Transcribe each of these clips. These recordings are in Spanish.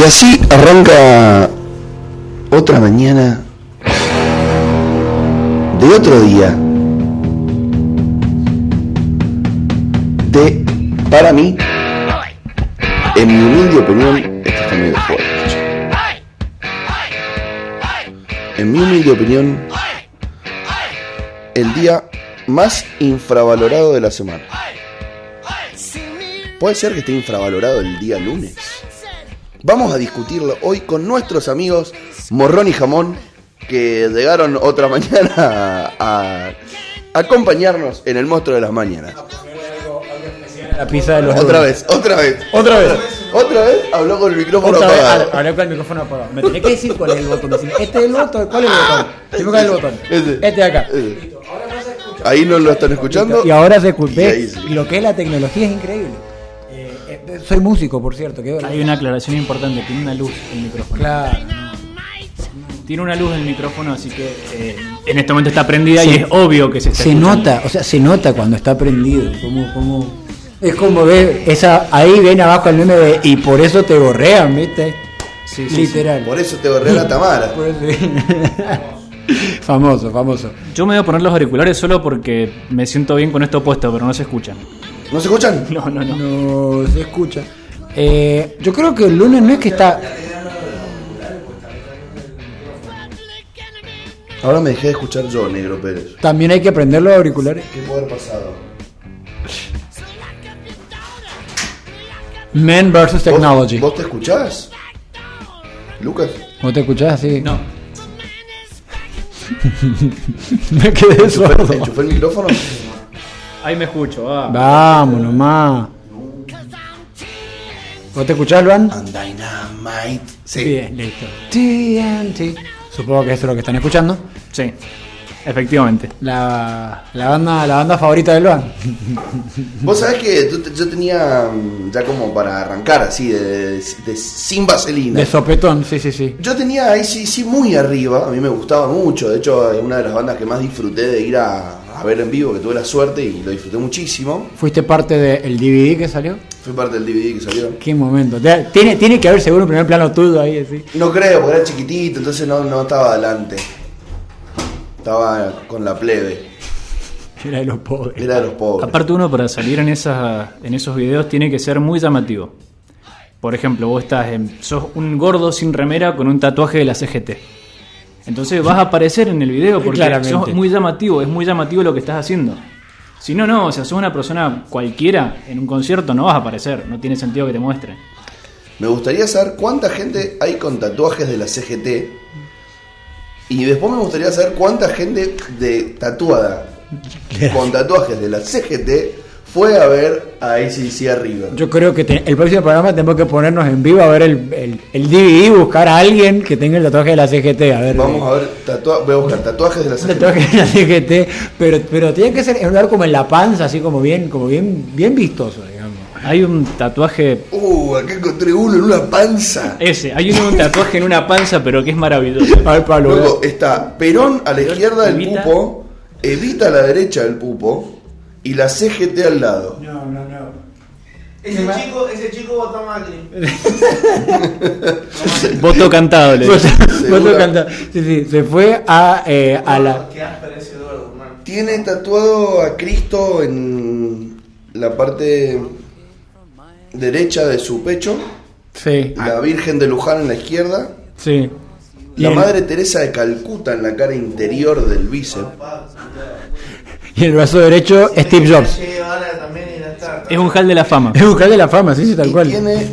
Y así arranca otra mañana de otro día de, para mí, en mi humilde opinión, esto está medio fuerte. En mi humilde opinión, el día más infravalorado de la semana. ¿Puede ser que esté infravalorado el día lunes? Vamos a discutirlo hoy con nuestros amigos Morrón y Jamón, que llegaron otra mañana a, a acompañarnos en el monstruo de las mañanas. La pizza de los Otra vez, otra vez, Otra vez. otra vez habló con el micrófono Otra apagado. Ah, Hablé con el micrófono apagado. Me tenés que decir cuál es el botón. Decir, este es el botón. ¿Cuál es el botón? Dime cuál es el botón. Ese. Este de acá. Ahí no lo están escuchando. Y ahora se escucha. ahí sí. Y lo que es la tecnología es increíble. Soy músico, por cierto. que Hay una aclaración importante, tiene una luz el micrófono. Claro. Tiene una luz el micrófono, así que eh, en este momento está prendida y es obvio que se está Se escuchando. nota, o sea, se nota cuando está prendido. Como, como, es como ver, esa, ahí viene abajo el meme de, y por eso te borrean, ¿viste? Sí, sí, Literal. Por eso te borré la Tamara. Por eso- famoso, famoso. Yo me voy a poner los auriculares solo porque me siento bien con esto puesto, pero no se escuchan. ¿No se escuchan? No, no, no. No se escucha. Eh, yo creo que el lunes no es que está. Ahora me dejé de escuchar yo, Negro Pérez. También hay que prender los auriculares. ¿Qué puede haber pasado? Men versus ¿Vos- technology. ¿Vos, te escuchás? Lucas. ¿Vos te escuchás así? No. Me quedé ¿Enchufé, sordo. enchufé el micrófono? Ahí me escucho. ah. Vamos nomás. ¿Vos te escuchás, Luan? And Dynamite. Sí. Bien, listo. TNT. Supongo que eso es lo que están escuchando. Sí, efectivamente. La, la banda la banda favorita de Luan. Vos sabés que tú te- yo tenía mm, ya como para arrancar así, de, de- sin vaselina. De sopetón, sí, sí, sí. Yo tenía ahí sí, sí muy arriba, a mí me gustaba mucho, de hecho es una de las bandas que más disfruté de ir a, a ver en vivo, que tuve la suerte y lo disfruté muchísimo. ¿Fuiste parte del DVD que salió? Fui parte del DVD que salió. Qué momento. Tiene, tiene que haber seguro un primer plano tuyo ahí, así. No creo, porque era chiquitito, entonces no, no estaba adelante. Estaba con la plebe, Era de los pobres. era de los pobres. Aparte uno para salir en, esas, en esos videos tiene que ser muy llamativo. Por ejemplo, vos estás en, sos un gordo sin remera con un tatuaje de la CGT. Entonces vas a aparecer en el video porque Claramente. sos muy llamativo, es muy llamativo lo que estás haciendo. Si no, no, o sea, sos una persona cualquiera en un concierto no vas a aparecer, no tiene sentido que te muestren. Me gustaría saber cuánta gente hay con tatuajes de la CGT. Y después me gustaría saber cuánta gente de tatuada con tatuajes de la CGT fue a ver a ACC arriba. Yo creo que te- el próximo programa tenemos que ponernos en vivo a ver el, el, el DVD buscar a alguien que tenga el tatuaje de la CGT. A ver. Vamos a ver, tatua- voy a buscar tatuajes de la CGT. tatuaje de la CGT, pero, pero tiene que ser en un lugar como en la panza, así como bien, como bien, bien vistoso, digamos. Hay un tatuaje, Uh, acá encontré uno en una panza. ese, hay uno, un tatuaje en una panza, pero que es maravilloso. A ver, Pablo. Luego está Perón a la izquierda del Evita. pupo, Evita a la derecha del pupo y la CGT al lado. No, no, no. Ese chico, ese chico votó Macri. Voto cantado, le digo. Voto canta- Sí, sí, se fue a, eh, a la. Qué áspero ese Eduardo. Tiene tatuado a Cristo en la parte derecha de su pecho, Sí, la Virgen de Luján en la izquierda, sí. La el- Madre Teresa de Calcuta en la cara interior del bíceps. Y el brazo derecho, Steve Jobs. Es un hall de la fama. Es buscar de la fama, sí, sí, tal Y cual. tiene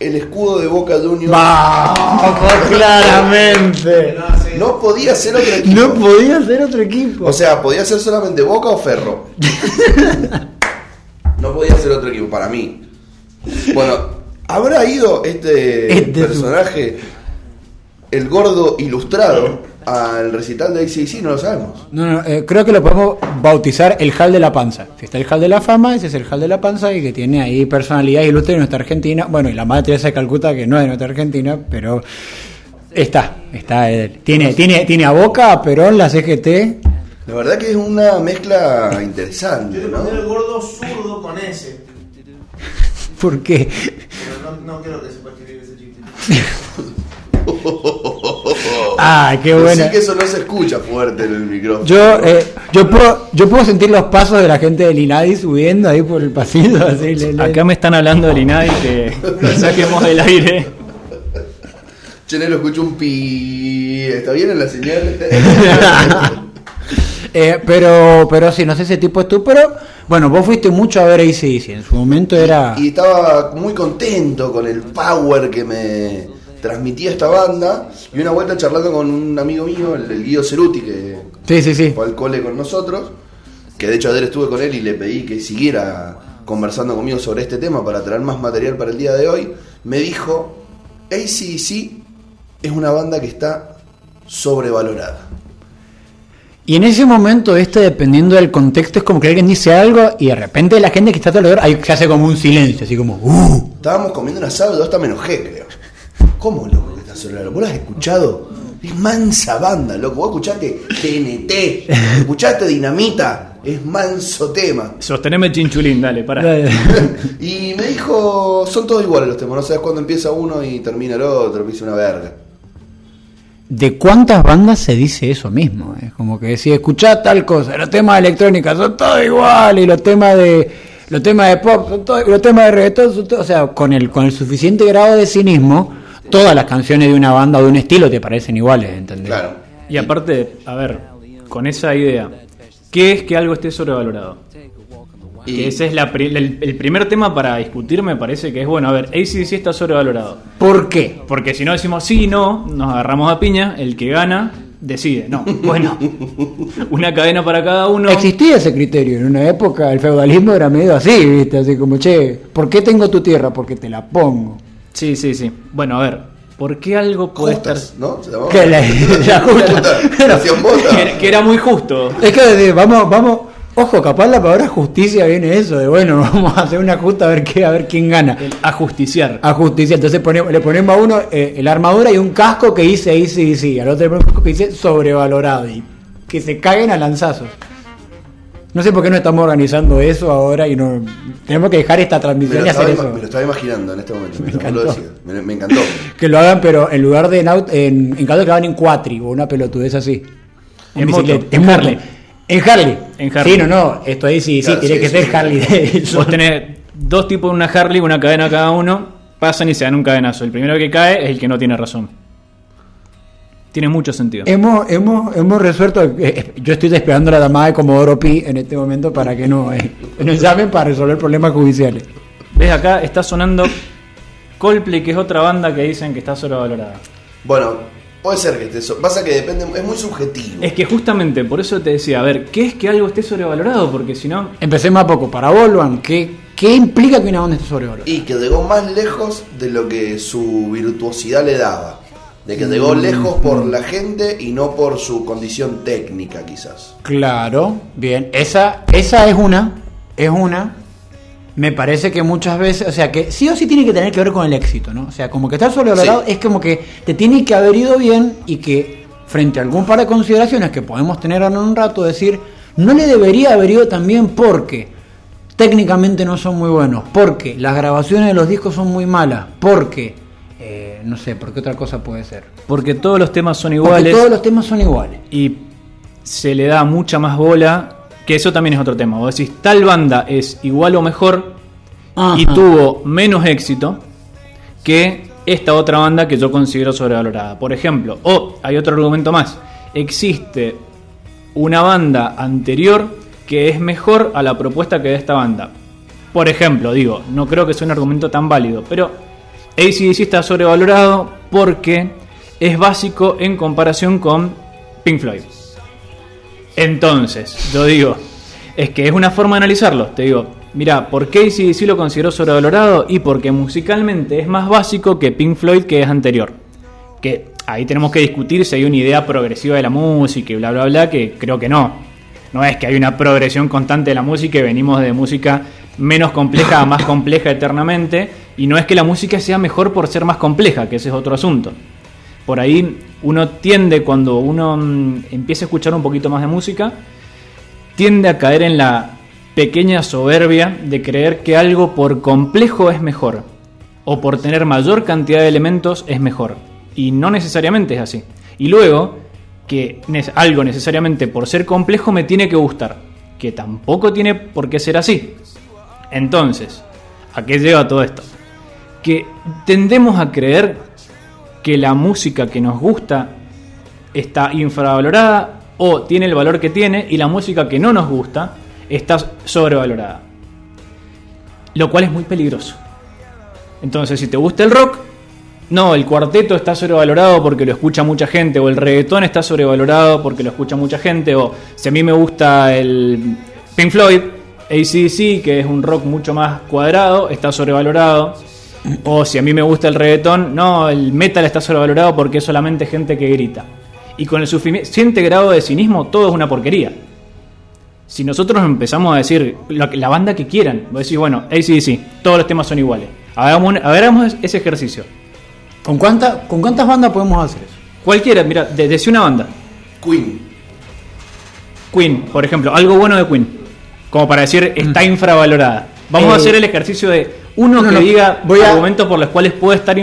el escudo de Boca Juniors. ¡Vamos! Claramente. No podía ser otro equipo. No podía ser otro equipo. O sea, podía ser solamente Boca o Ferro. no podía ser otro equipo para mí. Bueno, ¿habrá ido este, Este personaje, el gordo ilustrado, al recital de ACC? No lo sabemos. No, no, eh, creo que lo podemos bautizar el hall de la panza. Si está el hall de la fama, ese es el hall de la panza y que tiene ahí personalidad ilustre de nuestra Argentina. Bueno, y la madre Teresa de Calcuta, que no es de nuestra Argentina, pero está, está. eh, tiene, tiene, tiene a Boca, a Perón, la CGT. La verdad que es una mezcla interesante, Yo ¿no? el gordo zurdo con ese. ¿Por qué? Pero no, no creo que sepa escribir ese chiste. Ah, qué Decí buena. que eso no se escucha fuerte en el micrófono. Yo, eh, yo, puedo, yo puedo sentir los pasos de la gente del INADI subiendo ahí por el pasillo. Así, le- le- Acá me están hablando del INADI que lo saquemos del aire. Che, lo escucho un pi. ¿Está bien en la señal? Eh, pero, pero sí, no sé ese tipo es tú, pero bueno, vos fuiste mucho a ver ACDC, en su momento era... y estaba muy contento con el power que me transmitía esta banda. Y una vuelta charlando con un amigo mío, el, el Guido Ceruti, que Sí, sí, sí. fue al cole con nosotros. Que de hecho ayer estuve con él y le pedí que siguiera conversando conmigo sobre este tema para traer más material para el día de hoy. Me dijo: ACDC es una banda que está sobrevalorada. Y en ese momento, este, dependiendo del contexto, es como que alguien dice algo y de repente la gente que está alrededor ahí se hace como un silencio, así como... "Uh". Estábamos comiendo un asado y dos hasta me enojé, creo. ¿Cómo, loco, que está sobrevalorada? ¿Vos lo has escuchado? Es mansa banda, loco. Vos escuchaste TNT, escuchaste Dinamita, es manso tema. Sosteneme chinchulín, dale, para. Y me dijo, son todos iguales los temas, no sabes cuándo empieza uno y termina el otro, me hice una verga. ¿De cuántas bandas se dice eso mismo? Es como que si escuchás tal cosa, los temas de electrónica son todos iguales, y los temas de los temas de pop son todos, los temas de reggaetón son todos, o sea, con el con el suficiente grado de cinismo, todas las canciones de una banda o de un estilo te parecen iguales, ¿entendés? Claro. Y aparte, a ver, con esa idea, ¿qué es que algo esté sobrevalorado? Y Que ese es la pri- el, el primer tema para discutir, me parece que es, bueno, a ver, ACDC está sobrevalorado. ¿Por qué? Porque si no decimos sí, no, nos agarramos a piña, el que gana decide. No, bueno, una cadena para cada uno. Existía ese criterio en una época, el feudalismo era medio así, ¿viste? Así como, che, ¿por qué tengo tu tierra? Porque te la pongo. Sí, sí, sí. Bueno, a ver, ¿por qué algo puede justas, estar... ¿no? Se llamaba. Que la- la justa. Justa, bota. Que, que era muy justo. Es que vamos, vamos, ojo, capaz la palabra justicia viene eso, de bueno, vamos a hacer una justa a ver qué, a ver quién gana. El ajusticiar. A justicia, entonces ponemos, le ponemos a uno eh, la armadura y un casco que dice ACDC, al otro le ponemos un casco que dice sobrevalorado y que se caguen a lanzazos. No sé por qué no estamos organizando eso ahora y no tenemos que dejar esta transmisión y hacer eso. me lo estaba imaginando en este momento. Me encantó. Me, me encantó. Que lo hagan, pero en lugar de en, en, en caso que lo hagan en cuatri o una pelotudez así. En bicicleta, en. Harley. En Harley. En Harley. Sí, no, no. Esto ahí sí, sí, tiene sí, que sí. ser Harley Davidson. Vos tenés dos tipos de una Harley, una cadena cada uno, pasan y se dan un cadenazo. El primero que cae es el que no tiene razón. Tiene mucho sentido. Hemos, hemos, hemos resuelto. eh, eh, yo estoy esperando la llamada de Comodoro Pi en este momento para que no, eh, nos llamen para resolver problemas judiciales. ¿Ves acá? Está sonando Coldplay, que es otra banda que dicen que está sobrevalorada. Bueno, puede ser que esté. so- Pasa que depende, es muy subjetivo. Es que justamente por eso te decía, a ver, ¿qué es que algo esté sobrevalorado? Porque si no, Empecemos a poco. Para Volvan, ¿qué, ¿qué implica que una banda esté sobrevalorada? Y que llegó más lejos de lo que su virtuosidad le daba. De que llegó Mm. lejos por la gente y no por su condición técnica, quizás. Claro, bien. Esa, esa es una. Es una. Me parece que muchas veces, o sea, que sí o sí tiene que tener que ver con el éxito, ¿no? O sea, como que estar sobrevalorado Sí. es como que te tiene que haber ido bien y que frente a algún par de consideraciones que podemos tener en un rato, decir, no le debería haber ido tan bien porque técnicamente no son muy buenos, porque las grabaciones de los discos son muy malas, porque, eh, no sé, porque otra cosa puede ser. porque todos los temas son Porque iguales todos los temas son iguales. y se le da mucha más bola, que eso también es otro tema. Vos decís, tal banda es igual o mejor y tuvo menos éxito que esta otra banda que yo considero sobrevalorada. Por ejemplo, o hay otro argumento más, existe una banda anterior que es mejor a la propuesta que da esta banda. Por ejemplo, digo, no creo que sea un argumento tan válido, pero ACDC está sobrevalorado porque es básico en comparación con Pink Floyd. Entonces, yo digo, es que es una forma de analizarlo. Te digo, mira, ¿por qué ACDC lo considero sobrevalorado? Y porque musicalmente es más básico que Pink Floyd, que es anterior. Que ahí tenemos que discutir si hay una idea progresiva de la música y bla, bla, bla, que creo que no. No es que hay una progresión constante de la música y venimos de música menos compleja a más compleja eternamente. Y no es que la música sea mejor por ser más compleja, que ese es otro asunto por ahí uno tiende, cuando uno mm, empieza a escuchar un poquito más de música, tiende a caer en la pequeña soberbia de creer que algo por complejo es mejor. o por tener mayor cantidad de elementos es mejor. Y no necesariamente es así. Y luego, que algo necesariamente por ser complejo me tiene que gustar, que tampoco tiene por qué ser así. Entonces, ¿a qué lleva todo esto? Que tendemos a creer que la música que nos gusta está infravalorada o tiene el valor que tiene y la música que no nos gusta está sobrevalorada. Lo cual es muy peligroso. Entonces, si te gusta el rock, no, el cuarteto está sobrevalorado porque lo escucha mucha gente, o el reggaetón está sobrevalorado porque lo escucha mucha gente, o si a mí me gusta el Pink Floyd, ACDC, que es un rock mucho más cuadrado, está sobrevalorado. O si a mí me gusta el reggaetón, no, el metal está sobrevalorado porque es solamente gente que grita. Y con el suficiente grado de cinismo, todo es una porquería. Si nosotros empezamos a decir lo que- la banda que quieran, vos decís, bueno, ACDC, todos los temas son iguales. Hagamos, un- hagamos ese ejercicio. ¿Con, cuánta, ¿Con cuántas bandas podemos hacer eso? Cualquiera, mira, de- decía una banda. Queen. Queen, por ejemplo, algo bueno de Queen. Como para decir, está infravalorada. Vamos Eh, a hacer el ejercicio de uno no, que no, diga voy a- argumentos por los cuales puede estar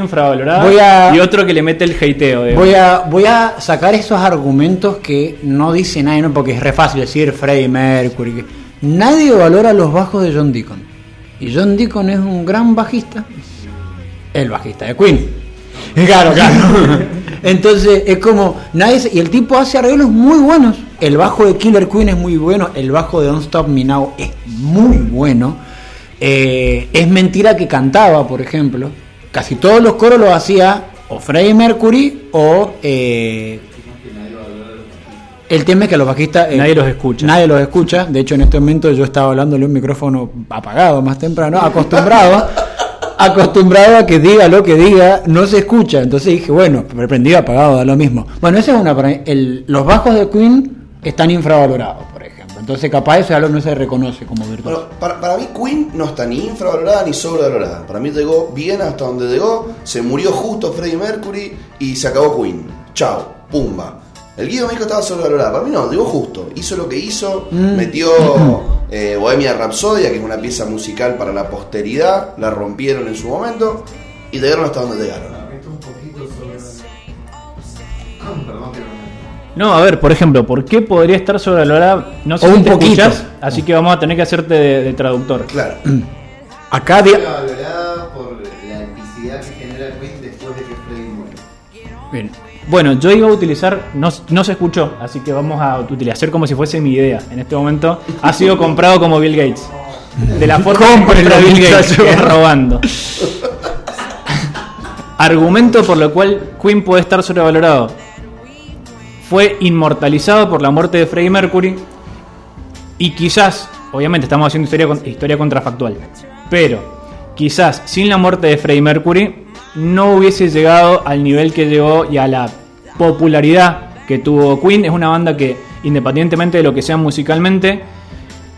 a- y otro que le mete el hateo. digamos. Voy a, voy a sacar esos argumentos que no dice nadie, ¿no? porque es re fácil decir Freddie Mercury. que- Nadie valora los bajos de John Deacon. Y John Deacon es un gran bajista. El bajista de Queen. Claro, claro. Entonces es como, nadie se- y el tipo hace arreglos muy buenos. El bajo de Killer Queen es muy bueno, el bajo de Don't Stop Me Now es muy bueno. Eh, es mentira que cantaba, por ejemplo. Casi todos los coros los hacía o Freddie Mercury o eh, el tema es que los bajistas eh, Nadie los escucha. Nadie los escucha. De hecho, en este momento yo estaba hablándole un micrófono apagado más temprano, acostumbrado, acostumbrado a que diga lo que diga, no se escucha. Entonces dije, bueno, prendido, apagado, da lo mismo. Bueno, esa es una. el- los bajos de Queen están infravalorados. Entonces, capaz eso es algo que no se reconoce como virtud. Bueno, para, para mí Queen no está ni infravalorada ni sobrevalorada. Para mí llegó bien hasta donde llegó, se murió justo Freddie Mercury y se acabó Queen. Chao, pumba. El Guido me dijo estaba sobrevalorada. Para mí no, llegó justo. Hizo lo que hizo, metió eh, Bohemia Rhapsodia, que es una pieza musical para la posteridad, la rompieron en su momento y llegaron hasta donde llegaron. No, a ver, por ejemplo, ¿por qué podría estar sobrevalorada? No sé O si un te poquito. escuchás, así que vamos a tener que hacerte de, de traductor. Claro. Acá valorada por la epicidad que genera Queen después de que Freddie muere. Bien. Bueno, yo iba a utilizar, no, no se escuchó, así que vamos a utilizar como si fuese mi idea. En este momento ha sido comprado como Bill Gates. De la forma que Bill Gates, que es robando. Argumento por lo cual Queen puede estar sobrevalorado. Fue inmortalizado por la muerte de Freddie Mercury y quizás, obviamente estamos haciendo historia, historia contrafactual, pero quizás sin la muerte de Freddie Mercury no hubiese llegado al nivel que llegó y a la popularidad que tuvo Queen. Es una banda que, independientemente de lo que sea musicalmente,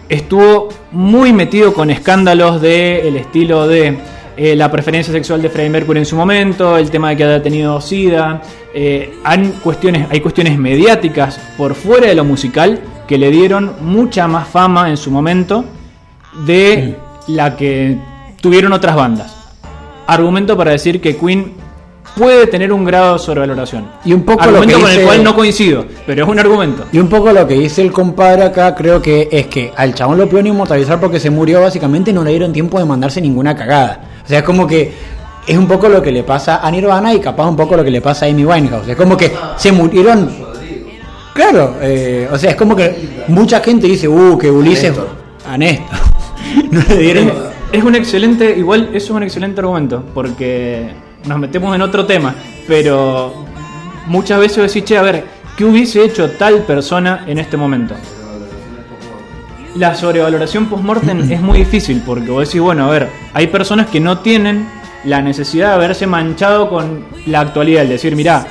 estuvo muy metido con escándalos del el estilo de eh, la preferencia sexual de Freddie Mercury en su momento, el tema de que haya tenido SIDA. eh, han cuestiones, hay cuestiones mediáticas por fuera de lo musical que le dieron mucha más fama en su momento de la que tuvieron otras bandas. Argumento para decir que Queen puede tener un grado de sobrevaloración. Y un poco lo argumento que con el cual no coincido, pero es un argumento. Y un poco lo que dice el compadre acá, creo que es que al chabón lo pudieron inmortalizar porque se murió básicamente y no le dieron tiempo de mandarse ninguna cagada. O sea, es como que es un poco lo que le pasa a Nirvana y capaz un poco lo que le pasa a Amy Winehouse. Es como que se murieron... Claro, eh, o sea, es como que mucha gente dice, uh, que Ulises... Néstor. A Néstor. no le dieron... Es un excelente, igual eso es un excelente argumento, porque nos metemos en otro tema, pero muchas veces decís, che, a ver, ¿qué hubiese hecho tal persona en este momento? La sobrevaloración post-mortem es muy difícil, porque vos decís, bueno, a ver, hay personas que no tienen la necesidad de haberse manchado con la actualidad, el decir, mirá,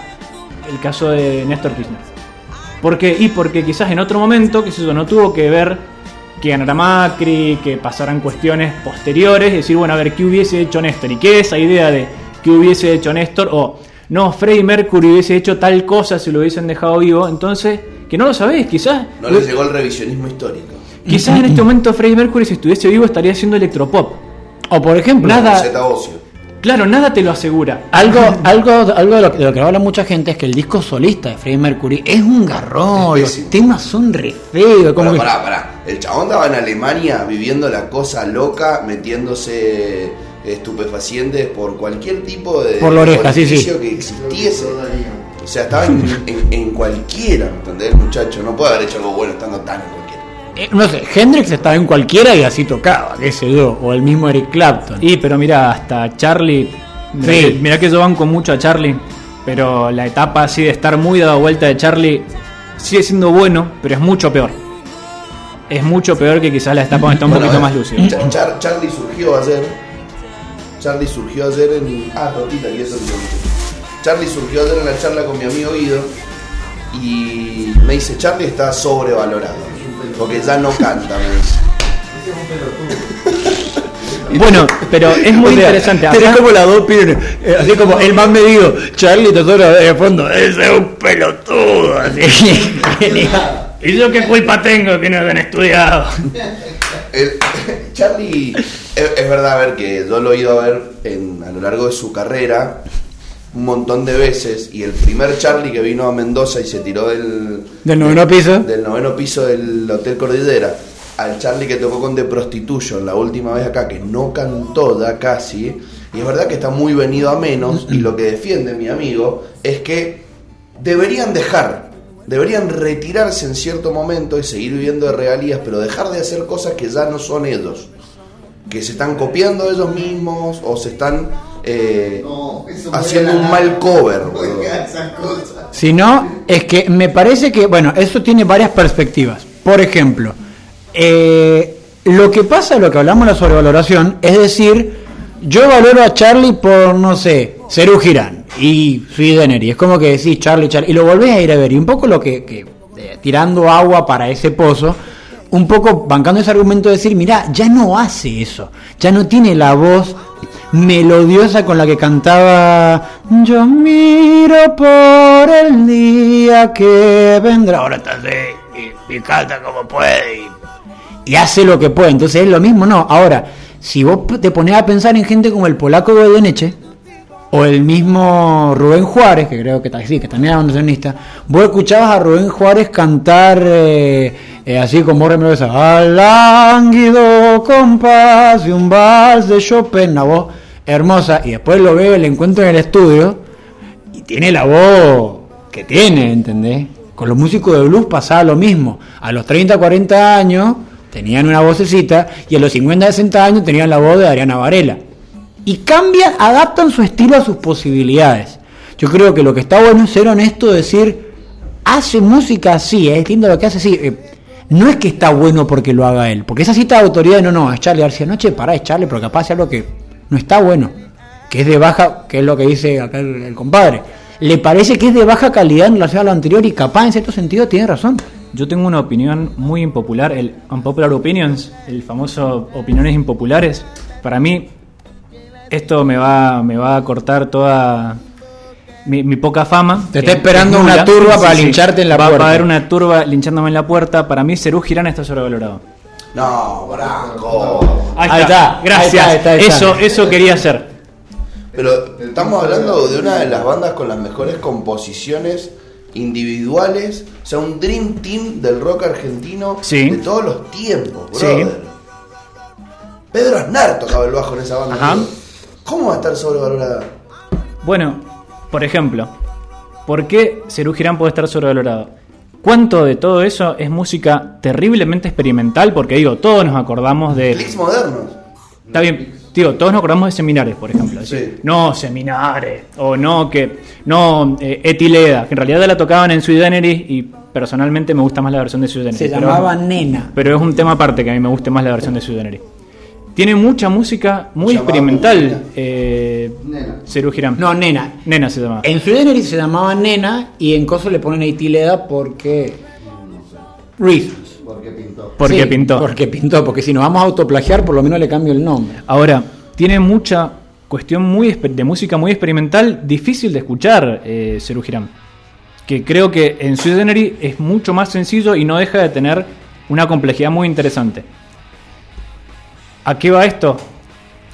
el caso de Néstor Kirchner. ¿Por qué? Y porque quizás en otro momento, que eso no tuvo que ver que ganara Macri, que pasaran cuestiones posteriores, decir, bueno, a ver, ¿qué hubiese hecho Néstor? ¿Y qué es esa idea de qué hubiese hecho Néstor? O, no, Freddie Mercury hubiese hecho tal cosa si lo hubiesen dejado vivo. Entonces, que no lo sabés, quizás. No les llegó el revisionismo histórico. Quizás en este momento Freddie Mercury, si estuviese vivo, estaría haciendo electropop. O por ejemplo... Nada-. Claro, nada te lo asegura. Algo, algo, algo de, lo, que- de lo que habla mucha gente es que el disco solista de Freddie Mercury es un garrón, los temas son re feos. Como Pará, que- pará, pará. El chabón estaba en Alemania viviendo la cosa loca, metiéndose estupefacientes por cualquier tipo de Por la oreja, sí, sí. que existiese. O sea, estaba en, en- en cualquiera, ¿entendés, muchacho? No puede haber hecho algo bueno estando tan no sé, Hendrix estaba en cualquiera y así tocaba, qué sé yo, o el mismo Eric Clapton. Y pero mira, hasta Charlie. Mirá, Sí. que, mirá que yo banco mucho a Charlie. Pero la etapa así de estar muy dado vuelta de Charlie sigue siendo bueno, pero es mucho peor. Es mucho peor que quizás la etapa donde está un Bueno, poquito eh, más lúcido. Char- Char- Charlie surgió ayer. Charlie surgió ayer en. Ah, tortita, y eso es lo- Charlie surgió ayer en la charla con mi amigo Guido. Y me dice: Charlie está sobrevalorado. Porque ya no canta, me dice. Ese es un pelotudo. Bueno, pero es muy O sea, interesante. tenés como las dos opiniones. eh, Así como el más medido, Charlie Tesoro de fondo, ese es un pelotudo. Así. Genial. ¿Y yo qué culpa tengo que no hayan estudiado? El- Charlie, es, es verdad, a ver, que yo lo he ido a ver en- a lo largo de su carrera un montón de veces. Y el primer Charlie que vino a Mendoza y se tiró del, Del noveno piso. del noveno piso del Hotel Cordillera al Charlie que tocó con The Prostitution la última vez acá, que no cantó ya casi. Y es verdad que está muy venido a menos. Y lo que defiende mi amigo es que deberían dejar, deberían retirarse en cierto momento y seguir viviendo de regalías, pero dejar de hacer cosas que ya no son ellos. Que se están copiando ellos mismos o se están eh, No, haciendo un mal cover. No boludo. juega esas cosas. Si no, es que me parece que, bueno, eso tiene varias perspectivas. Por ejemplo, eh, lo que pasa, lo que hablamos de la sobrevaloración, es decir, yo valoro a Charlie por, no sé, Cerú Girán y Sui Deneri. Es como que decís Charlie, Charlie, y lo volvés a ir a ver. Y un poco lo que, que, eh, tirando agua para ese pozo, un poco bancando ese argumento de decir, mira, ya no hace eso, ya no tiene la voz melodiosa con la que cantaba Yo miro por el día que vendrá. Ahora está así y, canta como puede y, hace lo que puede. Entonces es lo mismo, no. Ahora, si vos te pones a pensar en gente como el polaco Goyeneche o el mismo Rubén Juárez, que creo que, sí, que también era bandoneonista, vos escuchabas a Rubén Juárez cantar eh, eh, así como voz melodiosa, al lánguido compás de un vals de Chopin, una voz hermosa, y después lo veo, le encuentro en el estudio, y tiene la voz que tiene, ¿entendés? Con los músicos de blues pasaba lo mismo. A los 30, 40 años tenían una vocecita y a los 50, 60 años tenían la voz de Adriana Varela. Y cambian, adaptan su estilo a sus posibilidades. Yo creo que lo que está bueno es ser honesto, decir, hace música así, es lindo lo que hace así. Eh, no es que está bueno porque lo haga él, porque esa cita de autoridad, no, no, es Charlie García, no, che, pará, es Charlie, pero capaz hace algo que no está bueno, que es de baja, que es lo que dice acá el, el compadre. Le parece que es de baja calidad en relación a lo anterior y capaz en cierto sentido tiene razón. Yo tengo una opinión muy impopular, el Unpopular Opinions, el famoso opiniones impopulares. Para mí, esto me va, me va a cortar toda mi, mi poca fama. Te está esperando es una turba para lincharte en la va, puerta. Va a haber una turba linchándome en la puerta. Para mí, Cerú Girán está sobrevalorado. No, Branco. Ahí está, Gracias. ahí está, ahí está. Eso, eso quería hacer. Pero estamos hablando de una de las bandas con las mejores composiciones individuales, o sea, un dream team del rock argentino Sí. de todos los tiempos, Sí. brother. Pedro Aznar tocaba el bajo en esa banda. Ajá. ¿Cómo va a estar sobrevalorada? Bueno, por ejemplo, ¿por qué Cerú Girán puede estar sobrevalorado? ¿Cuánto de todo eso es música terriblemente experimental? Porque digo, todos nos acordamos de... Clics modernos. Está bien, digo, todos nos acordamos de seminares, por ejemplo. Sí. Decir, No, seminares. O no, que. No, eh, Etileda, que en realidad la tocaban en Sui Generis y personalmente me gusta más la versión de Sui Generis. Se pero- llamaba Nena. Pero es un tema aparte que a mí me guste más la versión de Sui Generis. Tiene mucha música muy Llamaba experimental, eh, Nena. Girán. No, Nena. Nena se llama. En Sweden se llamaba Nena y en Coso le ponen Eitileda porque. Reasons. Porque pintó. Porque Sí, pintó. Porque pintó, porque si nos vamos a autoplagiar, por lo menos le cambio el nombre. Ahora, tiene mucha cuestión muy espe- de música muy experimental, difícil de escuchar, eh, Girán. Que creo que en Generis es mucho más sencillo y no deja de tener una complejidad muy interesante. ¿A qué va esto?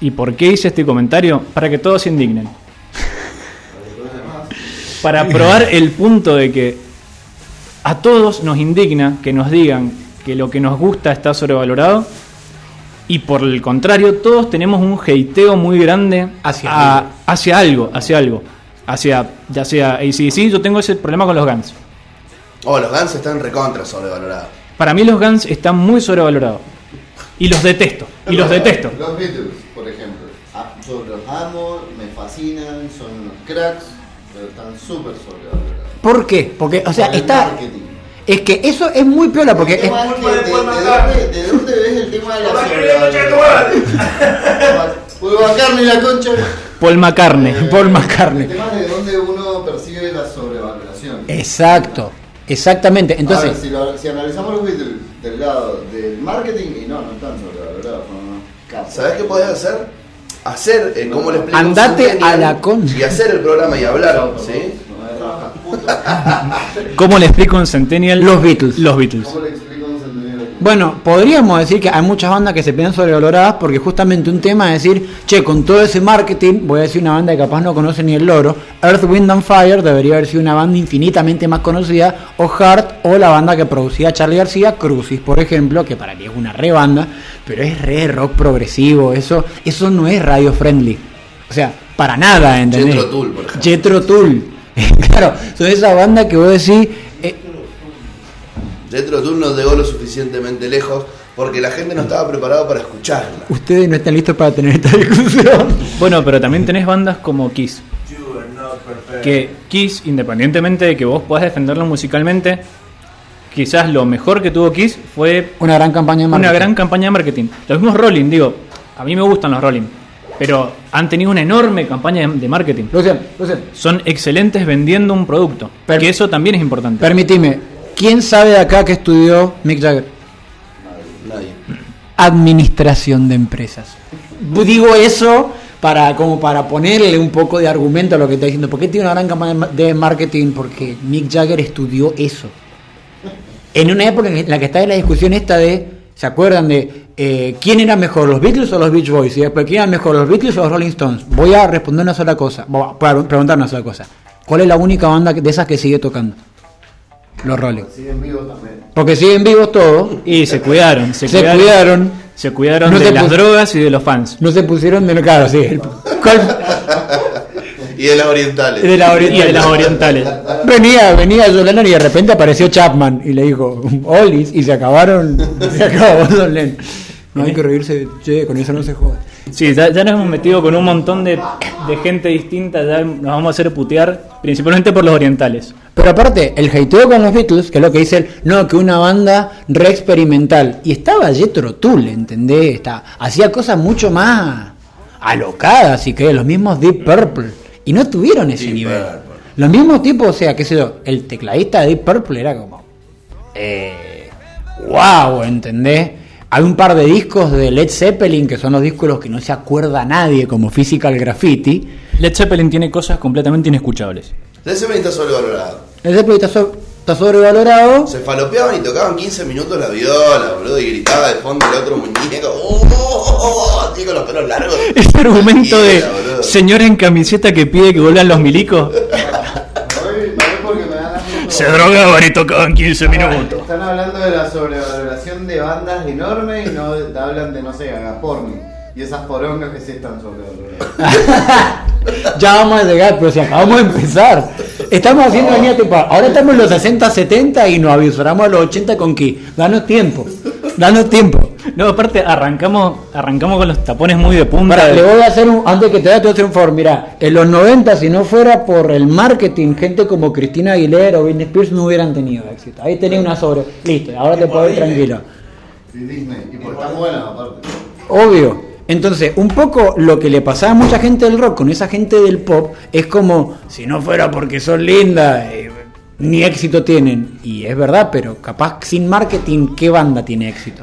¿Y por qué hice este comentario? Para que todos se indignen. Para probar el punto de que a todos nos indigna que nos digan que lo que nos gusta está sobrevalorado. Y por el contrario, todos tenemos un hateo muy grande Hacia a- algo. hacia algo, hacia algo. Hacia, ya sea ACDC, yo tengo ese problema con los Guns. Oh, los Guns están recontra sobrevalorados. Para mí los Guns están muy sobrevalorados. Y los detesto. Y los detesto. Los Beatles, por ejemplo. Ah, Yo los amo, me fascinan, son unos cracks, pero están súper sobrevalorados. ¿Por qué? Porque, o sea, Por el está. marketing. Es que eso es muy piola porque. El tema es- es que de, de dónde, ¿De dónde ves el tema de la de? Puedo bancarme la concha. Paul McCartney. Eh, Paul McCartney. El tema es de dónde uno percibe la sobrevaloración. Exacto. Exactamente. Entonces. A ver, si, lo- si analizamos los Beatles del lado del marketing, y no, no están sobrevalorados. No. ¿Sabes qué podés hacer? Hacer, eh, como le explico Andate a la concha. Y hacer el programa y hablar, ¿sí? ¿Cómo le explico en Centennial? Los Beatles. Los Beatles. ¿Cómo le explico un centennial aquí? Bueno, podríamos decir que hay muchas bandas que se piensan sobrevaloradas porque justamente un tema es decir, che, con todo ese marketing, voy a decir una banda que capaz no conoce ni el loro, Earth, Wind and Fire debería haber sido una banda infinitamente más conocida, o Heart, o la banda que producía Charlie García, Crucis, por ejemplo, que para mí es una re banda, pero es re rock progresivo, eso, eso no es radio friendly. O sea, para nada, ¿entendés? Jethro Tull, por ejemplo. Jethro Tull. claro, son esa banda que vos decís... Jethro Tull no llegó lo suficientemente lejos porque la gente no estaba preparada para escucharla. ustedes no están listos para tener esta discusión. Bueno, pero también tenés bandas como Kiss. Que Kiss, independientemente de que vos puedas defenderlo musicalmente, quizás lo mejor que tuvo Kiss fue Una gran campaña de una marketing. gran campaña de marketing. Los mismos Rolling, digo, a mí me gustan los Rolling, pero han tenido una enorme campaña de, de marketing. Lucian, Lucian, Son excelentes vendiendo un producto, Per- que eso también es importante. permitime, ¿quién sabe de acá que estudió Mick Jagger? Nadie. Administración de empresas. Digo eso para como para ponerle un poco de argumento a lo que está diciendo. ¿Por qué tiene una gran campaña de ma- de marketing? Porque Mick Jagger estudió eso. En una época en la que está en la discusión esta de, ¿se acuerdan de eh, quién era mejor, los Beatles o los Beach Boys? Y después, ¿quién era mejor, los Beatles o los Rolling Stones? Voy a responder una sola cosa, voy a pre- preguntar una sola cosa. ¿Cuál es la única banda de esas que sigue tocando? Los Rolling. Siguen vivos también. Porque siguen vivos todos, Y se cuidaron, se, se cuidaron, se cuidaron No de se las drogas y de los fans. no se pusieron de claro, sí. el- ¿cuál- Y de las orientales. de la Y de las oriental. orientales. Venía, venía Lennon y de repente apareció Chapman y le dijo, Olis, y se acabaron, se acabó Lennon. No hay que reírse, che, con eso no se joda. Sí, ya, ya nos hemos metido con un montón de, de gente distinta, ya nos vamos a hacer putear, principalmente por los orientales. Pero aparte, el hateo con los Beatles, que es lo que dice él, no, que una banda re experimental. Y estaba Jethro Tull, ¿entendés? Está, hacía cosas mucho más alocadas, si querés, los mismos Deep Purple. Y no tuvieron ese Deep nivel. Purple. Los mismos tipos, o sea, qué sé yo, el tecladista de Deep Purple era como... Eh, wow, ¿entendés? Hay un par de discos de Led Zeppelin, que son los discos los que no se acuerda nadie, como Physical Graffiti. Led Zeppelin tiene cosas completamente inescuchables. Led Zeppelin está sobrevalorado. Led Zeppelin está, so- está sobrevalorado. Se falopeaban y tocaban 15 minutos la viola, boludo, y gritaba de fondo el otro muñeco. ¡Oh! oh, oh", así con los pelos largos. Ese argumento de señora en camiseta que pide que vuelvan los milicos, Me voy, me voy porque me dan asco. Se drogaban y tocaban 15 minutos. Están hablando de la sobrevaloración de bandas enormes y no hablan de, no sé, Agaporni. Y esas porongas que sí están sobrevaloradas. Ya vamos a llegar, pero si acabamos de empezar. Estamos haciendo la línea tipo, ahora estamos en los 60, 70 y nos avisoramos a los 80 con que danos tiempo, danos tiempo. No, aparte arrancamos arrancamos con los tapones muy de punta. Para, de- le voy a hacer un, antes que te vaya, te voy a hacer un favor, mira, en los 90 si no fuera por el marketing, gente como Cristina Aguilera o Britney Spears no hubieran tenido éxito. Ahí tenía una sobre, listo, ahora te puedo ir tranquilo. Y Disney. Y por tan buenas, aparte. Obvio. Entonces, un poco lo que le pasaba a mucha gente del rock con esa gente del pop es como, si no fuera porque son lindas, eh, ni éxito tienen. Y es verdad, pero capaz sin marketing, ¿qué banda tiene éxito?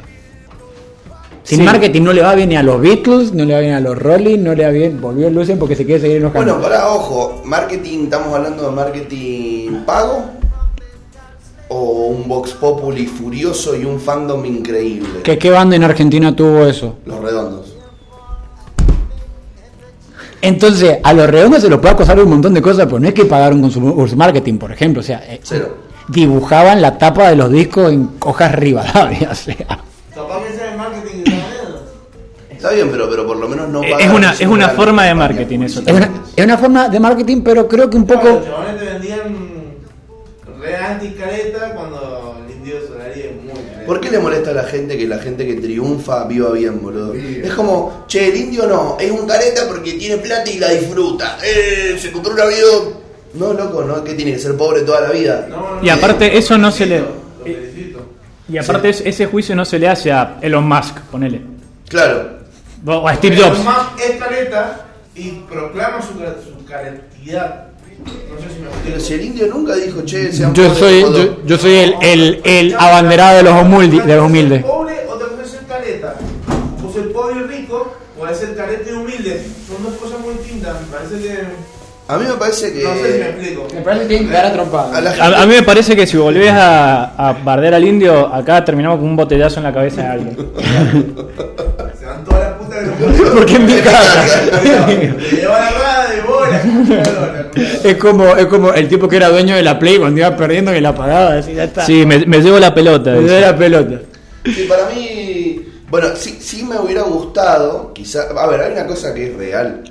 Sin Sí. marketing no le va bien ni a los Beatles, no le va bien a los Rolling, no le va bien, volvió Lucen porque se quiere seguir enojando. Bueno, para ojo, marketing, estamos hablando de marketing pago o un Vox Populi furioso y un fandom increíble. ¿Qué, ¿Qué banda en Argentina tuvo eso? Los redondos. Entonces, a los redondos se los puede acusar de un montón de cosas, pero no es que pagaron con su, con su marketing, por ejemplo. O sea, eh, Cero. dibujaban la tapa de los discos en hojas Rivadavia. O sea, Está bien, pero, pero por lo menos no Es una, es una forma de marketing eso es, una, es una forma de marketing, pero creo que un Claro, poco. los chabones te vendían re anti-careta cuando el indio Solari es muy careta. ¿Por qué le molesta a la gente que la gente que triunfa viva bien, boludo? Es como, che, el indio no, es un careta porque tiene plata y la disfruta. Eh, se compró un avión. No, loco, no, que tiene que ser pobre toda la vida. No, no, Y aparte, eso no se le. Lo felicito. Y aparte, es- ese juicio no se le hace a Elon Musk, ponele. Claro. O a Steve Jobs. más es careta y proclama su, su caretidad. No sé si me Pero si el indio nunca dijo, che, sean Yo pobres soy, yo, yo soy el, el, el abanderado de los humildes. De los humildes. pobre o te puede ser careta. O ser pobre y rico, o ser careta y humilde. Son dos cosas muy distintas. Me parece que. A mí me parece que... No sé si me explico. Me parece que tienen que dar a trompada. a la gente- A, a mí me parece que si volvés a, a bardear al indio, acá terminamos con un botellazo en la cabeza de alguien. Porque en mi casa. Es como, es como el tipo que era dueño de la Play cuando iba perdiendo que la pagaba. Así, ya está. Sí, me, me llevo la pelota. Me dio la pelota. Sí, para mí, bueno, sí, sí me hubiera gustado, quizá, a ver, hay una cosa que es real.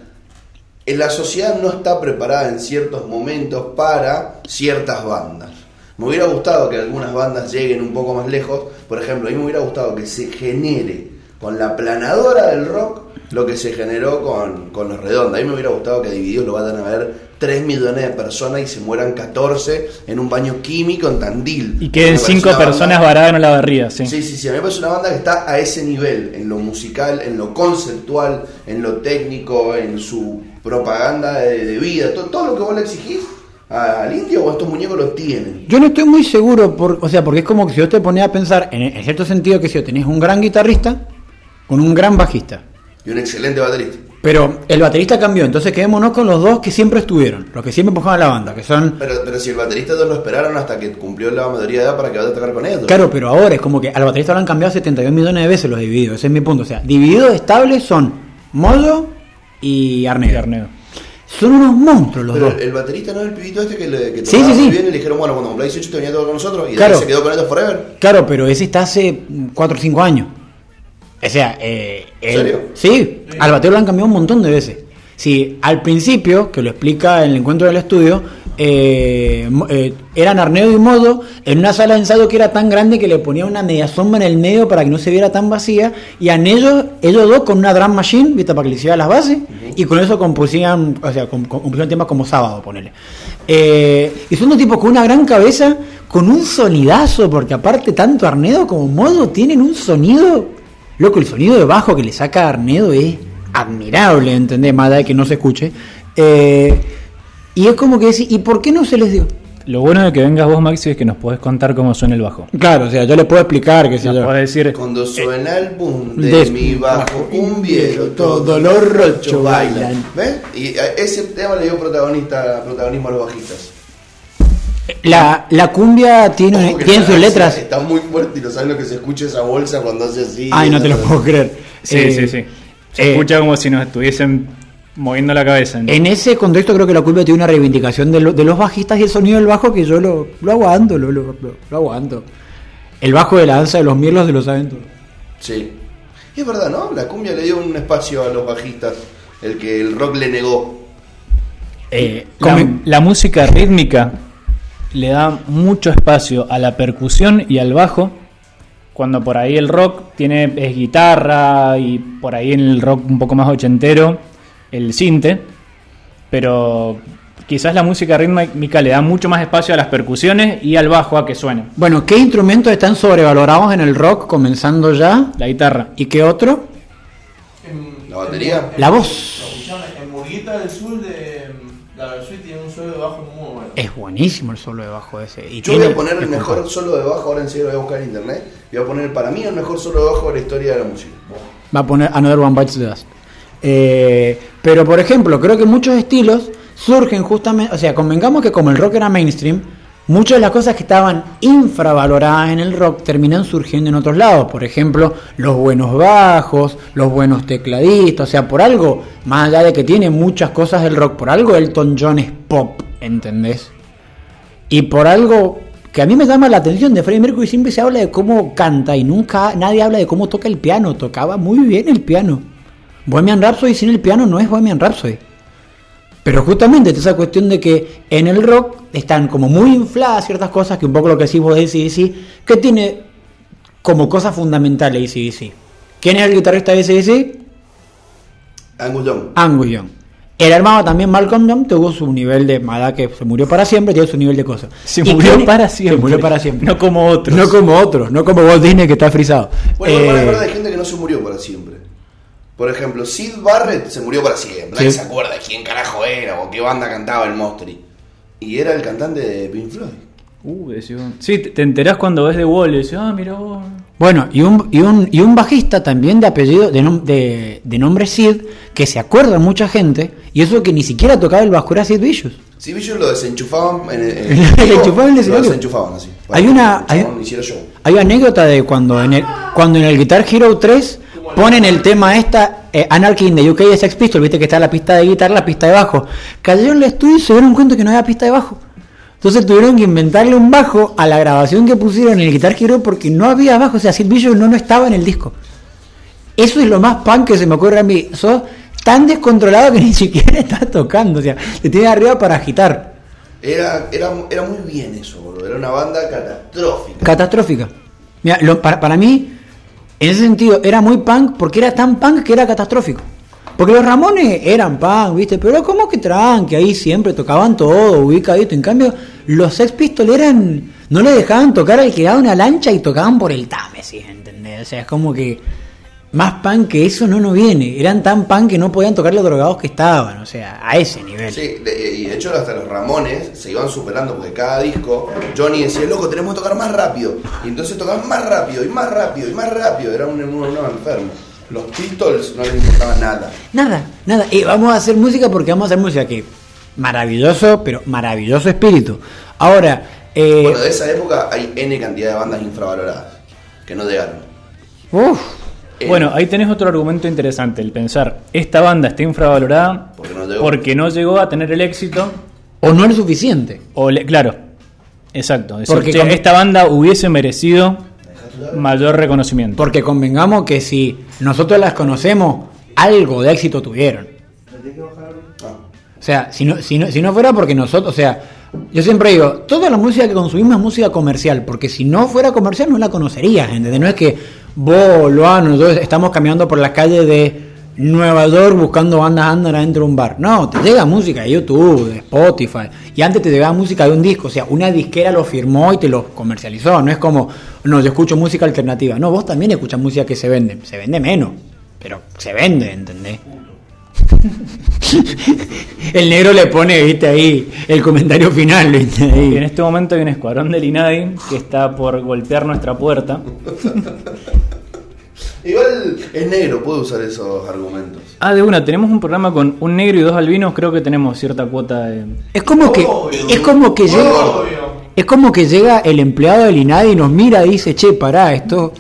En la sociedad no está preparada en ciertos momentos para ciertas bandas. Me hubiera gustado que algunas bandas lleguen un poco más lejos. Por ejemplo, a mí me hubiera gustado que se genere con la planadora del rock lo que se generó con, con los redondos. A mí me hubiera gustado que Divididos lo vayan a ver 3 millones de personas y se mueran 14 en un baño químico en Tandil. Y queden Me parece cinco una banda- personas varadas en la barría, sí. Sí, sí, sí. A mí me parece una banda que está a ese nivel, en lo musical, en lo conceptual, en lo técnico, en su propaganda de, de vida. Todo, todo lo que vos le exigís a- al indio o estos muñecos lo tienen. Yo no estoy muy seguro, por, o sea, porque es como que si yo te ponía a pensar, en, en cierto sentido, que si yo tenés un gran guitarrista con un gran bajista. Y un excelente baterista. Pero el baterista cambió, entonces quedémonos con los dos que siempre estuvieron, los que siempre empujaban la banda, que son... Pero, pero si el baterista no lo esperaron hasta que cumplió la mayoría de edad para que vaya a tocar con ellos. Claro, pero ahora es como que al baterista lo han cambiado 72 millones de veces los divididos, ese es mi punto. O sea, divididos estables son Moyo y Arnedo. Y Arnedo. Son unos monstruos los Pero dos. el, el baterista no es el pibito este que, le, que Sí, sí, muy sí. bien y le dijeron, bueno, cuando cumpla 18 te venía tocar con nosotros y Claro. se quedó con ellos forever. Claro, pero ese está hace 4 o 5 años. O sea, eh, ¿En el- serio? Sí, al batero lo han cambiado un montón de veces. Sí, al principio, que lo explica en el encuentro del estudio, eh, eh, eran Arnedo y Modo en una sala de ensayo que era tan grande que le ponía una media sombra en el medio para que no se viera tan vacía, y a ellos, ellos dos con una drum machine, ¿viste? para que le hicieran las bases, y con eso compusían, o sea, com- com- compusieron temas como sábado, ponele. Eh, y son dos tipos con una gran cabeza, con un sonidazo, porque aparte tanto Arnedo como Modo tienen un sonido, loco, el sonido de bajo que le saca a Arnedo es admirable, ¿entendés? Más allá de que no se escuche. Eh, y es como que decir, ¿y por qué no se les dio? Lo bueno de que vengas vos, Maxi, es que nos podés contar cómo suena el bajo. Claro, o sea, yo le puedo explicar que Nos podés decir, Cuando suena el boom de, de- mi bajo cumbiero, todos todos los rochos bailan. bailan. ¿Ves? Y eh, ese tema le dio protagonista, protagonismo a los bajistas. La, la cumbia tiene, tiene sus letras. Está muy fuerte y no sabes lo que se escucha esa bolsa cuando hace así. Ay, no te lo puedo creer. sí, Eh, sí, sí. Se eh, escucha como si nos estuviesen moviendo la cabeza. En ese contexto creo que la cumbia tiene una reivindicación de, lo- de los bajistas y el sonido del bajo que yo lo, lo aguanto, lo, lo, lo- lo aguanto. El bajo de la danza de los mirlos de los aventuros. Sí. Y es verdad, ¿no? La cumbia le dio un espacio a los bajistas, el que el rock le negó. Eh, la música rítmica le da mucho espacio a la percusión y al bajo, cuando por ahí el rock tiene es guitarra y por ahí en el rock un poco más ochentero el cinte, pero quizás la música rítmica le da mucho más espacio a las percusiones y al bajo a que suene. Bueno, ¿qué instrumentos están sobrevalorados en el rock comenzando ya? La guitarra. ¿Y qué otro? La batería. La voz. En Murguita del Sur de la Versuit tiene un solo de bajo muy. Es buenísimo el solo de bajo ese. Y Yo voy a poner el mejor mejor. solo de bajo, ahora en serio voy a buscar en internet. Y voy a poner para mí el mejor solo de bajo de la historia de la música. Va a poner Another One Bites the Dust. Eh, pero por ejemplo, creo que muchos estilos surgen justamente, o sea, convengamos que como el rock era mainstream, muchas de las cosas que estaban infravaloradas en el rock terminan surgiendo en otros lados. Por ejemplo, los buenos bajos, los buenos tecladistas. O sea, por algo, más allá de que tiene muchas cosas del rock, por algo Elton John es pop, ¿entendés? Y por algo que a mí me llama la atención de Freddie Mercury, siempre se habla de cómo canta y nunca nadie habla de cómo toca el piano. Tocaba muy bien el piano. Bohemian Rhapsody sin el piano no es Bohemian Rhapsody. Pero justamente esa cuestión de que en el rock están como muy infladas ciertas cosas, que un poco lo que decís vos de ACDC, que tiene como cosa fundamental ACDC. ¿Quién es el guitarrista de ACDC? Angus Young. Angus Young. El hermano también Malcolm Young tuvo su nivel de mala que se murió para siempre, tiene su nivel de cosas. Se ¿Y murió para siempre. Se murió para siempre. No como otros. No como otros, no como Walt Disney que está frisado. Bueno, Eh, hay gente que no se murió para siempre. Por ejemplo, Sid Barrett se murió para siempre. Nadie Sí. se acuerda de quién carajo era o qué banda cantaba el Mostri. Y era el cantante de Pink Floyd. Uh, decía- sí, te te enterás cuando ves The Wall y decís, ah, mira vos. Bueno, y un, y un, y un bajista también de apellido, de, nom- de, de nombre Sid, que se acuerda mucha gente, y eso que ni siquiera tocaba el bajo era Sid Vicious. Si ellos lo desenchufaban en el, en Lo vivo, enchufaban en el Lo desenchufaban así. Hay una- hay-. Hay anécdota de cuando en el, cuando en el Guitar Hero 3 ponen el tema esta, eh, Anarchy in the UK de Sex Pistols, viste que está la pista de guitarra, la pista de bajo. Cayeron al estudio y se dieron cuenta que no había pista de bajo. Entonces tuvieron que inventarle un bajo a la grabación que pusieron en el Guitar Hero porque no había bajo, o sea, Sid Vicious no, no estaba en el disco. Eso es lo más punk que se me ocurre a mí. Sos tan descontrolado que ni siquiera estás tocando, o sea, te tienes arriba para agitar. Era, era, era muy bien eso, boludo. Era una banda catastrófica. Catastrófica. Mira, para, para mí, en ese sentido, era muy punk porque era tan punk que era catastrófico. Porque los Ramones eran punk, ¿viste? Pero como que tranqui, ahí siempre tocaban todo, ubicadito. En cambio, los Sex Pistols eran. No le dejaban tocar al que daba una lancha y tocaban por el Támesis, ¿entendés? O sea, es como que. Más punk que eso no nos viene. Eran tan punk que no podían tocar los drogados que estaban. O sea, a ese nivel. Sí, de- y de hecho hasta los Ramones se iban superando porque cada disco Johnny decía, loco, tenemos que tocar más rápido. Y entonces tocaban más rápido y más rápido y más rápido. Era un, un, un enfermo. Los Pistols no les importaba nada. Nada, nada. Eh, vamos a hacer música porque vamos a hacer música que maravilloso, pero maravilloso espíritu. Ahora, eh, Bueno, de esa época hay N cantidad de bandas infravaloradas que no llegaron. uf, Bueno, ahí tenés otro argumento interesante, el pensar, esta banda está infravalorada Porque no llegó. porque no llegó a tener el éxito, o no es suficiente. o le- claro, exacto, es decir, Porque che, con- esta banda hubiese merecido mayor reconocimiento. Porque convengamos que si nosotros las conocemos, algo de éxito tuvieron. O sea, si no, si no, si no fuera porque nosotros, o sea, yo siempre digo, toda la música que consumimos es música comercial, porque si no fuera comercial no la conocerías, ¿entendés? No es que vos, Loano, nosotros estamos caminando por las calles de Nueva York buscando bandas andan adentro de un bar. No, te llega música de YouTube, de Spotify, y antes te llegaba música de un disco, o sea, una disquera lo firmó y te lo comercializó, no es como, no, yo escucho música alternativa, no, vos también escuchas música que se vende, se vende menos, pero se vende, ¿entendés? El negro le pone, viste, ahí el comentario final, viste, Y en ahí. este momento hay un escuadrón del INADI que está por golpear nuestra puerta. Igual es negro, puede usar esos argumentos. Ah, de una, tenemos un programa con un negro y dos albinos, creo que tenemos cierta cuota de... Es como que, Obvio. es como que llega, Obvio. es como que llega el empleado del INADI y nos mira y dice, che, pará, esto,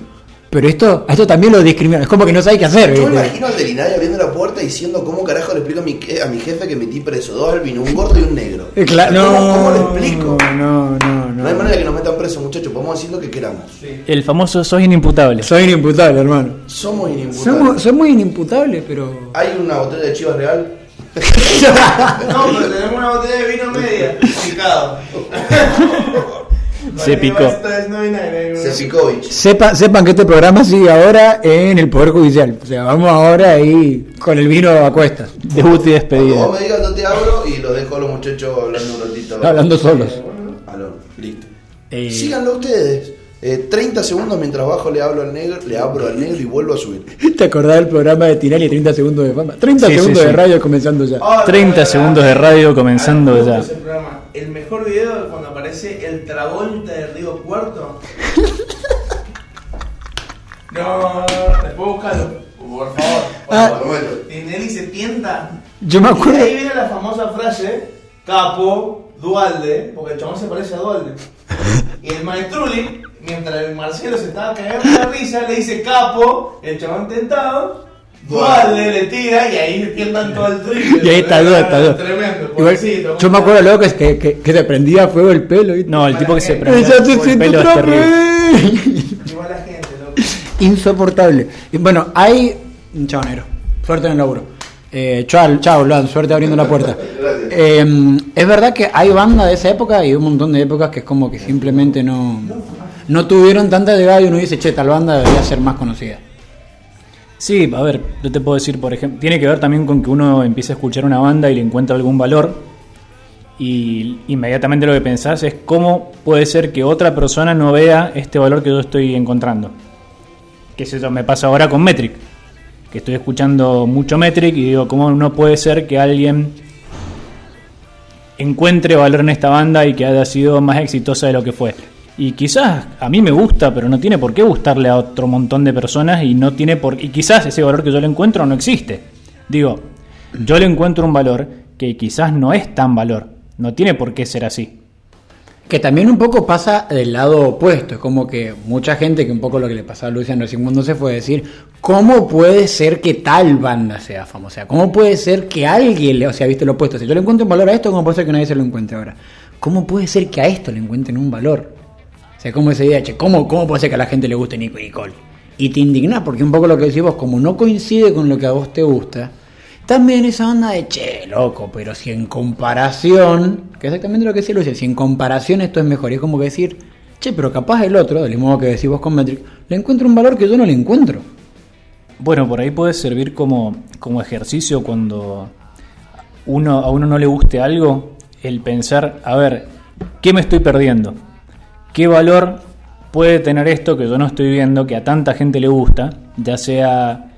pero esto, esto también lo discrimina, es como que no sabe qué hacer, Yo me imagino al del INADI abriendo la puerta diciendo cómo carajo le explico a mi, a mi jefe que metí preso dos albinos, un gordo y un negro. Eh, cla- ¿Cómo, no, cómo le explico? No, no, No hay no. manera que nos metan preso, muchachos. Podemos decir lo que queramos. El famoso sos inimputable. Soy inimputable, hermano. Somos inimputables. Somos, somos inimputables, pero... Hay una botella de chivas real. No, pero tenemos una botella de vino media. Picado. Se picó. Esta es 99, Sefikovic. Sepa, sepan que este programa sigue ahora en el Poder Judicial. O sea, vamos ahora ahí con el vino a cuestas. Debut y despedida. vos me digas, yo te abro y los dejo a los muchachos hablando un ratito. Hablando solos. Aló, listo. Eh, Síganlo ustedes. Eh, 30 segundos mientras bajo le hablo al negro, le abro al negro y vuelvo a subir. ¿Te acordás del programa de Tinelli 30 segundos de fama? 30 Sí, sí, segundos de radio comenzando ya. Ah, 30 no, no, segundos de radio comenzando Ah, me ya. programa. El mejor video es cuando aparece el Travolta de Río Cuarto. No, no, no, después búscalo. Por favor. Por Ah. favor. Tinelli se tienta. Yo me Y acuerdo. ahí viene la famosa frase: Capo, Dualde, porque el chabón se parece a Dualde. Y el maestruli, mientras el Marcelo se estaba cagando la risa, le dice capo, el chabón tentado, Dualde le tira y ahí pierdan todo el triple. Y ahí está Duda, está Duda. Tremendo, Igual, pobrecito. yo me acuerdo luego que, que, que, que se prendía fuego el pelo. ¿viste? No, el tipo que se te por el pelo es terrible. vez. Igual la gente, loco. Insoportable. Bueno, hay. Chao, negro. Suerte en el laburo. Eh, chao, chao, Luan, suerte abriendo la puerta. Gracias. Eh, es verdad que hay bandas de esa época y un montón de épocas que es como que simplemente no, no tuvieron tanta llegada y uno dice, che, tal banda debería ser más conocida. Sí, a ver, yo te puedo decir, por ejemplo, tiene que ver también con que uno empiece a escuchar una banda y le encuentra algún valor y inmediatamente lo que pensás es cómo puede ser que otra persona no vea este valor que yo estoy encontrando. Que eso me pasa ahora con Metric, que estoy escuchando mucho Metric y digo, ¿cómo no puede ser que alguien encuentre valor en esta banda y que haya sido más exitosa de lo que fue? Y quizás a mí me gusta, pero no tiene por qué gustarle a otro montón de personas y no tiene por y quizás ese valor que yo le encuentro no existe. Digo, yo le encuentro un valor que quizás no es tan valor, no tiene por qué ser así. Que también un poco pasa del lado opuesto, es como que mucha gente, que un poco lo que le pasaba a Luciano recién cuando se fue, decir, ¿cómo puede ser que tal banda sea famosa? ¿cómo puede ser que alguien, le, o sea, viste lo opuesto? Si yo le encuentro un valor a esto, ¿cómo puede ser que nadie se lo encuentre ahora? ¿Cómo puede ser que a esto le encuentren un valor? O sea, ¿cómo esa idea, che, ¿cómo, cómo puede ser que a la gente le guste Nico y Nicole? Y te indignás, porque un poco lo que decís vos, como no coincide con lo que a vos te gusta, también esa onda de, che, loco, pero si en comparación, que exactamente lo que decía Lucia, si en comparación esto es mejor, es como que decir, che, pero capaz el otro, del mismo modo que decís vos con Metric, le encuentro un valor que yo no le encuentro. Bueno, por ahí puede servir como, como ejercicio cuando uno, a uno no le guste algo, el pensar, a ver, ¿qué me estoy perdiendo? ¿Qué valor puede tener esto que yo no estoy viendo, que a tanta gente le gusta, ya sea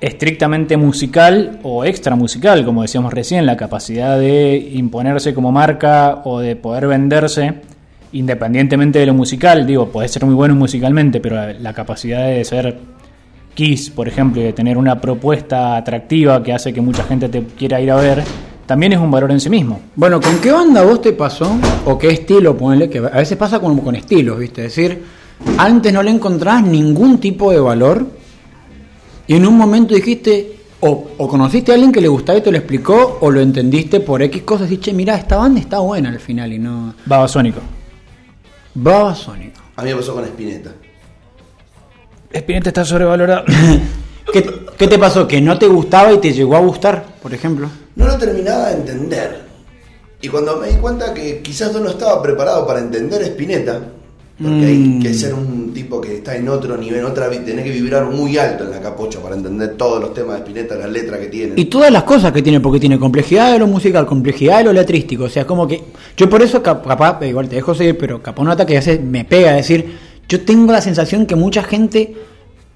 estrictamente musical o extra musical, como decíamos recién, la capacidad de imponerse como marca o de poder venderse independientemente de lo musical, digo, puede ser muy bueno musicalmente, pero la capacidad de ser Kiss, por ejemplo, y de tener una propuesta atractiva que hace que mucha gente te quiera ir a ver, también es un valor en sí mismo. Bueno, ¿con qué banda vos te pasó? ¿O qué estilo, ponele? Que a veces pasa como con estilos, ¿viste? Es decir, antes no le encontrabas ningún tipo de valor y en un momento dijiste, o, o conociste a alguien que le gustaba y te lo explicó, o lo entendiste por X cosas y che, mira, esta banda está buena al final y no... Babasónico. Babasónico. A mí me pasó con Spinetta. Spinetta está sobrevalorado. ¿Qué, ¿Qué te pasó? ¿Que no te gustaba y te llegó a gustar, por ejemplo? No lo terminaba de entender. Y cuando me di cuenta que quizás yo no estaba preparado para entender Spinetta, porque hay Mm. que ser un tipo que está en otro nivel, en otra tenés que vibrar muy alto en la capocha para entender todos los temas de Spinetta, las letras que tiene. Y todas las cosas que tiene, porque tiene complejidad de lo musical, complejidad de lo letrístico. O sea, como que. Yo por eso, cap- capaz, eh, igual te dejo seguir, pero nota que veces me pega, decir, yo tengo la sensación que mucha gente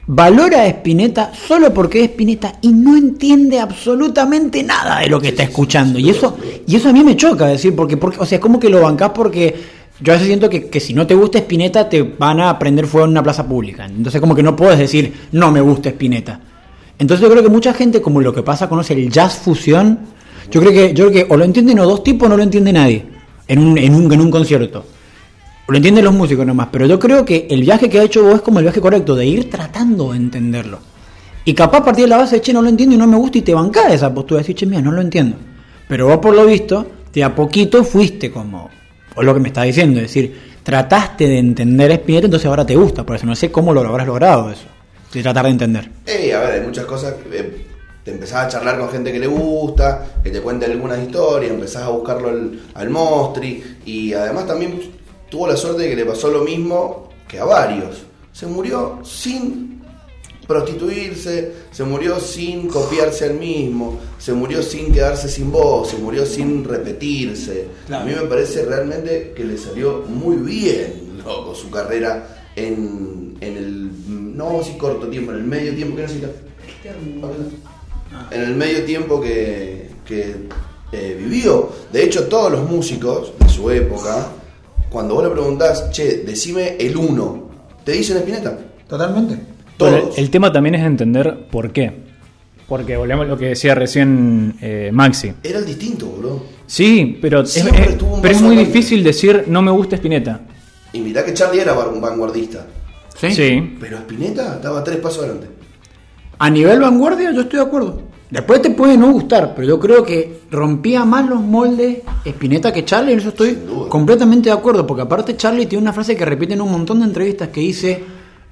valora a Spinetta solo porque es Spinetta y no entiende absolutamente nada de lo que está escuchando. Y eso, y eso a mí me choca, decir, porque, porque o sea, es como que lo bancás porque. Yo a veces siento que, que si no te gusta Spinetta te van a prender fuego en una plaza pública. Entonces como que no puedes decir no me gusta Spinetta. Entonces yo creo que mucha gente, como lo que pasa conoce el jazz fusión, yo creo que, yo creo que o lo entienden o dos tipos no lo entiende nadie en un, en un, en un concierto. Lo entienden los músicos nomás. Pero yo creo que el viaje que ha hecho vos es como el viaje correcto, de ir tratando de entenderlo. Y capaz partir de la base, che, no lo entiendo y no me gusta y te bancás esa postura, decir, che, mira, no lo entiendo. Pero vos por lo visto, de a poquito fuiste como, o lo que me está diciendo, es decir, trataste de entender Spinetta, entonces ahora te gusta, por eso no sé cómo lo habrás logrado eso, de tratar de entender. Eh, a ver, hay muchas cosas. eh, te empezás a charlar con gente que le gusta, que te cuente algunas historias, empezás a buscarlo al Mostri. Y además también tuvo la suerte de que le pasó lo mismo que a varios. Se murió sin prostituirse, se murió sin copiarse al mismo, se murió sin quedarse sin voz, se murió sin repetirse. A mí me parece realmente que le salió muy bien, loco, su carrera en, en el, no decir corto tiempo, en el medio tiempo que necesita. En el medio tiempo que, que, eh, vivió. De hecho, todos los músicos de su época, cuando vos le preguntás, che, decime el uno, te dicen Spinetta. Totalmente. Todos. Bueno, el tema también es entender por qué. Porque volvemos a lo que decía recién eh, Maxi. Era el distinto, boludo. Sí, pero, es, pero es muy difícil decir no me gusta Spinetta. Y mirá que Charlie era un vanguardista. ¿Sí? Sí. Pero Spinetta estaba tres pasos adelante. A nivel vanguardia, yo estoy de acuerdo. Después te puede no gustar, pero yo creo que rompía más los moldes Spinetta que Charlie, en eso estoy completamente de acuerdo, porque aparte Charlie tiene una frase que repite en un montón de entrevistas que dice,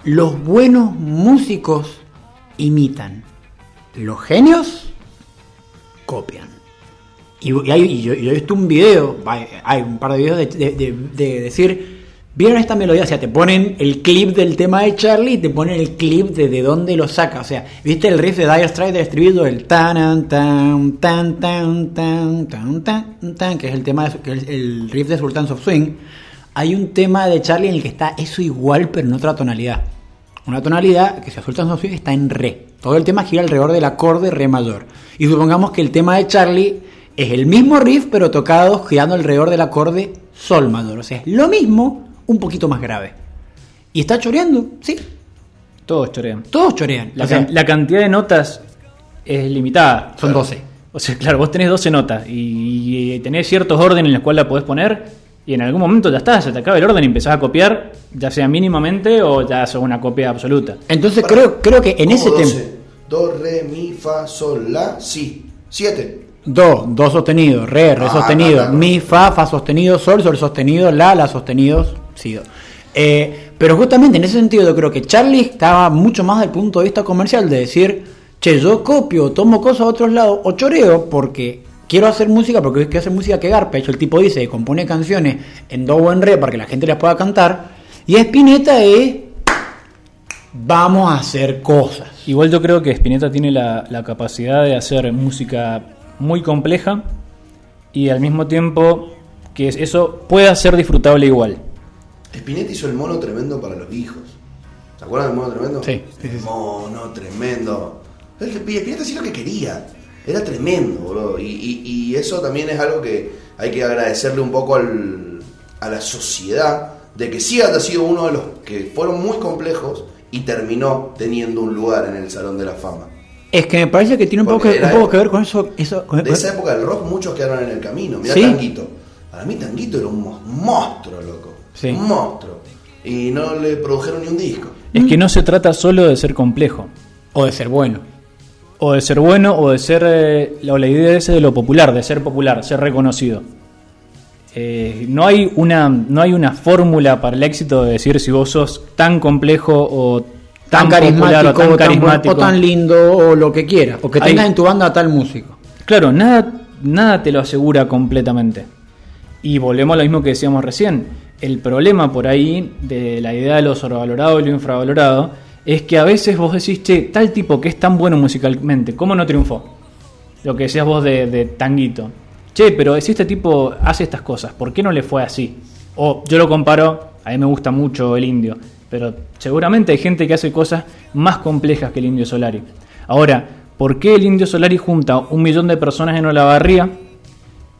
los buenos músicos imitan, los genios copian. Y, y hay- y yo, he visto un video, hay, hay un par de videos de, de- de- de decir, ¿vieron esta melodía? O sea, te ponen el clip del tema de Charlie y te ponen el clip de de dónde lo saca. O sea, ¿viste el riff de Dire Straits del estribillo? El tan tan tan tan tan tan tan tan que es el tema de, que es el riff de Sultans of Swing. Hay un tema de Charlie en el que está eso igual pero en otra tonalidad. Una tonalidad que si Sultans of Swing está en re. Todo el tema gira alrededor del acorde re mayor. Y supongamos que el tema de Charlie es el mismo riff, pero tocado girando alrededor del acorde sol mayor. O sea, es lo mismo, un poquito más grave. ¿Y está choreando? Sí, Todos chorean. todos chorean. La, O sea, can- la cantidad de notas es limitada. son 12. O sea, claro, vos tenés 12 notas y, y tenés ciertos órdenes en los cuales la podés poner y en algún momento ya está, se te acaba el orden y empezás a copiar, ya sea mínimamente o ya sea una copia absoluta. Entonces Para- creo, creo que en ¿Cómo ese 12? tema... Do, re, mi, fa, sol, la, si. Siete. Do, do sostenido, re, re Ah, sostenido, mi, fa, fa sostenido, sol, sol sostenido, la, la sostenido, si, do. Eh, pero justamente en ese sentido yo creo que Charlie estaba mucho más del punto de vista comercial de decir, che, yo copio, tomo cosas a otros lados o choreo porque quiero hacer música, porque quiero hacer música que garpa. De hecho, el tipo dice, compone canciones en do o en re para que la gente las pueda cantar. Y Spinetta es, vamos a hacer cosas. Igual yo creo que Spinetta tiene la, capacidad de hacer música muy compleja y al mismo tiempo que es- eso pueda ser disfrutable igual. Spinetta hizo el mono tremendo para los hijos. ¿Se acuerdan del mono tremendo? Sí, sí, sí, sí. Mono tremendo. El Spinetta hacía lo que quería. Era tremendo, boludo. Y, y- y eso también es algo que hay que agradecerle un poco al- a la sociedad de que sí ha sido uno de los que fueron muy complejos y terminó teniendo un lugar en el Salón de la Fama. Es que me parece que tiene un poco que, un era- poco que ver con eso. eso con- De esa época del rock muchos quedaron en el camino. Mirá Sí. Tanguito. Para mí Tanguito era un mo- monstruo, loco. Sí. Un monstruo. Y no le produjeron ni un disco. Es que no se trata solo de ser complejo, O de ser bueno. o de ser bueno, o de ser, eh, la, o la idea esa de lo popular, de ser popular, ser reconocido. Eh, no hay una, no hay una fórmula para el éxito de decir si vos sos tan complejo o tan, popular o tan o tan, carismático. o tan lindo o lo que quieras. O que Hay- tengas en tu banda a tal músico. Claro, nada, nada te lo asegura completamente. Y volvemos a lo mismo que decíamos recién. El problema por ahí de la idea de lo sobrevalorado y lo infravalorado es que a veces vos decís, che, tal tipo que es tan bueno musicalmente, ¿cómo no triunfó? Lo que decías vos de, Tanguito. Che, pero si este tipo hace estas cosas, ¿por qué no le fue así? O yo lo comparo, a mí me gusta mucho el indio, pero seguramente hay gente que hace cosas más complejas que el indio Solari. Ahora, ¿por qué el indio Solari junta un millón de personas en Olavarría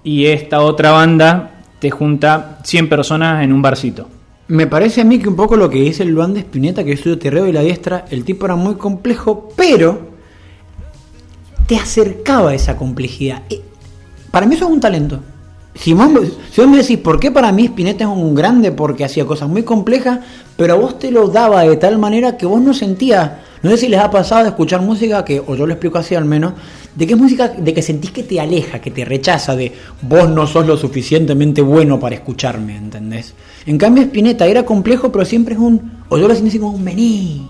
y esta otra banda te junta 100 personas en un barcito? Me parece a mí que un poco lo que dice Luan de Spinetta, que yo estudio Terreo y la diestra, el tipo era muy complejo, pero te acercaba a esa complejidad. Eh, Para mí eso es un talento. Si vos, si vos me decís, ¿por qué para mí Spinetta es un grande? Porque hacía cosas muy complejas, pero a vos te lo daba de tal manera que vos no sentías. No sé si les ha pasado de escuchar música que, o yo lo explico así al menos, de que es música de que sentís que te aleja, que te rechaza, de vos no sos lo suficientemente bueno para escucharme, ¿entendés? En cambio Spinetta era complejo, pero siempre es un, o yo lo sentí así como un vení,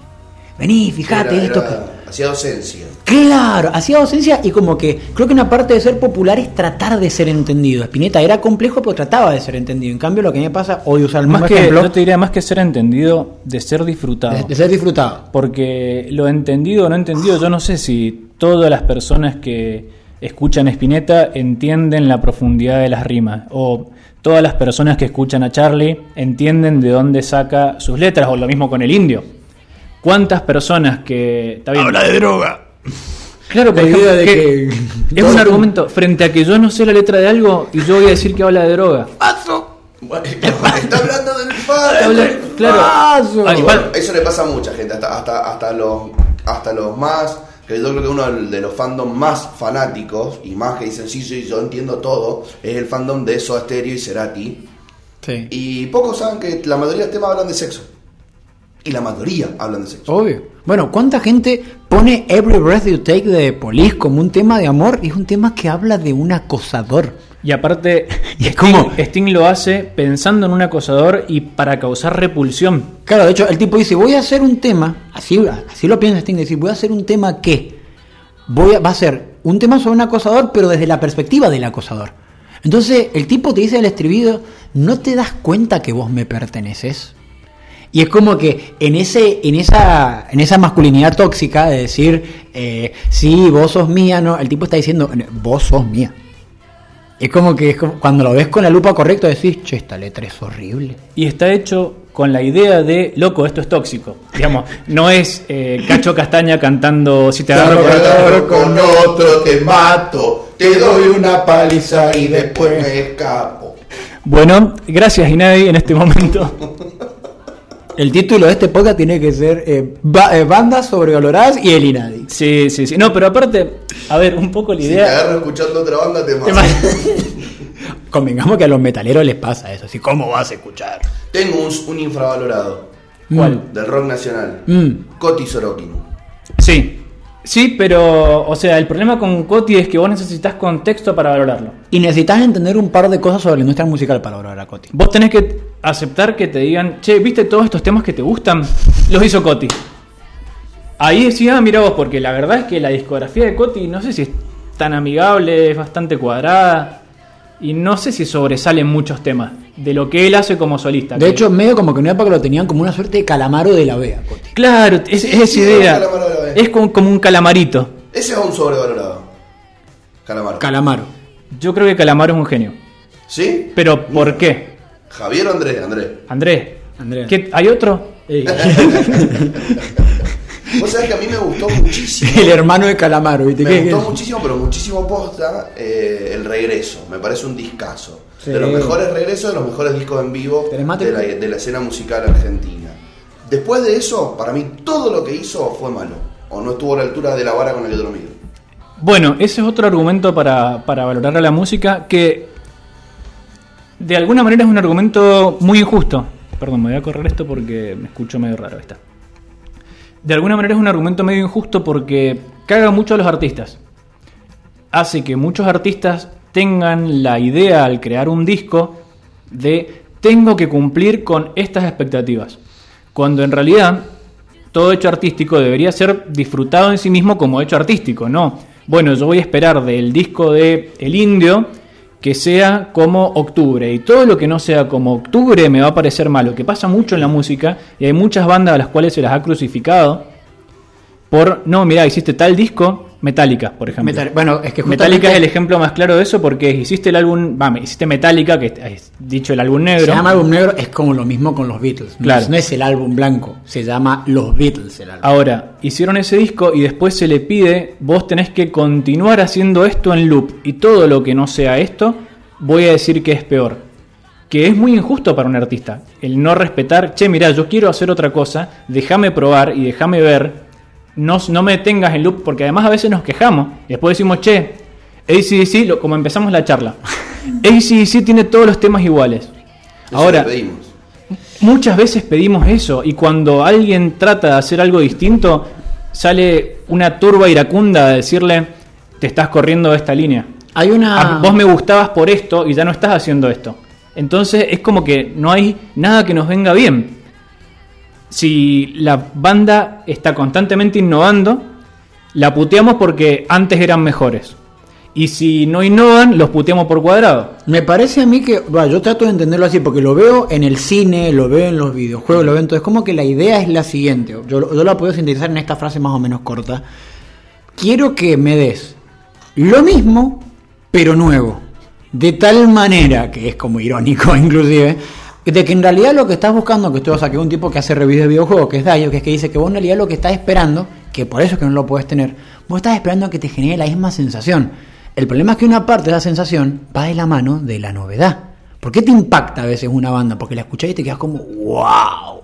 vení, fíjate Era- esto. era- que-". Hacía docencia. Claro, hacía docencia y como que creo que una parte de ser popular es tratar de ser entendido. Spinetta era complejo, pero trataba de ser entendido. En cambio, lo que me pasa, odio usar Más que, ejemplo, yo te diría más que ser entendido, de ser disfrutado. de, de ser disfrutado. Porque lo entendido o no entendido, yo no sé si todas las personas que escuchan Spinetta entienden la profundidad de las rimas. O todas las personas que escuchan a Charlie entienden de dónde saca sus letras. O lo mismo con el indio. ¿Cuántas personas que... Está bien, de droga. Claro, por ejemplo, de que que- es un argumento frente a que yo no sé la letra de algo y yo voy a decir que habla de droga. Bueno, Está hablando del padre. Habla- claro. Paso. Ah, igual- eso le pasa a mucha gente, hasta, hasta, hasta, los, hasta los más que yo creo que uno de los fandoms más fanáticos y más que dicen, sí, sí, yo entiendo todo, es el fandom de Soda Stereo y Cerati. Sí. Y pocos saben que la mayoría de temas hablan de sexo. Y la mayoría hablan de sexo. Obvio. Bueno, ¿cuánta gente pone Every Breath You Take de Police como un tema de amor? Y es un tema que habla de un acosador. Y aparte, Y es Sting, como- Sting lo hace pensando en un acosador y para causar repulsión. Claro, de hecho, el tipo dice, voy a hacer un tema, así, así lo piensa Sting, decir, voy a hacer un tema que voy a, va a ser un tema sobre un acosador, pero desde la perspectiva del acosador. Entonces, el tipo te dice el estribillo, ¿no te das cuenta que vos me perteneces? Y es como que en ese, en esa, en esa masculinidad tóxica de decir, eh, sí, vos sos mía, no, el tipo está diciendo, vos sos mía. Es como que es como- cuando lo ves con la lupa correcta decís, che, esta letra es horrible. Y está hecho con la idea de, loco, esto es tóxico. Digamos, no es eh, Cacho Castaña cantando Si te agarro con agarro con otro, te mato, te doy una paliza y después me escapo. Bueno, gracias Inadi en este momento. El título de este podcast tiene que ser eh, ba- eh, Bandas sobrevaloradas y el Inadi. Sí, sí, sí. No, pero aparte, a ver, un poco la Si te idea... agarro escuchando otra banda, te Te mato. Convengamos que a los metaleros les pasa eso, así ¿cómo vas a escuchar? Tengo un, un infravalorado ¿Cuál? del rock nacional. Mm. Coti Sorokin. Sí. Sí, pero, o sea, el problema con Coti es que vos necesitas contexto para valorarlo. Y necesitas entender un par de cosas sobre la industria musical para valorar a Coti. Vos tenés que aceptar que te digan, che, ¿viste todos estos temas que te gustan? Los hizo Coti. Ahí decía, ah, mira vos, porque la verdad es que la discografía de Coti no sé si es tan amigable, es bastante cuadrada. Y no sé si sobresalen muchos temas de lo que él hace como solista. De hecho, medio como que en una época lo tenían como una suerte de calamaro de la vea, Coti. claro, es, esa idea. Es como, como un calamarito. Ese es un sobrevalorado. Calamaro. Calamaro. Yo creo que Calamaro es un genio. ¿Sí? Pero ¿por qué? Javier o Andrés, Andrés. Andrés. ¿qué- ¿hay otro? Vos sabés que a mí me gustó muchísimo. El hermano de Calamaro, ¿viste? Me ¿Qué- qué gustó es? muchísimo, pero muchísimo posta eh, El Regreso. Me parece un discazo. Sí. De los mejores regresos, de los mejores discos en vivo de la, de la escena musical argentina. Después de eso, para mí todo lo que hizo fue malo. O no estuvo a la altura de la vara con yo lo mido. Bueno, ese es otro argumento para, para valorar a la música que de alguna manera es un argumento muy injusto. Perdón, me voy a correr esto porque me escucho medio raro esta. De alguna manera es un argumento medio injusto porque caga mucho a los artistas. Hace que muchos artistas tengan la idea al crear un disco de tengo que cumplir con estas expectativas. Cuando en realidad todo hecho artístico debería ser disfrutado en sí mismo como hecho artístico, ¿no? Bueno, yo voy a esperar del disco de El Indio que sea como octubre. Y todo lo que no sea como octubre me va a parecer malo, que pasa mucho en la música y hay muchas bandas a las cuales se las ha crucificado por, no, mira, hiciste tal disco, Metallica, por ejemplo. Metal- bueno, es que Metallica es el ejemplo más claro de eso porque hiciste el álbum, va, hiciste Metallica, que es dicho el álbum negro. Se llama álbum negro, es como lo mismo con los Beatles. No Claro. es- No es el álbum blanco, se llama Los Beatles el álbum. Ahora, hicieron ese disco y después se le pide, vos tenés que continuar haciendo esto en loop y todo lo que no sea esto, voy a decir que es peor. Que es muy injusto para un artista. El no respetar, che, mira, yo quiero hacer otra cosa, déjame probar y déjame ver, no, no me tengas en loop, porque además a veces nos quejamos y después decimos, che, ACDC, lo- como empezamos la charla, ACDC tiene todos los temas iguales. Eso Ahora. Muchas veces pedimos eso y cuando alguien trata de hacer algo distinto, sale una turba iracunda a decirle, te estás corriendo de esta línea. Hay una... Vos me gustabas por esto y ya no estás haciendo esto. Entonces es como que no hay nada que nos venga bien. Si la banda está constantemente innovando, la puteamos porque antes eran mejores. Y si no innovan, los puteamos por cuadrado. Me parece a mí que, yo trato de entenderlo así, porque lo veo en el cine, lo veo en los videojuegos, lo veo entonces como que la idea es la siguiente, yo, yo la puedo sintetizar en esta frase más o menos corta. Quiero que me des lo mismo, pero nuevo. De tal manera, que es como irónico inclusive, de que en realidad lo que estás buscando, que esto es un tipo que hace reviews de videojuegos, que es Dayo, que es que dice que vos en realidad lo que estás esperando, que por eso es que no lo puedes tener, vos estás esperando que te genere la misma sensación. El problema es que una parte de esa sensación va de la mano de la novedad. ¿Por qué te impacta a veces una banda? Porque la escuchás y te quedas como, wow.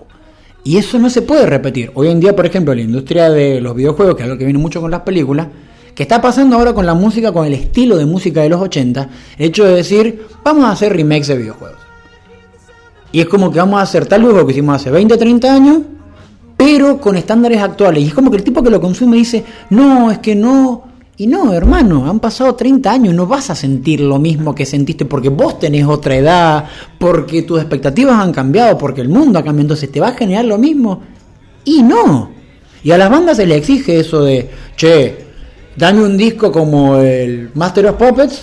Y eso no se puede repetir. Hoy en día, por ejemplo, la industria de los videojuegos, que es algo que viene mucho con las películas, que está pasando ahora con la música, con el estilo de música de los 80, el hecho de decir, vamos a hacer remakes de videojuegos. Y es como que vamos a hacer tal juego que hicimos hace 20, 30 años, pero con estándares actuales. Y es como que el tipo que lo consume dice, no, es que no. Y no, hermano, han pasado 30 años, no vas a sentir lo mismo que sentiste porque vos tenés otra edad, porque tus expectativas han cambiado, porque el mundo ha cambiado, entonces te va a generar lo mismo. Y no. Y a las bandas se le exige eso de, che, dame un disco como el Master of Puppets,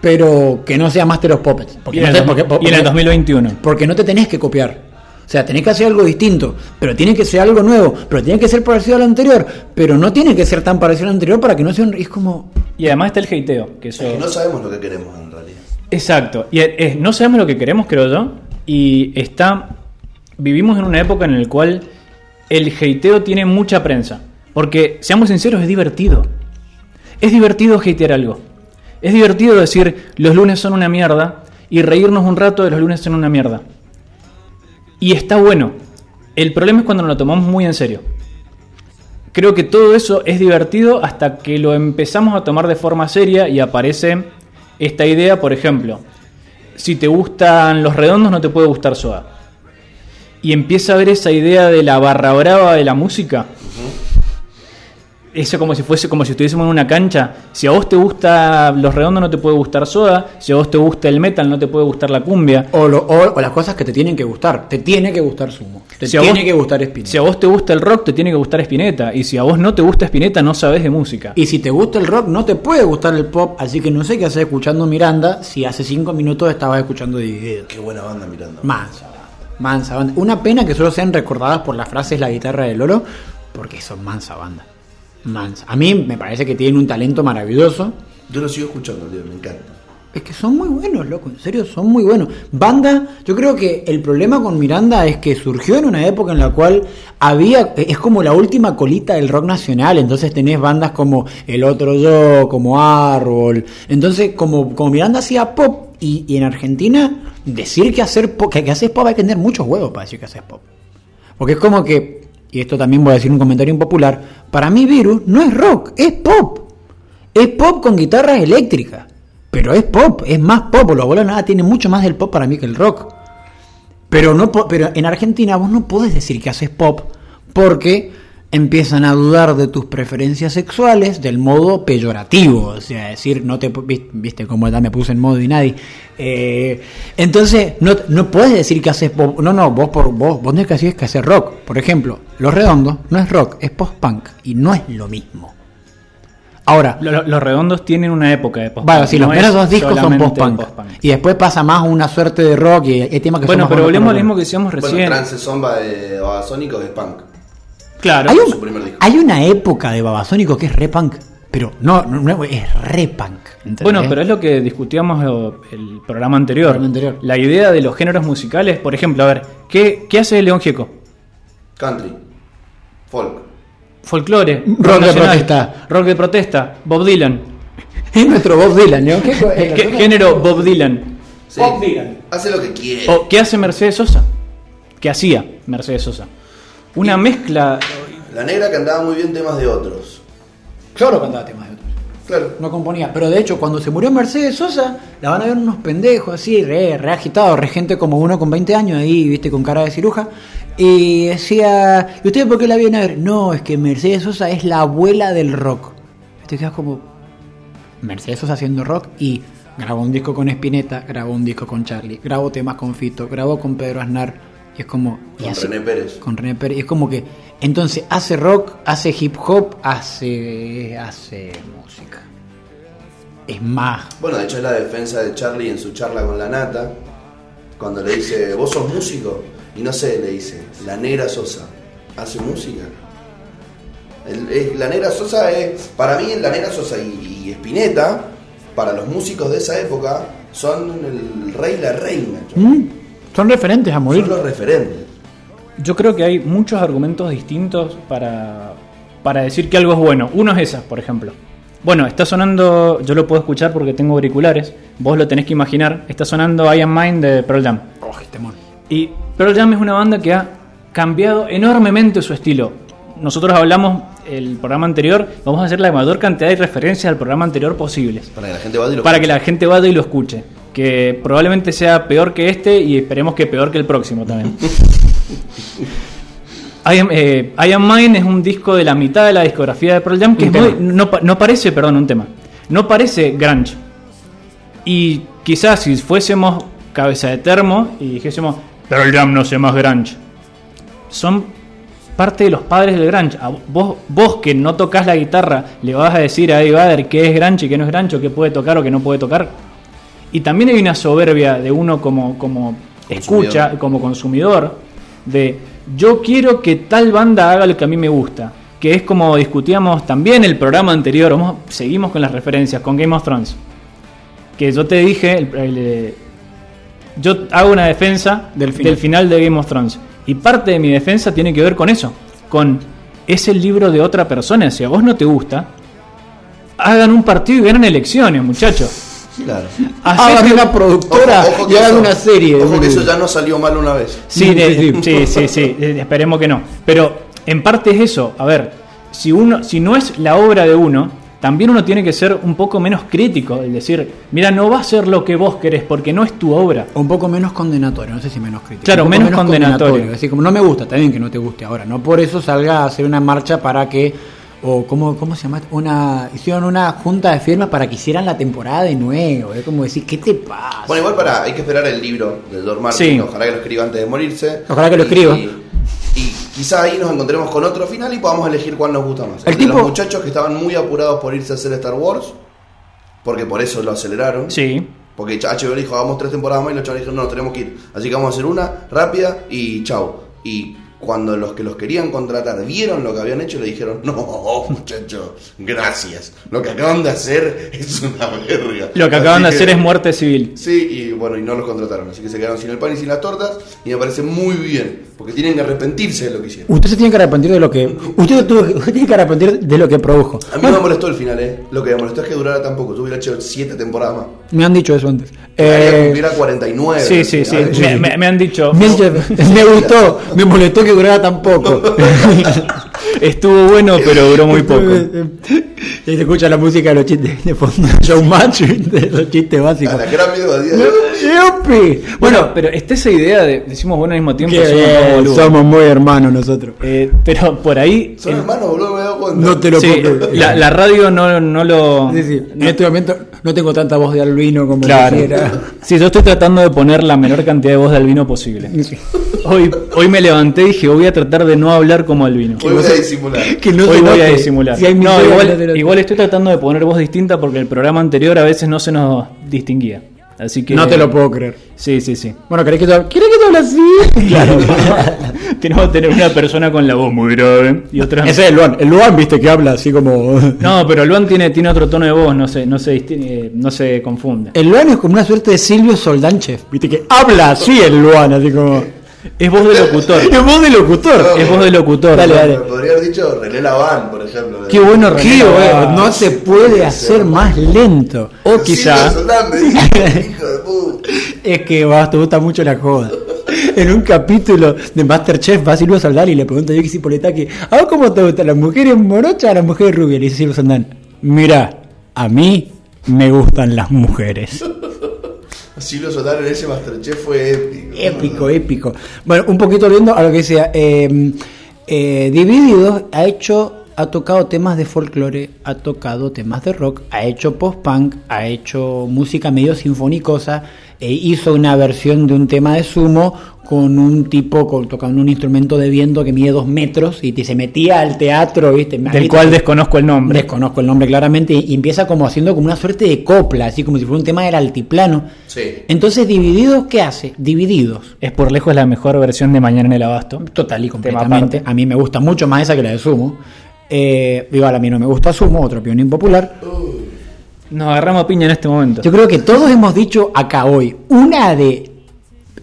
pero que no sea Master of Puppets. Y Porque en, no el, te- porque- y en el 2021. porque no te tenés que copiar. O sea, tenés que hacer algo distinto, pero tiene que ser algo nuevo, pero tiene que ser parecido a lo anterior, pero no tiene que ser tan parecido a lo anterior para que no sea un... Es como... Y además está el hateo, que eso... Es que no sabemos lo que queremos en realidad. Exacto. Y es- es- no sabemos lo que queremos, creo yo. Y está. Vivimos en una época en la cual el hateo tiene mucha prensa. Porque, seamos sinceros, es divertido. Es divertido hatear algo. Es divertido decir los lunes son una mierda y reírnos un rato de los lunes son una mierda. Y está bueno. El problema es cuando nos lo tomamos muy en serio. Creo que todo eso es divertido hasta que lo empezamos a tomar de forma seria y aparece esta idea, por ejemplo, si te gustan los redondos no te puede gustar Soda. Y empieza a ver esa idea de la barra brava de la música. Eso como si fuese como si estuviésemos en una cancha. Si a vos te gusta los redondos no te puede gustar Soda, si a vos te gusta el metal no te puede gustar la cumbia. O, lo- o- o las cosas que te tienen que gustar. Te tiene que gustar Sumo. Te Si tiene vos- que gustar Spinetta. Si a vos te gusta el rock te tiene que gustar Spinetta y si a vos no te gusta Spinetta no sabes de música. Y si te gusta el rock, no te puede gustar el pop, así que no sé qué hacer escuchando Miranda si hace cinco minutos estabas escuchando Dividido. Qué buena banda mirando. Mansa banda. Mansa banda. Una pena que solo sean recordadas por las frases la guitarra de Lolo, porque son mansa banda. Mansa. A mí me parece que tienen un talento maravilloso. Yo lo sigo escuchando, tío, me encanta. Es que son muy buenos, loco, en serio, son muy buenos. Banda, yo creo que el problema con Miranda es que surgió en una época en la cual había, es como la última colita del rock nacional, entonces tenés bandas como El Otro Yo, como Árbol, entonces como, como Miranda hacía pop y, y en Argentina decir que hacer pop, que, que haces pop hay que tener muchos huevos para decir que haces pop. Porque es como que, y esto también voy a decir un comentario impopular, para mí Virus no es rock, es pop. Es pop con guitarras eléctricas. Pero es pop, es más pop. Los abuelos nada tiene mucho más del pop para mí que el rock. Pero, no, pero en Argentina vos no podés decir que haces pop porque empiezan a dudar de tus preferencias sexuales del modo peyorativo. O sea, decir, no te. Viste cómo ya me puse en modo y nadie. Eh, entonces, no, no puedes decir que haces pop. No, no, vos, por, vos, vos tenés que decir que haces rock. Por ejemplo, Los Redondos no es rock, es post-punk. Y no es lo mismo. Ahora, Lo- lo- Los, redondos tienen una época de post bueno, sí, los no primeros es dos discos son post-punk. post-punk. Y después pasa más una suerte de rock y hay temas que Bueno, son más pero volvemos al mismo que decíamos recién. Bueno, Trance Zomba de Babasónico que es punk. Claro. Hay, un- su primer disco. hay una época de Babasónico que es re punk, pero no, no, no, es re punk. ¿entendés? Bueno, pero es lo que discutíamos lo- el programa anterior. programa anterior. La idea de los géneros musicales, por ejemplo, a ver, ¿qué, qué hace León Gieco? Country. Folk. Folclore, Rock de nacional, protesta. rock de protesta, Bob Dylan. es nuestro Bob Dylan, ¿no? ¿Qué, co- ¿Qué eh, género Bob Dylan? Sí. Bob Dylan. Hace lo que quiere. ¿O qué hace Mercedes Sosa? ¿Qué hacía Mercedes Sosa? Una mezcla. La negra cantaba muy bien temas de otros. Solo cantaba temas de otros. Claro. No componía. Pero de hecho, cuando se murió Mercedes Sosa, la van a ver unos pendejos así, re, re agitados, re gente como uno con 20 años ahí, viste, con cara de ciruja. Y decía, ¿y ustedes por qué la vienen a ver? No, es que Mercedes Sosa es la abuela del rock. Y te quedas como, Mercedes Sosa haciendo rock y grabó un disco con Spinetta, grabó un disco con Charlie, grabó temas con Fito, grabó con Pedro Aznar. Es como... Con hace- René Pérez. con René Pérez. Es como que, entonces, hace rock, hace hip hop, hace, hace música. Es más. Bueno, de hecho es la defensa de Charlie en su charla con la nata. Cuando le dice, vos sos músico. Y no sé, le dice, la negra Sosa. ¿Hace música? El- la negra Sosa es, para mí la negra Sosa y, y Spinetta, para los músicos de esa época, son el rey y la reina. mm, son referentes a morir. Son los referentes. Yo creo que hay muchos argumentos distintos para, para decir que algo es bueno. Uno es esa, por ejemplo. Bueno, está sonando, yo lo puedo escuchar porque tengo auriculares, vos lo tenés que imaginar, está sonando I Am Mine de Pearl Jam. Oh, este. Y Pearl Jam es una banda que ha cambiado enormemente su estilo. Nosotros hablamos el programa anterior, vamos a hacer la mayor cantidad de referencias al programa anterior posibles. Para que la gente vaya y lo Para que la gente vaya y lo escuche. Que probablemente sea peor que este y esperemos que peor que el próximo también. I Am, eh, I Am Mine es un disco de la mitad de la discografía de Pearl Jam que es muy- no, no parece, perdón, un tema. No parece grunge. Y quizás si fuésemos cabeza de termo y dijésemos Pearl Jam no sé más grunge. Son parte de los padres del grunge. A vos, vos que no tocas la guitarra, le vas a decir a Eddie Vedder qué es grunge y qué no es grunge, o qué puede tocar o qué no puede tocar. Y también hay una soberbia de uno como, como escucha, como consumidor, de yo quiero que tal banda haga lo que a mí me gusta. Que es como discutíamos también el programa anterior, vamos, seguimos con las referencias, con Game of Thrones. Que yo te dije, el- el, eh, yo hago una defensa Del del final. final. de Game of Thrones. Y parte de mi defensa tiene que ver con eso. Con es el libro de otra persona. Si a vos no te gusta, hagan un partido y ganan elecciones, muchachos. Claro. Hagan una productora Ojo- ojo y hagan eso- una serie. Ojo que eso ya no salió mal una vez. Sí, de- Sí, sí, sí. sí, sí, eh, esperemos que no. Pero en parte es eso. A ver, si uno, si no es la obra de uno, también uno tiene que ser un poco menos crítico. Es decir, mira, no va a ser lo que vos querés porque no es tu obra. Un poco menos condenatorio, no sé si menos crítico. Claro, menos condenatorio. Así como no me gusta, también que no te guste ahora. No por eso salga a hacer una marcha para que. O ¿cómo, cómo se llama? Una, hicieron una junta de firmas para que hicieran la temporada de nuevo. Es como decir, ¿qué te pasa? Bueno, igual para, hay que esperar el libro de George Martin, Sí. ojalá que lo escriba antes de morirse. Ojalá que lo escriba. Y, y quizá ahí nos encontremos con otro final y podamos elegir cuál nos gusta más. El El, de los muchachos que estaban muy apurados por irse a hacer Star Wars, porque por eso lo aceleraron. Sí. Porque HBO dijo, hagamos tres temporadas más y los chavales dijeron, no, tenemos que ir. Así que vamos a hacer una rápida y chao. Y cuando los que los querían contratar vieron lo que habían hecho, le dijeron, no, muchachos, gracias. Lo que acaban de hacer es una verga. Lo que acaban de hacer es muerte civil. Sí, y bueno, y no los contrataron, así que se quedaron sin el pan y sin las tortas, y me parece muy bien, porque tienen que arrepentirse de lo que hicieron. Usted se tiene que arrepentir de lo que. Usted, tuvo usted tiene que arrepentir de lo que produjo. A mí no me molestó el final, ¿eh? Lo que me molestó es que durara tan poco, yo hubiera hecho siete temporadas más. Me han dicho eso antes. Eh, cumpliera 49. Sí, sí, sí. Me, me- me han dicho. me, me gustó, me molestó que durara tan poco. Estuvo bueno, pero duró muy poco. Y se escucha la música de los chistes de fondo, showmatch, de los chistes A básicos. la gran video de día de ¡Yupi! Bueno, Bueno, pero está esa idea de decimos bueno al mismo tiempo. que somos somos muy hermanos nosotros. Eh, pero por ahí. Son el- hermanos, boludo, me he dado cuenta. No te lo sí, puedo la, la radio no, no lo. Sí, sí. En este momento no tengo tanta voz de albino como Claro. quisiera. Sí, yo estoy tratando de poner la menor cantidad de voz de albino posible. Hoy, hoy me levanté y dije, voy a tratar de no hablar como albino. Hoy voy a disimular. Que no hoy voy a disimular. Si no, igual, estoy tratando de poner voz distinta porque el programa anterior a veces no se nos distinguía. Así que. No te lo puedo creer. Sí, sí, sí. Bueno, ¿querés que te hable? ¿Quieres que te hable así? Claro. Tenemos que tener una persona con la voz muy grave y otra. Ese es el Luan. El Luan, viste, que habla así como. No, pero Luan tiene, tiene otro tono de voz, no se, no se, eh, no se confunde. El Luan es como una suerte de Silvio Soldanchev, viste, que habla así el Luan, así como. Es voz de locutor. Es voz de locutor. Es voz de locutor. Dale, Me dale. podría haber dicho René Laván, por ejemplo. Qué bueno Qué René bueno, Laván. no se puede hacer más lento. O Silvio quizá. Soldán, me dijo, hijo de puta. Es que vas, te gusta mucho la joda. En un capítulo de Masterchef va Silvio Soldán y le pregunta a Yuki ¿A vos cómo te gustan las mujeres morochas o las mujeres rubias? Le dice Silvio Soldán, mira, a mí me gustan las mujeres. Silvio Soldán en ese Masterchef fue épico. Épico, épico. Bueno, un poquito viendo a lo que decía. Eh, eh, Divididos ha hecho, ha tocado temas de folclore, ha tocado temas de rock, ha hecho post-punk, ha hecho música medio sinfonicosa, e hizo una versión de un tema de sumo con un tipo con, tocando un instrumento de viento que mide dos metros y te- se metía al teatro, ¿viste? Del cual desconozco el nombre. Desconozco el nombre claramente y empieza como haciendo como una suerte de copla, así como si fuera un tema del altiplano. Sí. Entonces, Divididos, ¿qué hace? Divididos. Es por lejos la mejor versión de Mañana en el Abasto. Total y completamente. A mí me gusta mucho más esa que la de Sumo. Eh, igual a mí no me gusta Sumo, otra opinión impopular. Nos agarramos piña en este momento. Yo creo que todos hemos dicho acá hoy una de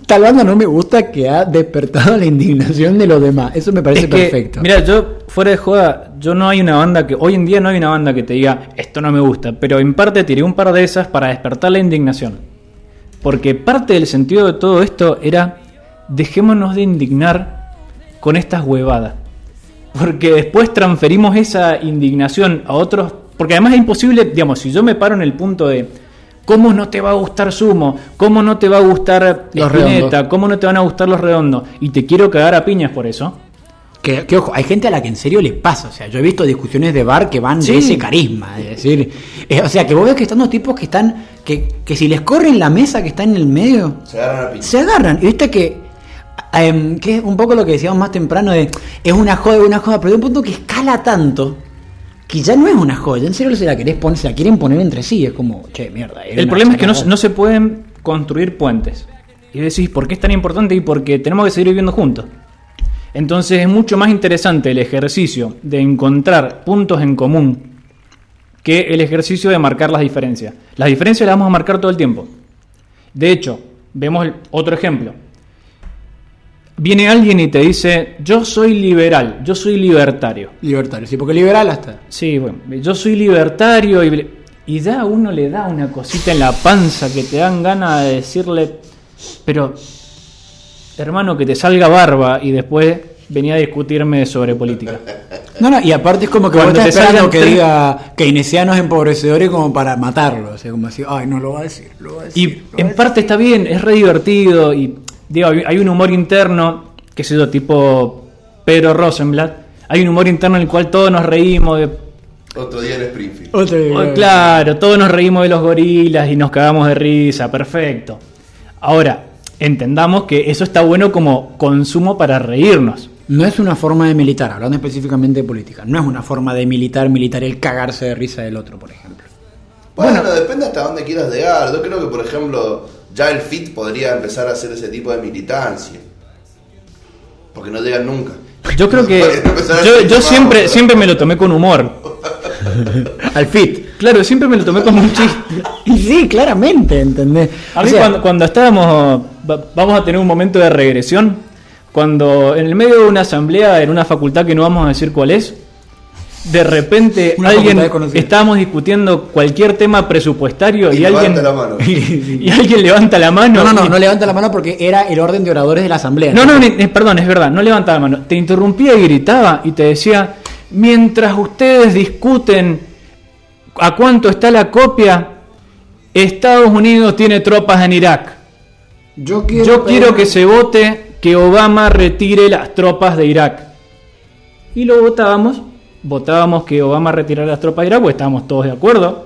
tal banda no me gusta que ha despertado la indignación de los demás. Eso me parece Es que, perfecto. Mira, yo, fuera de joda, yo no hay una banda que. Hoy en día no hay una banda que te diga, esto no me gusta. Pero en parte tiré un par de esas para despertar la indignación. Porque parte del sentido de todo esto era, dejémonos de indignar con estas huevadas. Porque después transferimos esa indignación a otros. Porque además es imposible, digamos, si yo me paro en el punto de cómo no te va a gustar Sumo, cómo no te va a gustar Los Spinetta, cómo no te van a gustar los redondos, y te quiero cagar a piñas por eso. Que, que, ojo, hay gente a la que en serio le pasa. O sea, yo he visto discusiones de bar que van Sí. de ese carisma. Es decir, eh, o sea, que vos ves que están los tipos que están. Que, que si les corren la mesa que está en el medio, Se agarran a piña. se agarran. Y viste que. em, que es un poco lo que decíamos más temprano de. Es una joda, una joda, pero de un punto que escala tanto. Que ya no es una joda, ya en serio se la querés poner, se la quieren poner entre sí, es como, che, mierda. El problema es que no, se pueden construir puentes. Y decís, ¿por qué es tan importante? Y porque tenemos que seguir viviendo juntos. Entonces es mucho más interesante el ejercicio de encontrar puntos en común que el ejercicio de marcar las diferencias. Las diferencias las vamos a marcar todo el tiempo. De hecho, vemos el- otro ejemplo. Viene alguien y te dice, yo soy liberal, yo soy libertario. Libertario, sí, porque liberal hasta. Sí, bueno, yo soy libertario y, y ya a uno le da una cosita en la panza que te dan ganas de decirle, pero hermano, que te salga barba y después venía a discutirme sobre política. No, no, y aparte es como que vos Cuando estás te esperando que diga keynesianos empobrecedores como para matarlo. O sea, como así, ay, no lo va a decir, lo va a decir. Y en decir". parte está bien, es re divertido y digo, hay hay un humor interno, qué sé yo, tipo Pedro Rosenblatt. Hay un humor interno en el cual todos nos reímos de Otro día en Springfield. Otro- Oh, claro, todos nos reímos de los gorilas y nos cagamos de risa, perfecto. Ahora, entendamos que eso está bueno como consumo para reírnos. No es una forma de militar, hablando específicamente de política. No es una forma de militar, militar el cagarse de risa del otro, por ejemplo. Bueno, depende hasta dónde quieras llegar. Yo creo que, por ejemplo, ya el FIT podría empezar a hacer ese tipo de militancia. Porque no llegan nunca. Yo creo que yo, siempre, siempre me lo tomé con humor. Al fit. Claro, siempre me lo tomé como un chiste. Y sí, claramente, ¿entendés? A O mí sea, cuando, cuando estábamos, va- vamos a tener un momento de regresión, cuando en el medio de una asamblea en una facultad que no vamos a decir cuál es, de repente Una alguien estábamos discutiendo cualquier tema presupuestario y, Y alguien levanta la mano. y alguien levanta la mano. No, no, no, y- no levanta la mano porque era el orden de oradores de la asamblea. no, no, ni- eh, perdón, es verdad, no levanta la mano. Te interrumpía y gritaba y te decía, mientras ustedes discuten a cuánto está la copia, Estados Unidos tiene tropas en Irak. Yo quiero, Yo quiero que se vote que Obama retire las tropas de Irak. Y lo votábamos. Votábamos que Obama retirara las tropas de Irak, pues estábamos todos de acuerdo.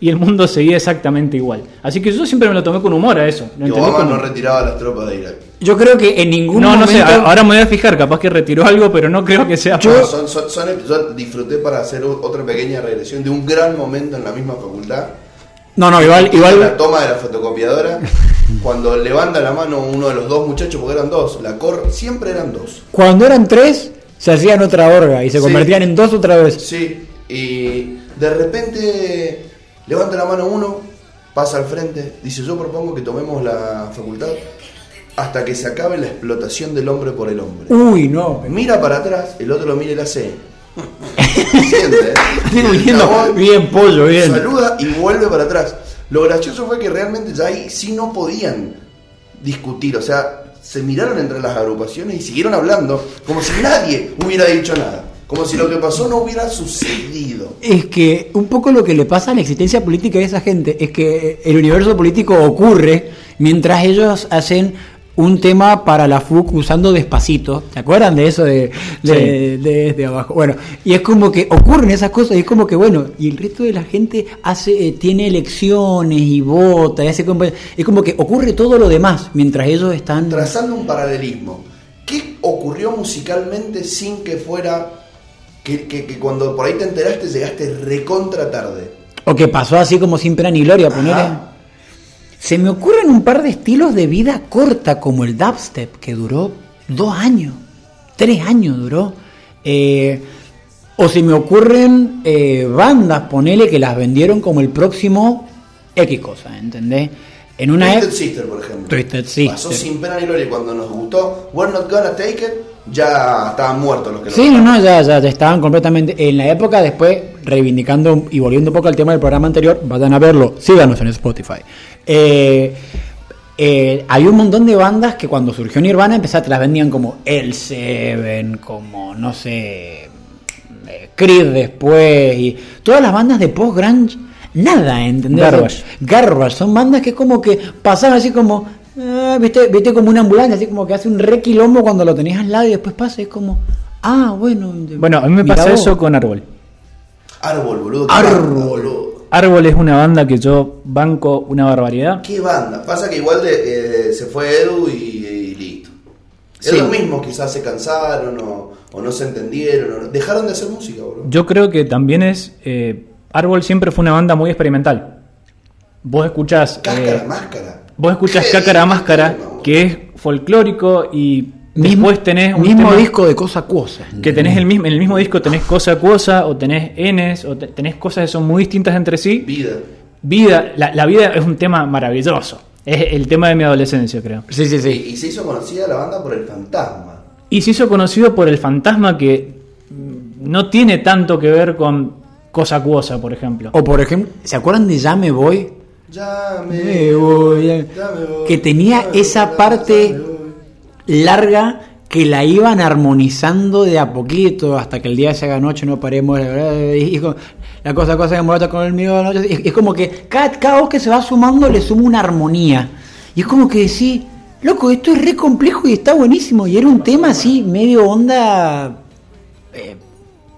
Y el mundo seguía exactamente igual. Así que yo siempre me lo tomé con humor a eso. Lo Y Obama no retiraba las tropas de Irak. Yo creo que en ningún No, no momento. sé, a- ahora me voy a fijar, capaz que retiró algo, pero no creo que sea. Yo- No, son, son- son- yo disfruté para hacer otra pequeña regresión de un gran momento en la misma facultad. No, no, igual, La igual. toma de la fotocopiadora. cuando levanta la mano uno de los dos muchachos, porque eran dos, la cor siempre eran dos. Cuando eran tres, se hacían otra orga y se Sí. convertían en dos otra vez. Sí, y de repente levanta la mano uno, pasa al frente, dice yo propongo que tomemos la facultad hasta que se acabe la explotación del hombre por el hombre. Uy, no. Mira para atrás, el otro lo mira y la hace. Siente, ¿eh? Bien, pollo, bien. Saluda y vuelve para atrás. Lo gracioso fue que realmente ya ahí sí no podían discutir, o sea, se miraron entre las agrupaciones y siguieron hablando como si nadie hubiera dicho nada, como si lo que pasó no hubiera sucedido. Es que un poco lo que le pasa a la existencia política de esa gente es que el universo político ocurre mientras ellos hacen un tema para la FUC usando despacito. ¿Se acuerdan de eso de, de, de- desde abajo? Bueno, y es como que ocurren esas cosas y es como que, bueno, y el resto de la gente hace eh, tiene elecciones y vota y hace... compa- Es como que ocurre todo lo demás mientras ellos están... Trazando un paralelismo, ¿qué ocurrió musicalmente sin que fuera que, que- que cuando por ahí te enteraste llegaste recontra tarde? O que pasó así como sin pena ni gloria, ponerle. Se me ocurren un par de estilos de vida corta, como el dubstep, que duró dos años, tres años duró. Eh, o se me ocurren eh, bandas, ponele, que las vendieron como el próximo X cosa, ¿entendés? En una Twisted ep- Sister, por ejemplo. Twisted Sister. Pasó sin pena ni gloria y cuando nos gustó We're Not Gonna Take It, ya estaban muertos los que lo Sí, no, cantaban. no, ya, ya, ya estaban completamente. En la época, después, reivindicando y volviendo un poco al tema del programa anterior, vayan a verlo, síganos en Spotify. Eh, eh, había un montón de bandas que cuando surgió Nirvana empezaron, te las vendían como El Seven, como no sé, eh, Creed después, y todas las bandas de post-grunge, nada, ¿entendés? Garbage. Garbage, son bandas que como que pasaban así como, ah, ¿viste, viste como una ambulancia, así como que hace un re quilombo cuando lo tenías al lado y después pasa, y es como, ah, bueno. Bueno, a mí me pasa vos. eso con Árbol. Árbol, boludo. Árbol. boludo. Árbol es una banda que yo banco una barbaridad. ¿Qué banda? Pasa que igual de- eh, se fue Edu y, y listo. Sí. Ellos mismos quizás se cansaron o, o no se entendieron. o- dejaron de hacer música, boludo. Yo creo que también es. eh, Árbol siempre fue una banda muy experimental. Vos escuchás. Cáscara, eh, máscara. vos escuchás ¿Qué Cácara Máscara, que es folclórico y después tenés un mismo disco de cosa cuosa. que tenés el mismo, en el mismo disco tenés cosa acuosa o tenés Ns o te- tenés cosas que son muy distintas entre sí. Vida. Vida, la, la vida es un tema maravilloso. Es el tema de mi adolescencia, creo. Sí, sí, sí. y se hizo conocida la banda por el fantasma. Y se hizo conocido por el fantasma que no tiene tanto que ver con cosa acuosa, por ejemplo. O por ejemplo, ¿se acuerdan de Ya me voy? Ya me, Me voy, ya me voy, que tenía esa voy, parte- ya me voy. Larga que la iban armonizando de a poquito hasta que el día se haga noche, no paremos. Y, con- la cosa, cosa que molesta con el mío de la noche. Es, es como que cada, cada voz que se va sumando le suma una armonía. Y es como que decís, loco, esto es re complejo y está buenísimo. Y era un tema así, medio onda. eh,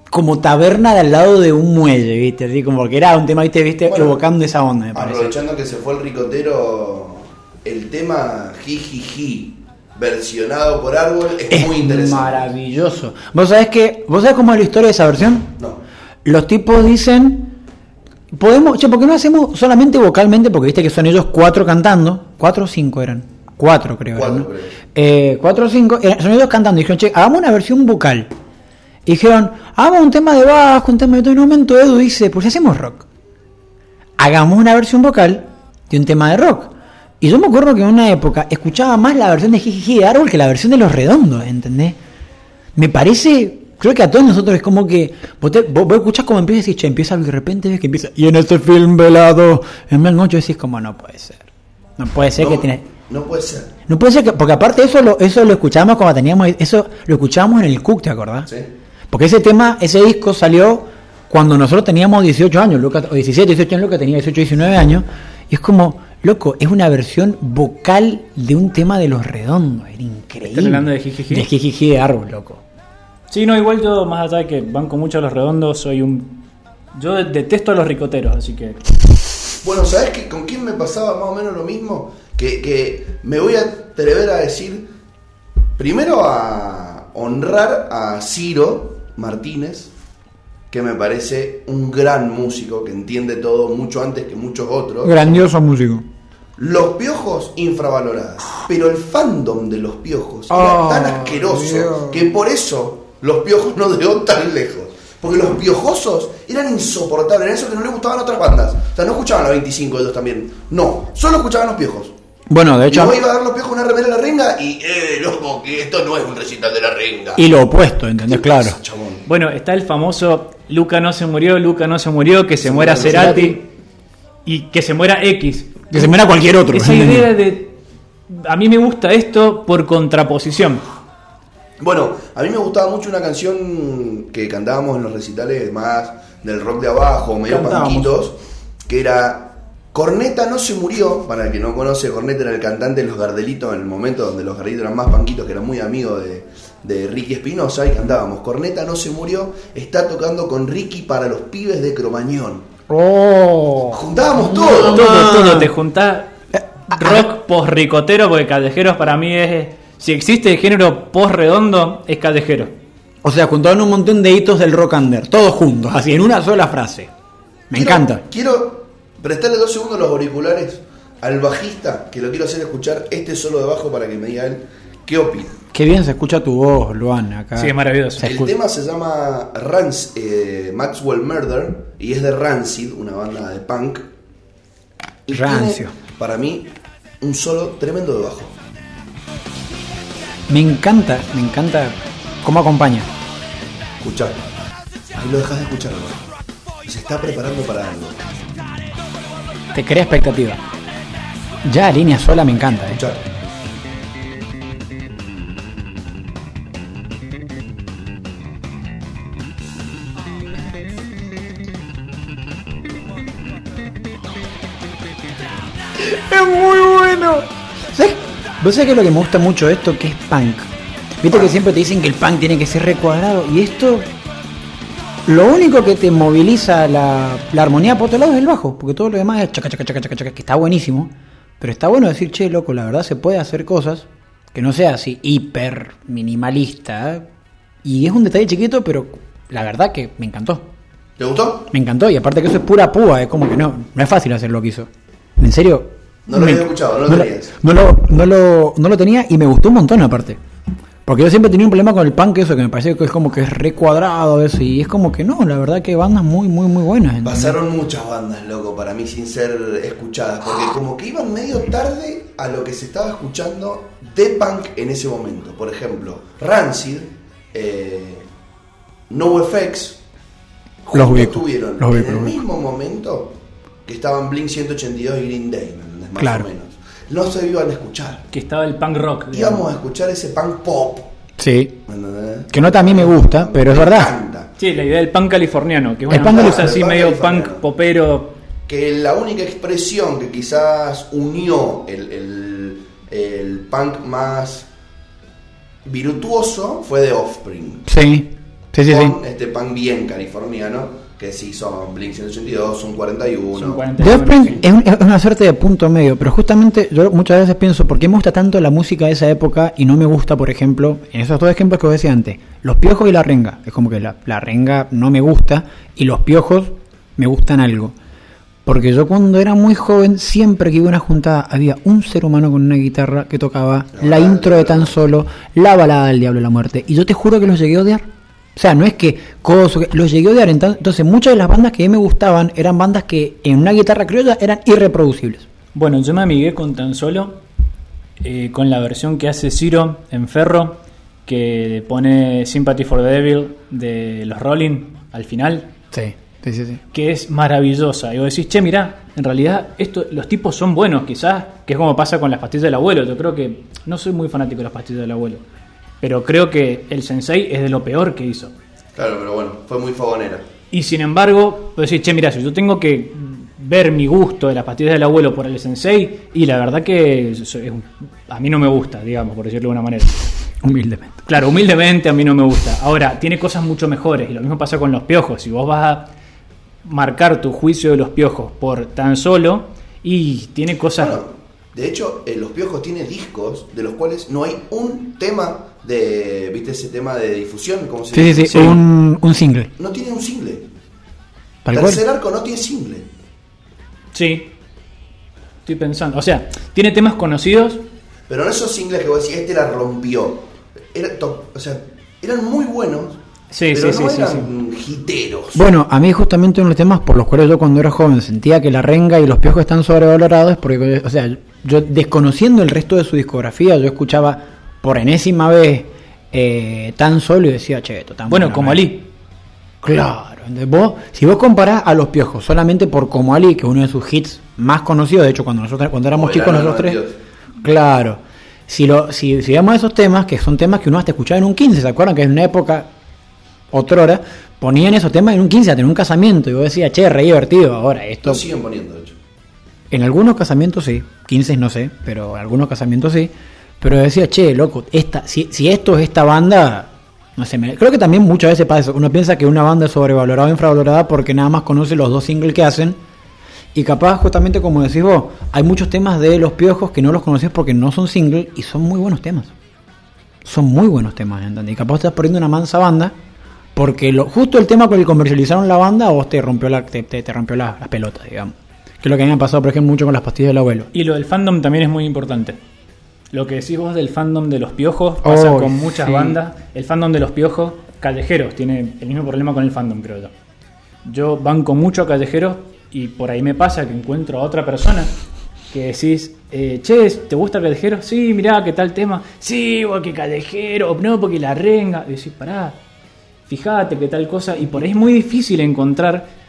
como taberna de al lado de un muelle, ¿viste? Así como que era un tema, ¿viste? ¿Viste? Bueno, Evocando esa onda, me parece. Aprovechando que se fue el ricotero, el tema Jijiji, versionado por Árbol, es, Es muy interesante. maravilloso. ¿Vos sabés que, vos sabés cómo es la historia de esa versión? No. Los tipos dicen, podemos, che, ¿por qué no hacemos solamente vocalmente? Porque viste que son ellos cuatro cantando, cuatro o cinco eran, cuatro creo. eran, Cuatro, ¿no? creo. Eh, cuatro o cinco, eran- son ellos cantando. Y dijeron, che, hagamos una versión vocal. Y dijeron, hagamos un tema de bajo, un tema de todo. En un momento Edu dice, pues hacemos rock, hagamos una versión vocal de un tema de rock. Y yo me acuerdo que en una época escuchaba más la versión de Jijiji de Árbol que la versión de Los Redondos, ¿entendés? Me parece, creo que a todos nosotros es como que vos, te- vos, vos escuchás como empieza y decís, che, empieza algo y de repente ves que empieza. Y en este film velado, en blanco decís, como no puede ser. No puede ser no, que tiene. no puede ser. No puede ser que, porque aparte eso lo, eso lo escuchábamos cuando teníamos, eso lo escuchábamos en el Cook, ¿te acordás? ¿Sí? Porque ese tema, ese disco salió cuando nosotros teníamos 18 años, Lucas, o 17, 18 años, Lucas tenía 18, 19 años, y es como, loco, es una versión vocal de un tema de los redondos, era increíble. ¿Estás hablando de Jijiji? De Jijiji de árbol, loco. Sí, no, igual yo, más allá de que banco mucho a los redondos, soy un. Yo detesto a los ricoteros, así que. Bueno, ¿sabes qué? con quién me pasaba más o menos lo mismo? Que, que me voy a atrever a decir, primero a honrar a Ciro Martínez, que me parece un gran músico, que entiende todo mucho antes que muchos otros. Grandioso músico. Los piojos infravalorados, pero el fandom de los piojos era Oh, tan asqueroso Dios. que por eso los piojos no llegó tan lejos. Porque los piojosos eran insoportables, eran eso que no les gustaban otras bandas. O sea, no escuchaban a 25 de ellos también. No, solo escuchaban los piojos. Bueno, de hecho, vos iba a dar los piojos una remera a la renga y, eh, loco, que esto no es un recital de la renga. y lo opuesto, ¿entendés? Claro. Bueno, está el famoso Luca no se murió, Luca no se murió, que se, Se muera Cerati Cerati. y que se muera X. Que se muera cualquier otro. Esa idea de. A mí me gusta esto por contraposición. Bueno, a mí me gustaba mucho una canción que cantábamos en los recitales más del rock de abajo, medio Cantábamos. panquitos, que era Corneta no se murió, para el que no conoce, Corneta era el cantante de los Gardelitos en el momento donde los Gardelitos eran más panquitos, que era muy amigo de, de Ricky Espinosa, y cantábamos, Corneta no se murió, está tocando con Ricky para los pibes de Cromañón. Oh. Juntábamos todo. Todo, todo, te juntás rock post-ricotero, porque callejeros para mí es. Si existe el género post-redondo, es callejero. O sea, juntaron un montón de hitos del rock under, todos juntos, así en una sola frase. Me Quiero- encanta. Quiero prestarle dos segundos los auriculares al bajista, que lo quiero hacer escuchar este solo de abajo para que me diga él qué opina. Qué bien se escucha tu voz, Luan, acá. Sí, es maravilloso. Se El escucha. tema se llama Rans, eh, Maxwell Murder y es de Rancid, una banda de punk. Y Rancio. tiene, para mí, un solo tremendo de bajo. Me encanta, me encanta cómo acompaña. Escuchá. Ahí lo dejas de escuchar, ¿no? Se está preparando para algo. Te crea expectativa. Ya línea sola me encanta, eh. Escuchá. ¿Vos sabés que lo que me gusta mucho de esto? Que es punk. Viste que siempre te dicen que el punk tiene que ser recuadrado. Y esto. Lo único que te moviliza la, la armonía por otro lado es el bajo. Porque todo lo demás es chaca, chaca, chaca, chaca, chaca, que está buenísimo. Pero está bueno decir, che, loco, la verdad se puede hacer cosas que no sea así hiper minimalista. ¿eh? Y es un detalle chiquito, pero la verdad que me encantó. ¿Te gustó? Me encantó. Y aparte que eso es pura púa, es como que no, no es fácil hacer lo que hizo. En serio. No lo me- había escuchado, no lo no lo, tenías. no, lo, no, lo, no lo tenía y me gustó un montón aparte. Porque yo siempre tenía un problema con el punk, eso que me parece que es como que es recuadrado eso. Y es como que no, la verdad que bandas muy, muy, muy buenas. ¿entendés? Pasaron muchas bandas, loco, para mí sin ser escuchadas, porque como que iban medio tarde a lo que se estaba escuchando de punk en ese momento. Por ejemplo, Rancid, eh, NoFX, Los estuvieron los en el mismo momento que estaban Blink 182 y Green Day. Más Claro. o menos. No se iban a escuchar. Que estaba el punk rock. digamos. Íbamos a escuchar ese punk pop, Sí. Que no también me gusta, pero es Me verdad. encanta. Sí, la idea del punk californiano, que es El una cosa así medio punk popero. que la única expresión que quizás unió el, el- el punk más virtuoso fue The Offspring. Sí. Sí, sí, sí. con este punk bien californiano, que sí son Blink 182, son 41. Son 40. The Offspring es, un- es una suerte de punto medio, pero justamente yo muchas veces pienso, ¿por qué me gusta tanto la música de esa época y no me gusta, por ejemplo, en esos dos ejemplos que os decía antes, los piojos y la renga? Es como que la, la renga no me gusta y los piojos me gustan algo. Porque yo cuando era muy joven, siempre que iba a una juntada, había un ser humano con una guitarra que tocaba la intro de tan solo, la balada del diablo de la muerte. Y yo te juro que los llegué a odiar. O sea, no es que coso, los llegué a odiar. Entonces, entonces, muchas de las bandas que a mí me gustaban eran bandas que en una guitarra criolla eran irreproducibles. Bueno, yo me amigué con tan solo eh, con la versión que hace Ciro en Ferro, que pone Sympathy for the Devil de los Rolling al final, Sí, sí, sí. sí. que es maravillosa. Y vos decís, che, mirá, en realidad esto, los tipos son buenos, quizás, que es como pasa con las pastillas del abuelo. Yo creo que no soy muy fanático de las pastillas del abuelo, pero creo que el Sensei es de lo peor que hizo. Claro, pero bueno, fue muy fogonera. Y sin embargo, vos decís, che, mirá, si yo tengo que ver mi gusto de las pastillas del abuelo por el Sensei, y la verdad que es- a mí no me gusta, digamos, por decirlo de una manera. Humildemente. Claro, humildemente a mí no me gusta. Ahora, tiene cosas mucho mejores, y lo mismo pasa con los piojos. Si vos vas a marcar tu juicio de los piojos por tan solo, y tiene cosas... Bueno, de hecho, eh, Los Piojos tiene discos de los cuales no hay un tema de. ¿Viste ese tema de difusión? ¿Cómo se Sí, sí, dice? sí, Un, un single. No tiene un single. Cual. Tercer arco no tiene single. Sí. Estoy pensando. O sea, tiene temas conocidos, Pero no esos singles que vos decís, este la rompió. Era o sea, eran muy buenos. Sí, pero sí, no sí, sí, eran hiteros. Bueno, a mí justamente uno de los temas por los cuales yo cuando era joven sentía que la renga y los piojos están sobrevalorados, porque, o sea, yo desconociendo el resto de su discografía, yo escuchaba por enésima vez eh, tan solo y decía, che, esto tan bueno, como man". Ali. Claro, entonces vos, si vos comparás a los piojos solamente por Como Ali, que es uno de sus hits más conocidos, de hecho cuando nosotros cuando éramos chicos nosotros tres, 92. claro, si lo, si, si vemos esos temas, que son temas que uno hasta escuchaba en un 15, ¿se acuerdan? Que en una época, otra hora, ponían esos temas en un 15, en un casamiento, y vos decías, che, re divertido, ahora esto Lo siguen poniendo, de hecho. En algunos casamientos sí, 15 no sé, pero en algunos casamientos sí. Pero decía, che, loco, esta, si, si esto es esta banda, no sé, me- creo que también muchas veces pasa eso. Uno piensa que una banda es sobrevalorada o infravalorada porque nada más conoce los dos singles que hacen. Y capaz, justamente como decís vos, hay muchos temas de los piojos que no los conoces porque no son singles y son muy buenos temas. Son muy buenos temas, ¿entendés? Y capaz estás poniendo una mansa banda porque lo, justo el tema con el que comercializaron la banda vos te rompió, la, te, te- te rompió la- las pelotas, digamos. Que es lo que a mí me ha pasado, por ejemplo, mucho con las pastillas del abuelo. Y lo del fandom también es muy importante. Lo que decís vos del fandom de los piojos pasa Oh, con muchas sí. bandas. El fandom de los piojos, callejeros, tiene el mismo problema con el fandom, creo yo. Yo banco mucho a callejeros y por ahí me pasa que encuentro a otra persona que decís, eh, che, ¿te gusta callejero? Sí, mirá, ¿qué tal tema? Sí, o que callejero, no, porque la renga. Y decís, pará, fíjate qué tal cosa. Y por ahí es muy difícil encontrar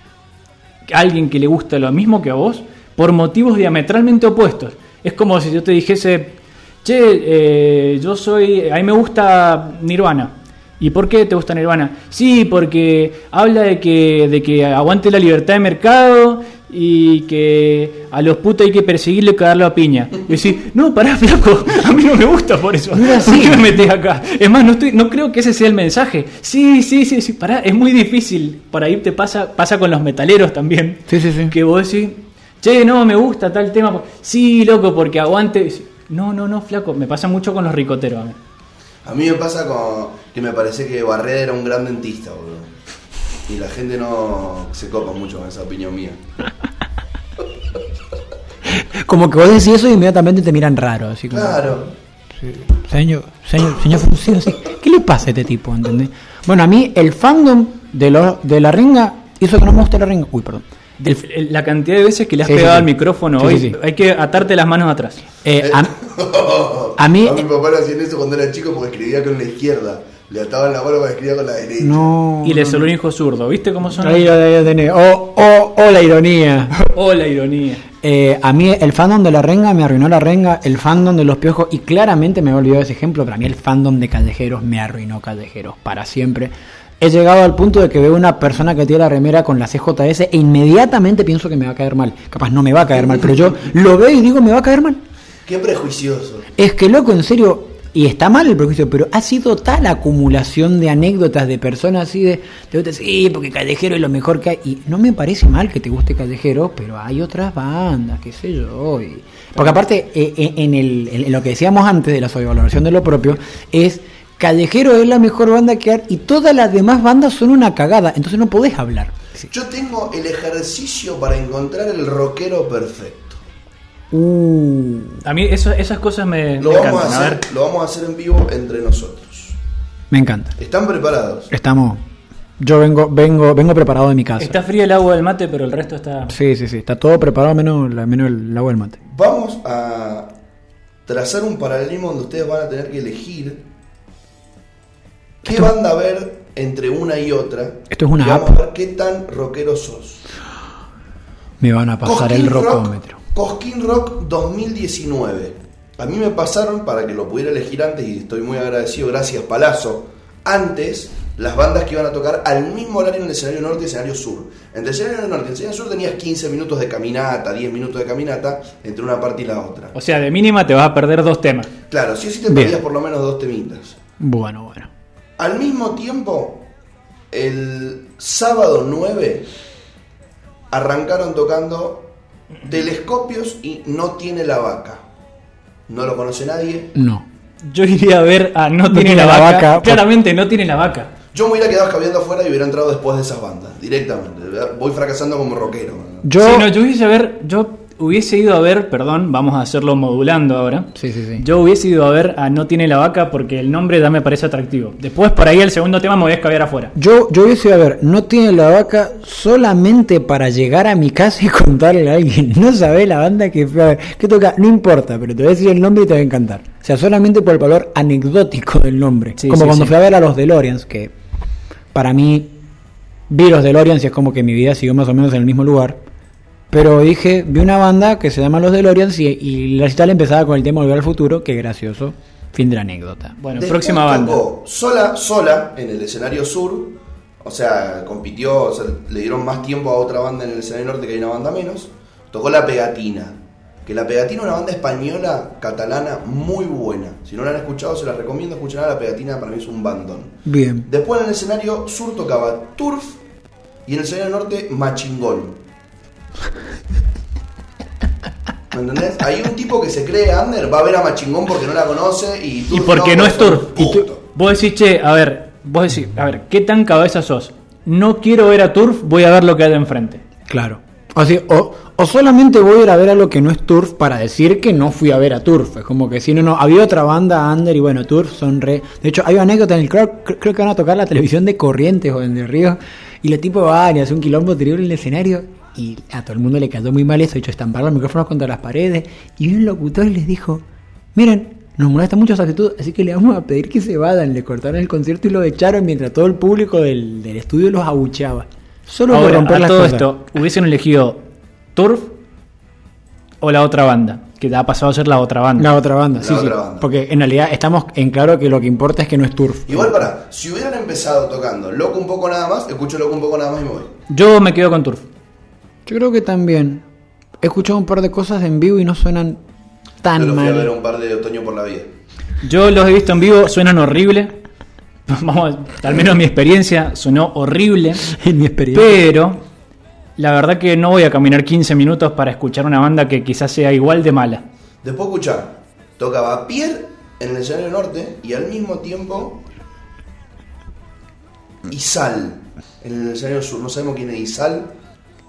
alguien que le gusta lo mismo que a vos por motivos diametralmente opuestos. Es como si yo te dijese, che, eh, yo soy, a mí me gusta Nirvana. ¿Y por qué te gusta Nirvana? Sí, porque habla de que, de que aguante la libertad de mercado y que a los putos hay que perseguirle y cagarlo a piña. Y decís, no, pará, flaco, a mí no me gusta por eso. No. ¿Por qué me metes acá? Es más, no, estoy, no creo que ese sea el mensaje. Sí, sí, sí, sí, pará, es muy difícil. Por ahí te pasa, pasa con los metaleros también. Sí, sí, sí. Que vos decís, che, no, me gusta tal tema. Sí, loco, porque aguante. No, no, no, flaco, me pasa mucho con los ricoteros. a mí. A mí me pasa con que me parece que Barreda era un gran dentista, boludo. Y la gente no se copa mucho con esa opinión mía. Como que vos decís eso y inmediatamente te miran raro. Así como, Claro. Señor, señor, señor sí. ¿qué le pasa a este tipo? ¿entendés? Bueno, a mí el fandom de, lo- de la ringa hizo que no me guste la ringa. Uy, perdón. El- el- la cantidad de veces que le has Sí, pegado sí. al micrófono Sí, hoy, sí, sí. hay que atarte las manos atrás. Eh, a, a mí, A mi papá le hacían eso cuando era chico porque escribía con la izquierda. Le ataban la mano para escribir con la derecha. no. Y le salió un hijo zurdo, ¿viste cómo son? Ahí lo ahí lo tenés. Oh, oh, oh, la ironía. Oh, la ironía. Eh, a mí el fandom de la renga me arruinó la renga, el fandom de los piojos, y claramente me he olvidado ese ejemplo, pero a mí el fandom de callejeros me arruinó callejeros para siempre. He llegado al punto de que veo una persona que tiene la remera con la CJS e inmediatamente pienso que me va a caer mal. Capaz no me va a caer mal, pero yo lo veo y digo me va a caer mal. Qué prejuicioso. Es que loco, en serio, y está mal el prejuicio, pero ha sido tal acumulación de anécdotas de personas así de, te sí, porque Callejero es lo mejor que hay. Y no me parece mal que te guste Callejero, pero hay otras bandas, qué sé yo. porque aparte, eh, eh, en, el, en lo que decíamos antes de la sobrevaloración de lo propio, es Callejero es la mejor banda que hay y todas las demás bandas son una cagada, entonces no podés hablar. Yo tengo el ejercicio para encontrar el rockero perfecto. Uh, A mí eso- esas cosas me, Lo me vamos, a encantan. A hacer, ver, lo vamos a hacer en vivo entre nosotros. me encanta. ¿Están preparados? Estamos. Yo vengo, vengo, vengo preparado de mi casa. está fría el agua del mate, pero el resto está... Sí, sí, sí, está todo preparado menos, la- menos el agua del mate. Vamos a trazar un paralelismo donde ustedes van a tener que elegir qué banda ver entre una y otra. Esto es una y vamos app. a ver qué tan rockero sos. Me van a pasar el Cosquín rocómetro. Rock, Cosquín Rock 2019. A mí me pasaron para que lo pudiera elegir antes y estoy muy agradecido, gracias Palazzo. Antes, las bandas que iban a tocar al mismo horario en el escenario norte y el escenario sur. Entre el escenario norte y el escenario sur tenías 15 minutos de caminata, 10 minutos de caminata entre una parte y la otra. O sea, de mínima te vas a perder dos temas. Claro, sí sí te Bien. perdías por lo menos dos temitas. Bueno, bueno. Al mismo tiempo, el sábado 9 arrancaron tocando Telescopios y No tiene la vaca. No lo conoce nadie. No. Yo iría a ver a No, tiene, la, vaca. Claramente no tiene la vaca. Yo me hubiera quedado escabeando afuera y hubiera entrado después de esas bandas, directamente. Voy fracasando como rockero. Yo. Sí, no, yo hubiese, ver, yo hubiese ido a ver, perdón, vamos a hacerlo modulando ahora. Sí, sí, sí. Yo hubiese ido a ver a No tiene la vaca porque el nombre ya me parece atractivo. Después por ahí el segundo tema me voy a escabear afuera. Yo, yo hubiese ido a ver, no tiene la vaca solamente para llegar a mi casa y contarle a alguien. No sabe la banda que fue a ver. ¿Qué toca? No importa, pero te voy a decir el nombre y te va a encantar. O sea, solamente por el valor anecdótico del nombre. Sí, como sí, cuando sí. fui a ver a los DeLoreans, que para mí vi los DeLoreans y es como que mi vida siguió más o menos en el mismo lugar. Pero dije, vi una banda que se llama Los DeLoreans y, y la recital empezaba con el tema Volver al Futuro, qué gracioso. Fin de la anécdota. Bueno, Después próxima banda. tocó sola, sola en el escenario sur. O sea, compitió, o sea, le dieron más tiempo a otra banda en el escenario norte que hay una banda menos. Tocó La Pegatina. Que La Pegatina es una banda española, catalana, muy buena. Si no la han escuchado, se la recomiendo escuchar. La Pegatina para mí es un bandón. Bien. Después en el escenario sur tocaba Turf y en el escenario norte Machingón. ¿Me entendés? Hay un tipo que se cree under, va a ver a Machingón porque no la conoce y Y Turf porque no es Turf. Y tú- vos decís, che, a ver, vos decís, a ver, ¿qué tan cabeza sos? No quiero ver a Turf, voy a ver lo que hay de enfrente. Claro. O, sea, o, o solamente voy a ir a ver a lo que no es Turf para decir que no fui a ver a Turf. Es como que si no, no. Había otra banda under y bueno, Turf son re. De hecho, hay una anécdota en el creo, creo que van a tocar la televisión de Corrientes o en de Río. Y la tipo va y hace un quilombo terrible en el escenario. Y a todo el mundo le cayó muy mal eso. Hecho, estampar los micrófonos contra las paredes. Y un locutor les dijo: Miren, nos molesta mucho esa actitud, así que le vamos a pedir que se vayan. Le cortaron el concierto y lo echaron mientras todo el público del, del estudio los abucheaba. Solo por Ahora, romper a las todo cosas. esto, ¿hubiesen elegido Turf o la otra banda? que ya ha pasado a ser la otra banda. La otra banda, La sí, sí. banda. Porque en realidad estamos en claro que lo que importa es que no es turf. Igual para, si hubieran empezado tocando loco un poco nada más, escucho loco un poco nada más y me voy. Yo me quedo con Turf. Yo creo que también. He escuchado un par de cosas en vivo y no suenan Yo tan a ver mal. un par de otoño por la vida. Yo los he visto en vivo, suenan horrible. Vamos, al menos mi experiencia sonó horrible. En mi experiencia. Pero la verdad que no voy a caminar 15 minutos para escuchar una banda que quizás sea igual de mala. Después escuchar, tocaba Pierre en el escenario norte y al mismo tiempo Isal en el escenario sur. No sabemos quién es Isal,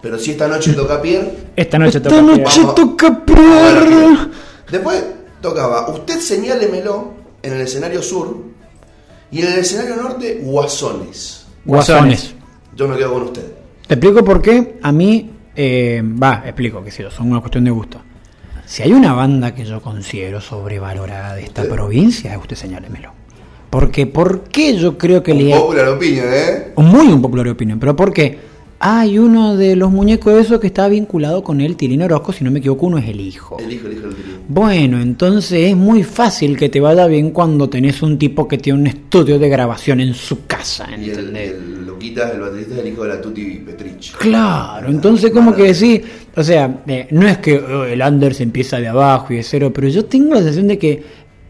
pero si esta noche toca Pierre. Esta noche Esta toca noche toca Pierre. Después tocaba Usted señálemelo en el escenario sur y en el escenario norte Guasones. Guasones. Yo me quedo con usted. Te explico por qué a mí, eh, va, explico que si son una cuestión de gusto. Si hay una banda que yo considero sobrevalorada de esta ¿Usted? provincia, usted señálemelo. Porque, ¿por qué yo creo que le... Popular opinion, ¿eh? Muy un popular opinión, pero porque hay uno de los muñecos de esos que está vinculado con el Tilín Orozco, si no me equivoco, uno es el hijo. El hijo, el hijo, el hijo. Bueno, entonces es muy fácil que te vaya bien cuando tenés un tipo que tiene un estudio de grabación en su casa, Y el, el Loquitas, el baterista, es el hijo de la Tuti Petrich. Claro, entonces como que decir, o sea, eh, no es que oh, el Anders empieza de abajo y de cero, pero yo tengo la sensación de que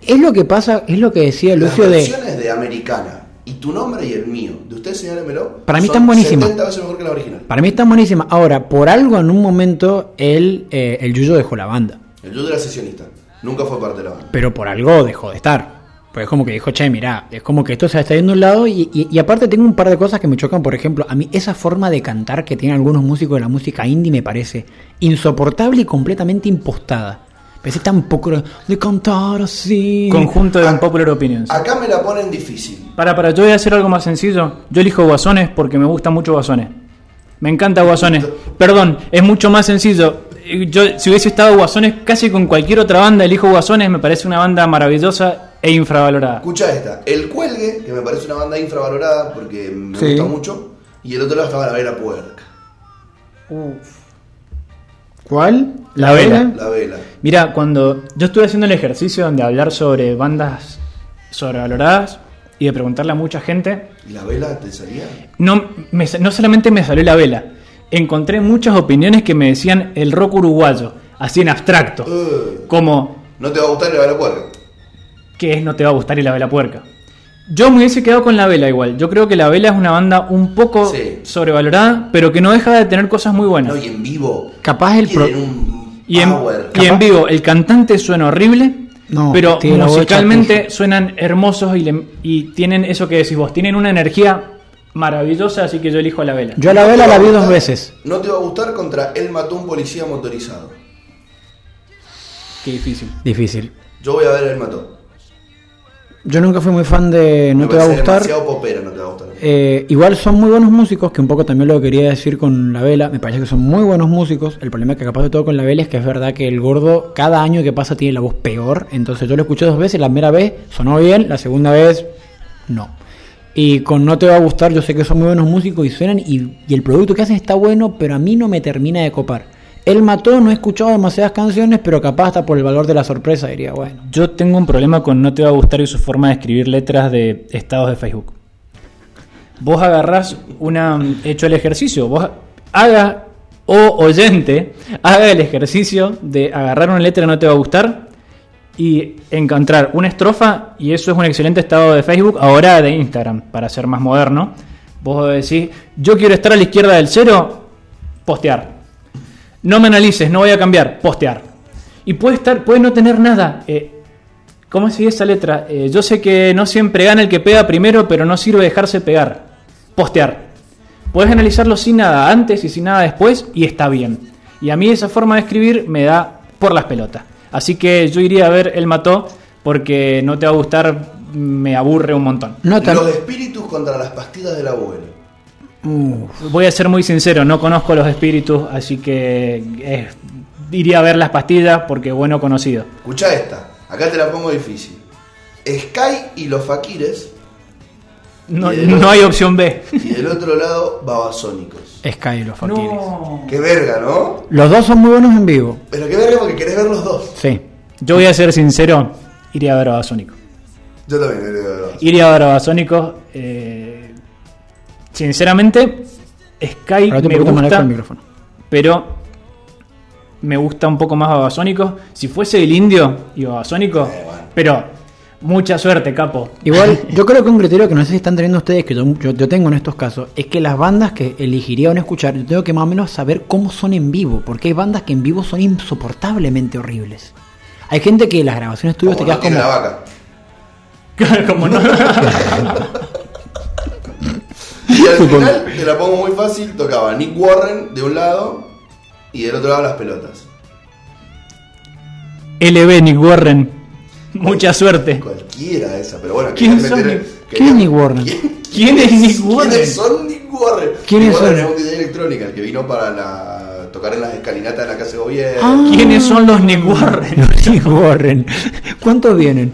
es lo que pasa, es lo que decía Las Lucio de... versiones de Americana y tu nombre y el mío, de usted señálemelo, Para mí están buenísimas. 70 veces mejor que la original. Para mí está buenísima. Ahora, por algo en un momento él, eh, el Yuyo dejó la banda, El Judo era sesionista, nunca fue parte de la banda. pero por algo dejó de estar. Pues es como que dijo, che, mira, es como que esto se está yendo a un lado y, y- y aparte tengo un par de cosas que me chocan. Por ejemplo, a mí esa forma de cantar que tienen algunos músicos de la música indie me parece insoportable y completamente impostada. Parece tan poco de cantar así. Conjunto de Unpopular Opinions. Acá me la ponen difícil. Para, para, yo voy a hacer algo más sencillo. Yo elijo Guasones porque me gusta mucho Guasones. Me encanta Guasones. Perdón, es mucho más sencillo. Yo, si hubiese estado Guasones casi con cualquier otra banda, elijo Guasones. Me parece una banda maravillosa e infravalorada. Escucha esta, El Cuelgue, que me parece una banda infravalorada porque me Sí. gusta mucho, y el otro lado estaba La Vela Puerca, ¿Cuál? La Vela. La Vela. Mira, cuando yo estuve haciendo el ejercicio de hablar sobre bandas sobrevaloradas y de preguntarle a mucha gente, ¿Y La Vela te salía? no, me- no solamente me salió la vela, encontré muchas opiniones que me decían el rock uruguayo, así en abstracto, Eh, como no te va a gustar La Vela Puerca. que es No te va a gustar y la vela puerca. Yo me hubiese quedado con la vela igual. Yo creo que la vela es una banda un poco Sí. sobrevalorada, pero que no deja de tener cosas muy buenas. No, y en vivo. Capaz el pro- un Y en, power. y en vivo el cantante suena horrible, No, pero musicalmente suenan hermosos y, le- y tienen eso que decís vos, tienen una energía maravillosa, así que yo elijo la vela. Yo a la vela la a vi dos veces. No te va a gustar contra Él mató a un policía motorizado. Qué difícil. Difícil. Yo voy a ver Él mató. Yo nunca fui muy fan de No Me te va a gustar. demasiado popera, no te va a gustar. Eh, igual son muy buenos músicos, que un poco también lo quería decir con la vela. Me parece que son muy buenos músicos. El problema que capaz de todo con la vela es que es verdad que el gordo cada año que pasa tiene la voz peor. Entonces yo lo escuché dos veces, la primera vez sonó bien, la segunda vez no. Y con No te va a gustar, yo sé que son muy buenos músicos y suenan y, y el producto que hacen está bueno, pero a mí no me termina de copar. Él mató, no he escuchado demasiadas canciones, pero capaz hasta por el valor de la sorpresa diría, bueno. Yo tengo un problema con No te va a gustar y su forma de escribir letras de estados de Facebook. Vos agarrás una. hecho el ejercicio, vos haga o oyente, haga el ejercicio de agarrar una letra no te va a gustar y encontrar una estrofa, y eso es un excelente estado de Facebook, ahora de Instagram, para ser más moderno. Vos decís, yo quiero estar a la izquierda del cero, postear. No me analices, no voy a cambiar, postear. Y puede estar, puede no tener nada. Eh, ¿Cómo sigue esa letra? Eh, yo sé que no siempre gana el que pega primero, pero no sirve dejarse pegar. Postear. Puedes analizarlo sin nada antes y sin nada después y está bien. Y a mí esa forma de escribir me da por las pelotas. Así que yo iría a ver El Mató porque no te va a gustar, me aburre un montón. No. Los espíritus contra las pastillas del abuelo. Uf. Voy a ser muy sincero, no conozco los espíritus, así que eh, iría a ver las pastillas porque bueno conocido. Escucha esta, acá te la pongo difícil. Sky y los Fakires No, Y no hay opción B. Y del otro lado, Babasónicos. Sky y los Fakiris. No. Qué verga, ¿no? Los dos son muy buenos en vivo. Pero qué verga porque querés ver los dos. Sí. Yo voy a ser sincero, iría a ver a Babasónicos. Yo también quería ver los dos. Iría a ver a Babasónicos. eh, sinceramente, Sky Ahora me gusta, el micrófono. pero me gusta un poco más Babasónicos. Si fuese el indio y Babasónicos, Eh, bueno. pero mucha suerte, capo. Igual, yo creo que un criterio que no sé si están teniendo ustedes, que yo, yo- yo tengo en estos casos, es que las bandas que elegiría o no escuchar, yo tengo que más o menos saber cómo son en vivo, porque hay bandas que en vivo son insoportablemente horribles. Hay gente que las grabaciones tuyas te quedas no tiene como... la vaca. Como no. Y al final, te la pongo muy fácil, tocaba Nick Warren de un lado y del otro lado las pelotas. LB Nick Warren. Mucha suerte. Cualquiera esa, pero bueno. ¿Quién son meter- Nick- querían- ¿Quién es Nick Warren? ¿Quién- ¿Quién es Nick Warren? ¿Quiénes son Nick Warren? ¿Quiénes Nick Warren son? es un DJ electrónica, el que vino para la, tocar en las escalinatas de la casa de gobierno. Ah. ¿Quiénes son los Nick Warren? Los Nick Warren. ¿Cuántos vienen?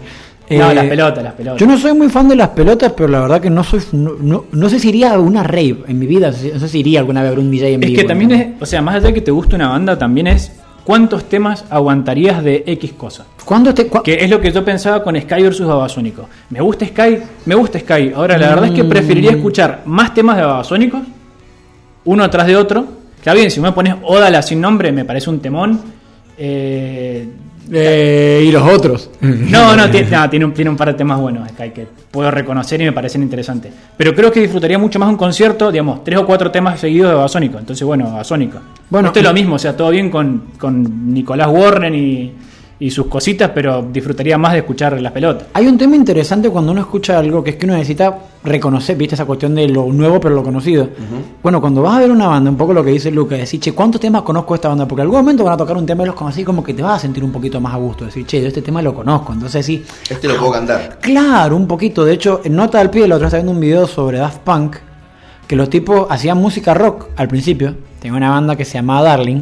No, Eh, las pelotas, las pelotas. Yo no soy muy fan de las pelotas, pero la verdad que no soy. No, no, no sé si iría a una rave en mi vida. No sé si iría alguna vez a ver un DJ en Es vivo. que también ¿no? es, o sea, más allá de que te guste una banda, también es cuántos temas aguantarías de X cosa. ¿Cuándo te, cua- Que es lo que yo pensaba con Sky versus Babasónicos. Me gusta Sky, me gusta Sky. Ahora, la verdad es que Mm. preferiría escuchar más temas de Babasónicos, uno atrás de otro. Está bien, si me pones Odala sin nombre, me parece un temón. Eh, Eh, y los otros. no, no, tiene, no, tiene, un, tiene un par de temas buenos Sky que puedo reconocer y me parecen interesantes. Pero creo que disfrutaría mucho más un concierto, digamos, tres o cuatro temas seguidos de Babasónico. Entonces, bueno, Babasónico. Bueno, Esto es lo mismo, o sea, todo bien con, con Nicolás Warren y, y sus cositas, pero disfrutaría más de escuchar las pelotas. Hay un tema interesante cuando uno escucha algo que es que uno necesita reconocer, viste, esa cuestión de lo nuevo pero lo conocido. Bueno, cuando vas a ver una banda, un poco lo que dice Luca, decir, che, ¿cuántos temas conozco de esta banda? Porque en algún momento van a tocar un tema y los conocí como que te vas a sentir un poquito más a gusto. Decir, che, yo este tema lo conozco. Entonces sí, Este lo puedo cantar. Claro, un poquito. De hecho, en nota al pie, la otra vez estaba viendo un video sobre Daft Punk, que los tipos hacían música rock al principio. Tenía una banda que se llamaba Darling.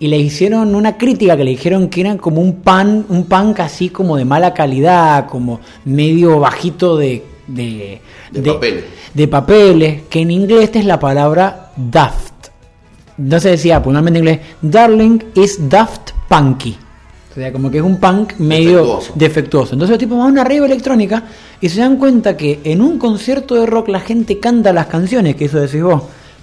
Y le hicieron una crítica que le dijeron que eran como un pan, un punk así como de mala calidad, como medio bajito de. de, De papeles. de papeles, que en inglés esta es la palabra daft. Entonces decía, puntualmente en inglés, Darling is daft punky. O sea, como que es un punk medio Defectuoso. defectuoso. Entonces los tipos van a una rave electrónica y se dan cuenta que en un concierto de rock la gente canta las canciones, que eso decís vos.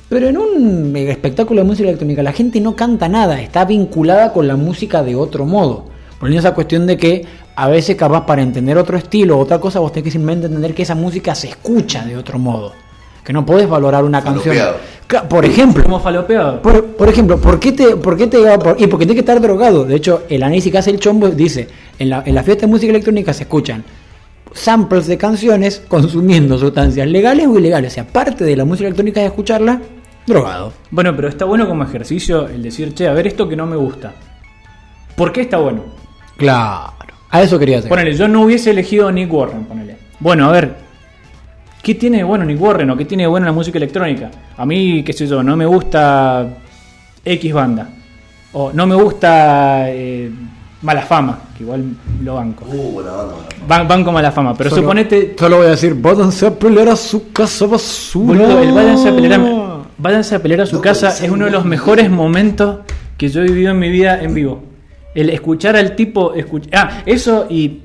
Pero en un espectáculo de música electrónica la gente no canta nada, está vinculada con la música de otro modo. Por esa cuestión de que a veces capaz para entender otro estilo o otra cosa vos tenés que simplemente entender que esa música se escucha de otro modo. Que no podés valorar una canción. Falopeado. Cla- Por ejemplo, Como falopeado. por, por ejemplo, ¿por qué te, por qué te por- y porque tiene que estar drogado? De hecho, el análisis que hace el chombo dice, en la, en la fiesta de música electrónica se escuchan samples de canciones consumiendo sustancias legales o ilegales. O sea, parte de la música electrónica es escucharla drogado. Bueno, pero está bueno como ejercicio el decir, che, a ver esto que no me gusta. ¿Por qué está bueno? Claro. A eso quería hacer. Ponele, yo no hubiese elegido Nick Warren, ponele. Bueno, a ver, ¿qué tiene de bueno Nick Warren o qué tiene de bueno la música electrónica? A mí, qué sé yo, no me gusta X banda. O no me gusta eh, Mala Fama, que igual lo banco. Uh, banda. Ban- banco Mala Fama, pero Solo- suponete, Solo voy a decir, váyanse a pelear a su casa basura. boludo, el váyanse a pelear a, váyanse a, pelear a su casa es uno de los mejores momentos que yo he vivido en mi vida en vivo. El escuchar al tipo, escuch- ah, eso y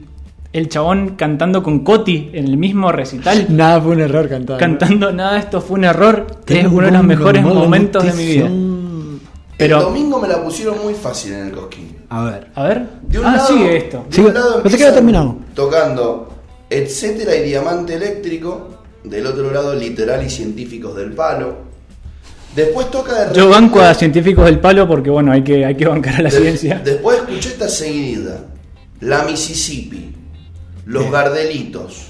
el chabón cantando con Coti en el mismo recital. Nada fue un error cantar. cantando nada esto fue un error es uno de los mejores momentos de mi vida Pero- El domingo me la pusieron muy fácil en el Cosquín. A ver. a ver De un ah lado, sigue esto de Sigue. un lado Pensé que había empiezan terminado. Tocando Etcétera y Diamante Eléctrico. Del otro lado, Literal y Científicos del Palo. Después toca de yo banco a científicos del palo porque bueno hay que hay que bancar a la de- ciencia Después escuché esta seguida. La Mississippi. Los Gardelitos.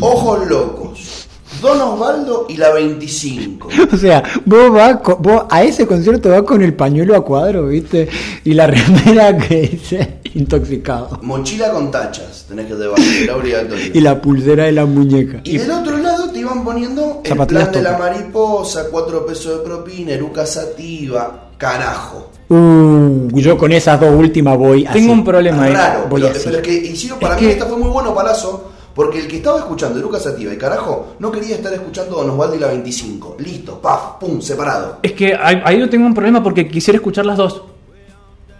Ojos Locos. Don Osvaldo y la 25. O sea, vos vas co- vos a ese concierto vas con el pañuelo a cuadro, ¿viste? Y la remera que dice intoxicado. Mochila con tachas. Tenés que llevar. Era obligatorio. Y la pulsera de la muñeca. Y del otro lado te iban poniendo el Zapatillas plan de la mariposa, cuatro pesos de propina, eruca sativa, carajo. Uh, yo con esas dos últimas voy así. tengo un problema ahí Raro, voy pero, así. pero es que hicieron, para Es mí que- esta fue muy bueno, Palazo, Porque el que estaba escuchando Eruca Sativa y carajo, no quería estar escuchando Don Osvaldo y la 25. Listo, paf, pum, separado. Es que ahí yo tengo un problema porque quisiera escuchar las dos.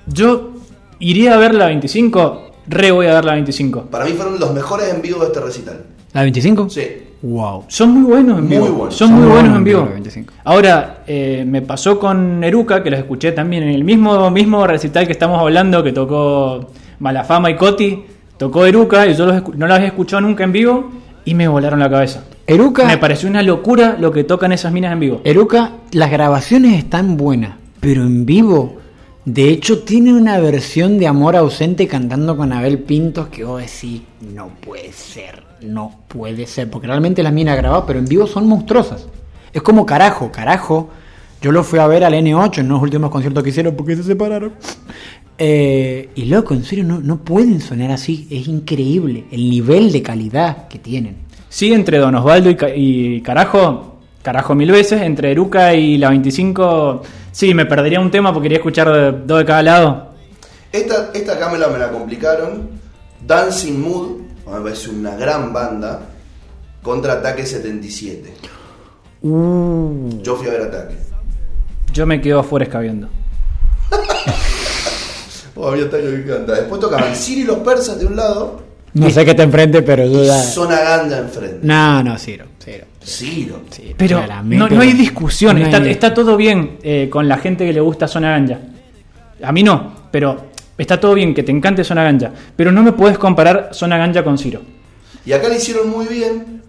Yo iría a ver la 25, re voy a ver la 25. Para mí fueron los mejores en vivo de este recital. ¿La 25? Sí. Wow. Son muy buenos en Muy vivo. buenos. Son muy buenos en vivo. la 25. Ahora, eh, me pasó con Eruca, que los escuché también en el mismo, mismo recital que estamos hablando, que tocó Malafama y Coti, tocó Eruca, y yo los no los había escuchado nunca en vivo, y me volaron la cabeza. Eruca, Me pareció una locura lo que tocan esas minas en vivo. Eruca, las grabaciones están buenas, pero en vivo, de hecho, tiene una versión de Amor ausente cantando con Abel Pintos que vos decís, no puede ser, no puede ser, porque realmente las minas grabadas, pero en vivo son monstruosas. Es como carajo, carajo. Yo lo fui a ver al N8 en los últimos conciertos que hicieron porque se separaron. Eh, y loco, en serio, no, no pueden sonar así. Es increíble el nivel de calidad que tienen. Sí, entre Don Osvaldo y, Ca- y Carajo, Carajo mil veces, entre Eruca y la 25, sí, me perdería un tema porque quería escuchar de- dos de cada lado. Esta, esta acá me la, me la complicaron. Dancing Mood, me parece una gran banda. Contra Ataque 77. Yo fui a ver Ataque. Yo me quedo afuera escabeando. Oh, a mí Ataque me encanta. Después tocaban Siri y los persas de un lado No sé qué te enfrente, pero duda. Zona Ganda enfrente. No, no, cero. Ciro. Sí, Pero no, no hay discusión, no está, hay- está todo bien eh, con la gente que le gusta Zona Ganja. A mí no, pero está todo bien que te encante Zona Ganja. Pero no me puedes comparar Zona Ganja con Ciro. Y acá le hicieron muy bien.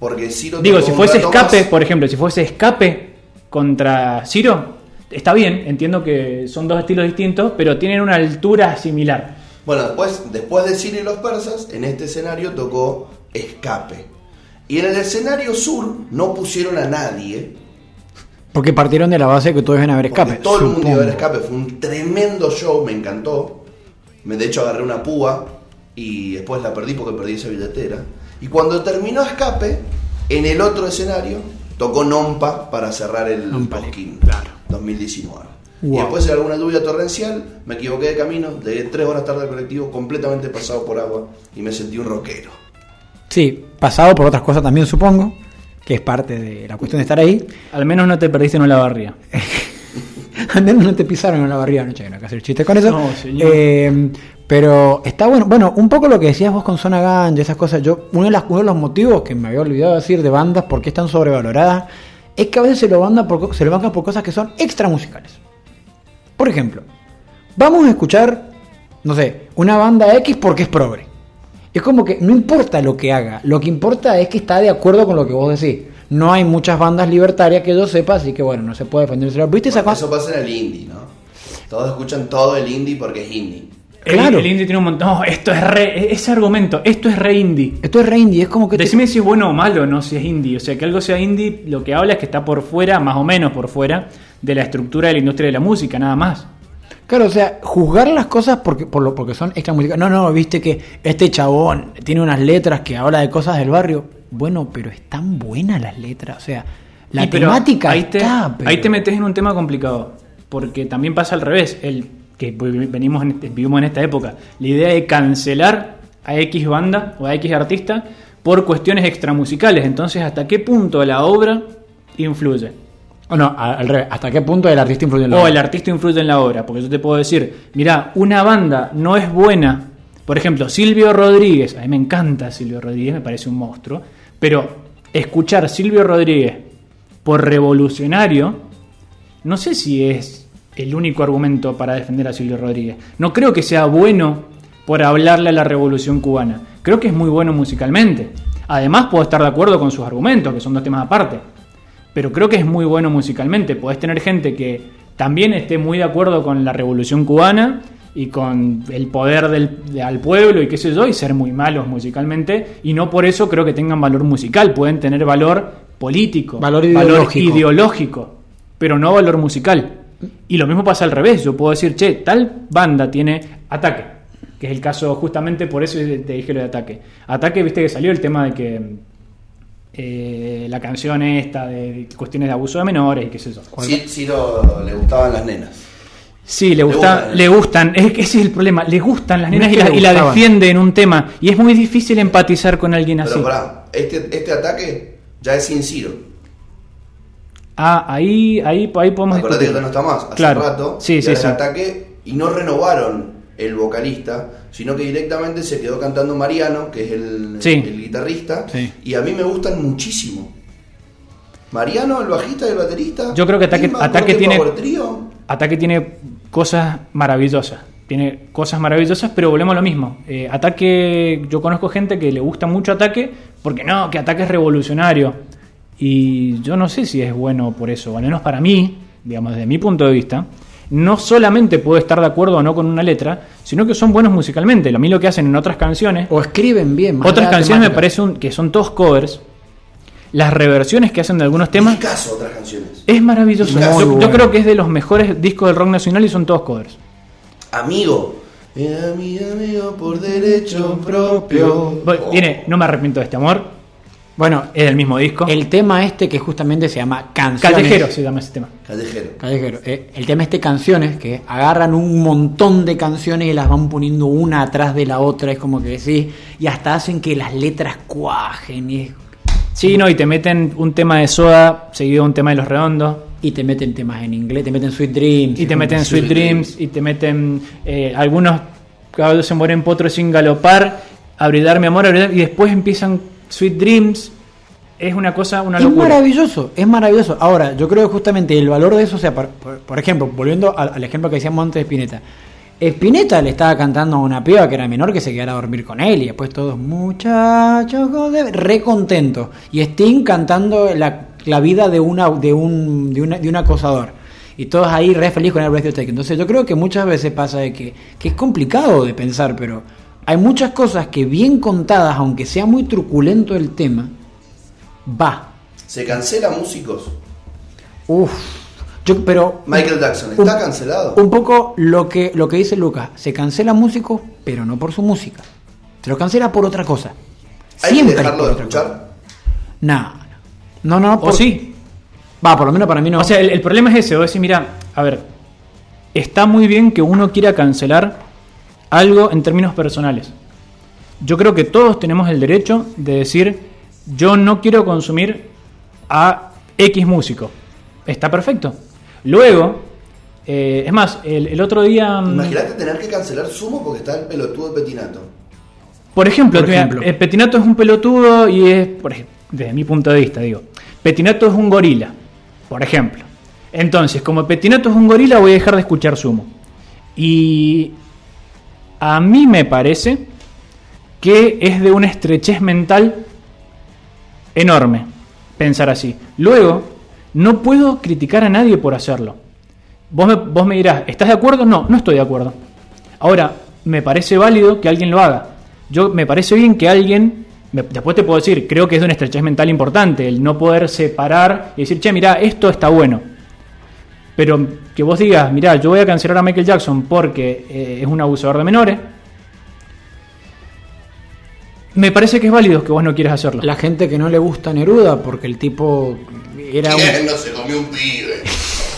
Porque Ciro Digo, si fuese escape, más. por ejemplo, si fuese escape contra Ciro, está bien, entiendo que son dos estilos distintos, pero tienen una altura similar. Bueno, después, después de Ciro y los persas, en este escenario tocó Escape. Y en el escenario sur no pusieron a nadie. Porque partieron de la base que todos iban a ver Porque escape. todo el mundo iba a ver escape. Fue un tremendo show, me encantó. Me, de hecho agarré una púa y después la perdí porque perdí esa billetera. Y cuando terminó escape, en el otro escenario tocó Nompa para cerrar el Nompa, claro. 2019. Y después de alguna lluvia torrencial, me equivoqué de camino, llegué tres horas tarde al colectivo, completamente pasado por agua y me sentí un rockero. Sí, pasado por otras cosas también supongo, que es parte de la cuestión de estar ahí. Al menos no te perdiste en una barría. Al menos no te pisaron en la barriga anoche, no hay que hacer chistes con eso. No, señor. Eh, pero está bueno, bueno, un poco lo que decías vos con Zona Ganja, esas cosas. Yo, uno de, las- uno de los motivos que me había olvidado decir de bandas, por qué están sobrevaloradas, es que a veces se lo, banda por, se lo bancan por cosas que son extra musicales. Por ejemplo, vamos a escuchar, no sé, una banda X porque es progre. Es como que no importa lo que haga, lo que importa es que está de acuerdo con lo que vos decís. No hay muchas bandas libertarias que yo sepa, así que bueno, no se puede defender. ¿Viste esa Bueno, cosa? eso pasa en el indie, ¿no? Todos escuchan todo el indie porque es indie. Claro. El, indie tiene un montón. No, esto es re. Ese argumento, esto es re indie. Esto es re indie, es como que... te- Decime si es bueno o malo, no si es indie. O sea, que algo sea indie, lo que habla es que está por fuera, más o menos por fuera, de la estructura de la industria de la música, nada más. Claro, o sea, juzgar las cosas porque, por lo, porque son extra musicales. No, no, viste que este chabón tiene unas letras que habla de cosas del barrio. Bueno, pero están buenas las letras. O sea, la Y pero temática ahí te, está. pero- ahí te metes en un tema complicado. Porque también pasa al revés. El que venimos en este- vivimos en esta época. La idea de cancelar a X banda o a X artista por cuestiones extramusicales. Entonces, ¿hasta qué punto la obra influye? O no, al revés. ¿Hasta qué punto el artista influye en la O obra? el artista influye en la obra. Porque yo te puedo decir, mira, una banda no es buena. Por ejemplo, Silvio Rodríguez. A mí me encanta Silvio Rodríguez, me parece un monstruo. Pero escuchar Silvio Rodríguez por revolucionario, no sé si es el único argumento para defender a Silvio Rodríguez. No creo que sea bueno por hablarle a la revolución cubana. Creo que es muy bueno musicalmente. Además, puedo estar de acuerdo con sus argumentos, que son dos temas aparte pero creo que es muy bueno musicalmente. Podés tener gente que también esté muy de acuerdo con la revolución cubana y con el poder del, de- al pueblo y qué sé yo, y ser muy malos musicalmente, y no por eso creo que tengan valor musical, pueden tener valor político, Valor ideológico. ideológico, pero no valor musical. Y lo mismo pasa al revés, yo puedo decir, che, tal banda tiene ataque, que es el caso justamente por eso te dije lo de ataque. Ataque, viste que salió el tema de que eh, la canción esta de cuestiones de abuso de menores y qué sé yo. Sí, Ciro le gustaban las nenas. Sí, le, Le gusta, gustan. le gustan, es que ese es el problema, le gustan las nenas y la, y la gustaban. defiende en un tema. Y es muy difícil empatizar con alguien así. Pero pará, este, este ataque ya es sin Ciro. Ah, ahí, ahí, ahí podemos Acordate que no está más, hace Claro. rato. Sí, sí, sí. ataque y no renovaron el vocalista, sino que directamente se quedó cantando Mariano, que es el, Sí. el guitarrista, Sí. y a mí me gustan muchísimo. Mariano, el bajista y el baterista. Yo creo que Ataque- Inma, Ataque tiene-. Ataque tiene cosas maravillosas. Tiene cosas maravillosas, pero volvemos a lo mismo. Eh, ataque, yo conozco gente que le gusta mucho Ataque, porque no, que Ataque es revolucionario. Y yo no sé si es bueno por eso, al menos para mí, digamos, desde mi punto de vista. No solamente puedo estar de acuerdo o no con una letra, sino que son buenos musicalmente. A mí lo que hacen en otras canciones, O escriben bien. más otras canciones me temática. parece un- que son todos covers. Las reversiones que hacen de algunos temas caso otras canciones. es maravilloso. Yo, creo que es de los mejores discos del rock nacional y son todos covers. Amigo. Era mi amigo por derecho propio. Bueno, Tiene No me arrepiento de este amor. Bueno, Es del mismo disco. el tema este que justamente se llama Canciones. Callejero se llama ese tema. Callejero. Callejero. Eh, el tema este canciones, que agarran un montón de canciones y las van poniendo una atrás de la otra, es como que sí, y hasta hacen que las letras cuajen y, es- Sí, no, y te meten un tema de Soda seguido de un tema de Los Redondos. y te meten temas en inglés, te meten Sweet Dreams. Y te meten Sweet Sweet Dreams. Y te meten eh, algunos caballos se mueren potros sin galopar. A brillar mi amor, a brillar, Y después empiezan Sweet Dreams. Es una cosa, una Es locura. maravilloso, es maravilloso. Ahora, yo creo que justamente el valor de eso, o sea, por, ejemplo, volviendo al, al ejemplo que decíamos antes de Spinetta. Spinetta le estaba cantando a una piba que era menor que se quedara a dormir con él y después todos muchachos re contentos y Sting cantando la, la vida de una de un de, una- de un acosador y todos ahí re feliz con el Breath of the Take. Entonces yo creo que muchas veces pasa de que, que es complicado de pensar, pero hay muchas cosas que bien contadas, aunque sea muy truculento el tema, va. Se cancela músicos. Uf. Yo, pero Michael Jackson, un- ¿está cancelado? un poco lo que, lo que dice Lucas, se cancela músico, pero no por su música. Se lo cancela por otra cosa. ¿Hay que Siempre dejarlo por de otra escuchar? cosa. No, no, no. O sí. Va, por lo menos para mí no. O sea, el, el problema es ese. Vos decís, mira, a ver, está muy bien que uno quiera cancelar algo en términos personales. Yo creo que todos tenemos el derecho de decir, yo no quiero consumir a X músico. Está perfecto. Luego, eh, es más, el, el otro día... mm, Imagínate tener que cancelar Sumo porque está el pelotudo de Petinato. Por ejemplo, Por ejemplo. eh, Petinato es un pelotudo y es, por ej- desde mi punto de vista, digo, Petinato es un gorila, por ejemplo. Entonces, como Petinato es un gorila, voy a dejar de escuchar Sumo. Y a mí me parece que es de una estrechez mental enorme pensar así. Luego, no puedo criticar a nadie por hacerlo. Vos me, vos me dirás, ¿estás de acuerdo? No, no estoy de acuerdo. Ahora, me parece válido que alguien lo haga. Yo me parece bien que alguien, después te puedo decir, creo que es de una estrechez mental importante, el no poder separar y decir, che, mira, esto está bueno. Pero que vos digas, mira, yo voy a cancelar a Michael Jackson porque eh, es un abusador de menores, me parece que es válido que vos no quieras hacerlo. La gente que no le gusta Neruda porque el tipo era un... ¿Quién no se comió un pibe?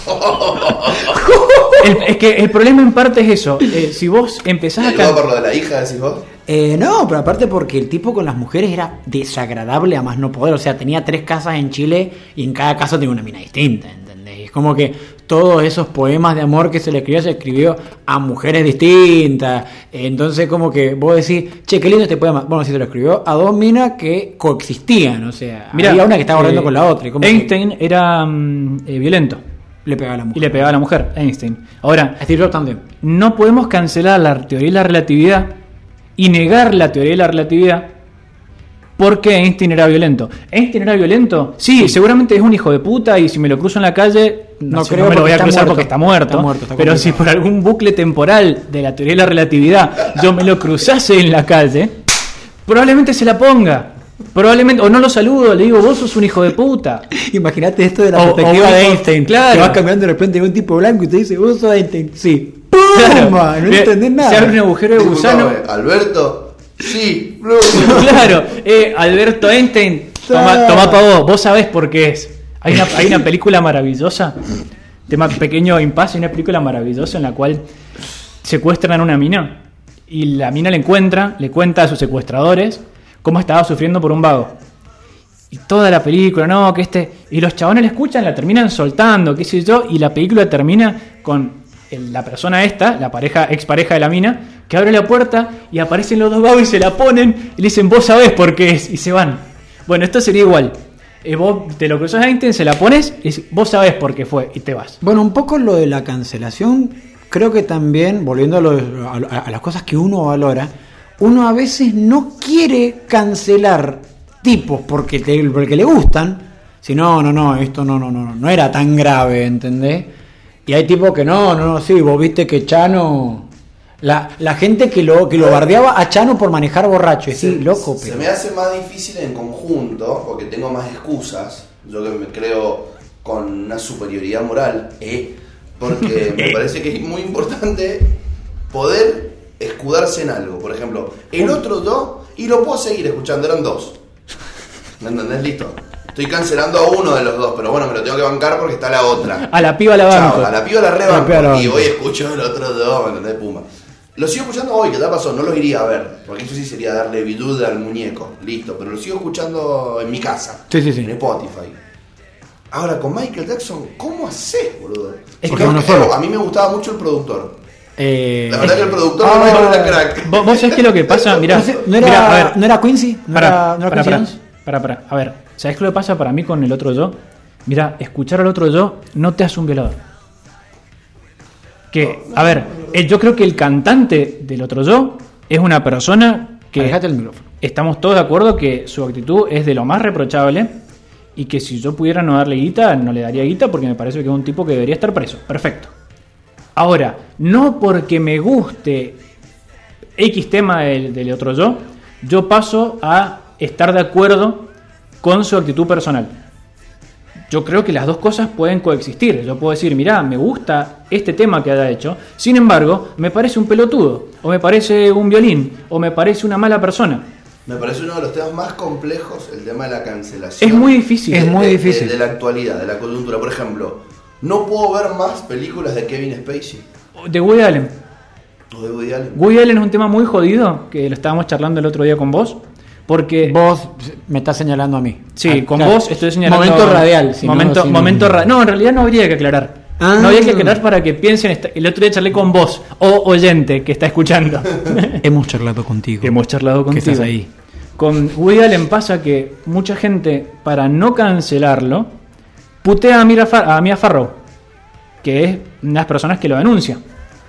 El- es que el problema en parte es eso. eh, si vos empezás a ¿El por lo de la hija, decís vos? Eh, no, pero aparte porque el tipo con las mujeres era desagradable a más no poder. O sea, tenía tres casas en Chile y en cada casa tenía una mina distinta, ¿entendés? Es como que todos esos poemas de amor que se le escribió, se escribió a mujeres distintas. Entonces, como que vos decís, che, qué lindo este poema. Bueno, si se lo escribió a dos minas que coexistían, o sea, Mirá, había una que estaba hablando eh, con la otra. Y como que Einstein era mm, eh, violento le pegaba a la y mujer. le pegaba a la mujer, Einstein. Ahora, Steve Jobs también. no podemos cancelar la teoría de la relatividad y negar la teoría de la relatividad porque Einstein era violento. ¿Einstein era violento? Sí, seguramente es un hijo de puta y si me lo cruzo en la calle, no, creo no me lo voy a cruzar muerto. porque está muerto. Está muerto, está pero si por algún bucle temporal de la teoría de la relatividad yo me lo cruzase en la calle, probablemente se la ponga. Probablemente, o no lo saludo, le digo, vos sos un hijo de puta. Imagínate esto de la O- perspectiva o- de Einstein. claro. Que vas caminando de repente y un tipo blanco y te dice, vos sos Einstein. Sí. Claro. ¡Pumba! No entendés nada. Se abre un agujero de gusano. Alberto, sí, claro, eh, Alberto Einstein, toma, toma pa' vos, vos sabés por qué es. Hay una, hay una película maravillosa Tema pequeño impasse, una película maravillosa en la cual secuestran a una mina y la mina le encuentra, le cuenta a sus secuestradores cómo estaba sufriendo por un vago. Y toda la película, no, que este. Y los chabones la escuchan, la terminan soltando, qué sé yo, y la película termina con la persona esta, la pareja, expareja de la mina, que abre la puerta y aparecen los dos vagos y se la ponen y le dicen, vos sabés por qué es, y se van. Bueno, esto sería igual. Eh, vos te lo cruzas a Einstein, se la pones y vos sabés por qué fue, y te vas. Bueno, un poco lo de la cancelación, creo que también, volviendo a las cosas que uno valora, uno a veces no quiere cancelar tipos porque, te- porque le gustan, si no, no, no, esto no, no, no, no era tan grave, ¿entendés? Y hay tipos que no, no, no, sí, vos viste que Chano... La, la gente que lo, que lo bardeaba a Chano por manejar borracho, y sí, loco, Se pero... me hace más difícil en conjunto porque tengo más excusas. Yo que me creo con una superioridad moral, ¿eh? porque me parece que es muy importante poder escudarse en algo. Por ejemplo, el otro yo, y lo puedo seguir escuchando, eran dos. ¿Me entendés? Listo. Estoy cancelando a uno de los dos, pero bueno, me lo tengo que bancar porque está la otra. A la piba la Chao, banco. a la piba la A la rebanco piba la y hoy escucho el otro dos, ¿me entendés? Puma. Lo sigo escuchando hoy, que ya pasó, no los iría a ver, porque eso sí sería darle viduda al muñeco, listo, pero lo sigo escuchando en mi casa, Sí, sí, sí. en Spotify. Ahora, con Michael Jackson, ¿cómo haces, boludo? Es Porque que uno solo. a mí me gustaba mucho el productor. Eh, La verdad que el productor Ah. de Michael era crack. ¿Vos, vos sabés qué es lo que pasa? Mirá, no, sé, ¿no era, mirá, a ver, ¿no era Quincy? ¿No era, no Quincy pará, Jones? pará, pará. A ver, ¿sabes qué lo que pasa para mí con el otro yo? Mira, escuchar al otro yo no te hace un violador. Que, a ver, eh, yo creo que el cantante del otro yo es una persona que Alejate el micrófono. estamos todos de acuerdo que su actitud es de lo más reprochable y que si yo pudiera no darle guita, no le daría guita porque me parece que es un tipo que debería estar preso. Perfecto. Ahora, no porque me guste X tema del, del otro yo, yo paso a estar de acuerdo con su actitud personal. Yo creo que las dos cosas pueden coexistir. Yo puedo decir, mirá, me gusta este tema que haya hecho, sin embargo, me parece un pelotudo, o me parece un violín, o me parece una mala persona. Me parece uno de los temas más complejos el tema de la cancelación. Es muy difícil. Es muy de- de- difícil. De, la actualidad, de la coyuntura. Por ejemplo, no puedo ver más películas de Kevin Spacey De Woody Allen. o de Woody Allen. Woody Allen es un tema muy jodido, que lo estábamos charlando el otro día con vos, porque... Vos me estás señalando a mí. Sí, Ah, con claro. vos estoy señalando. Momento radial. si no, momento, sin- momento ra- No, en realidad no habría que aclarar. Ah. No habría que aclarar para que piensen. El otro día charlé con vos, o oyente que está escuchando. Hemos charlado contigo. Hemos charlado Que contigo. estás ahí. Con Woody Allen pasa que mucha gente, para no cancelarlo, putea a Mia, Far- a Mia Farrow, que es una de las personas que lo denuncia.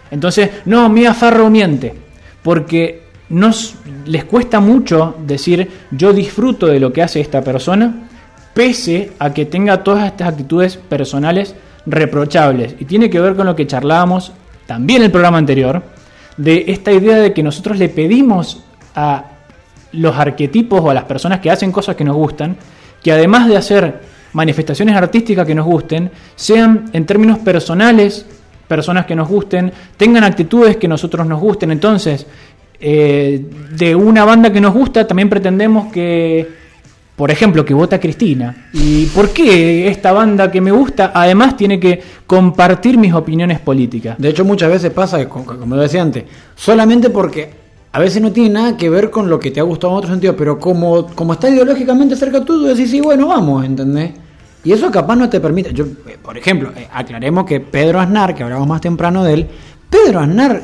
Entonces, no, Mia Farrow miente, porque nos, les cuesta mucho decir yo disfruto de lo que hace esta persona, pese a que tenga todas estas actitudes personales reprochables. Y tiene que ver con lo que charlábamos también en el programa anterior, de esta idea de que nosotros le pedimos a los arquetipos o a las personas que hacen cosas que nos gustan, que además de hacer manifestaciones artísticas que nos gusten, sean en términos personales personas que nos gusten, tengan actitudes que nosotros nos gusten. Entonces, eh, de una banda que nos gusta, también pretendemos que, por ejemplo, que vota Cristina. ¿Y por qué esta banda que me gusta además tiene que compartir mis opiniones políticas? De hecho, muchas veces pasa, como decía antes, solamente porque a veces no tiene nada que ver con lo que te ha gustado en otro sentido, pero como, como está ideológicamente cerca tuyo, decís, sí, bueno, vamos, ¿entendés? Y eso capaz no te permite. Yo, eh, por ejemplo, eh, aclaremos que Pedro Aznar, que hablamos más temprano de él, Pedro Aznar,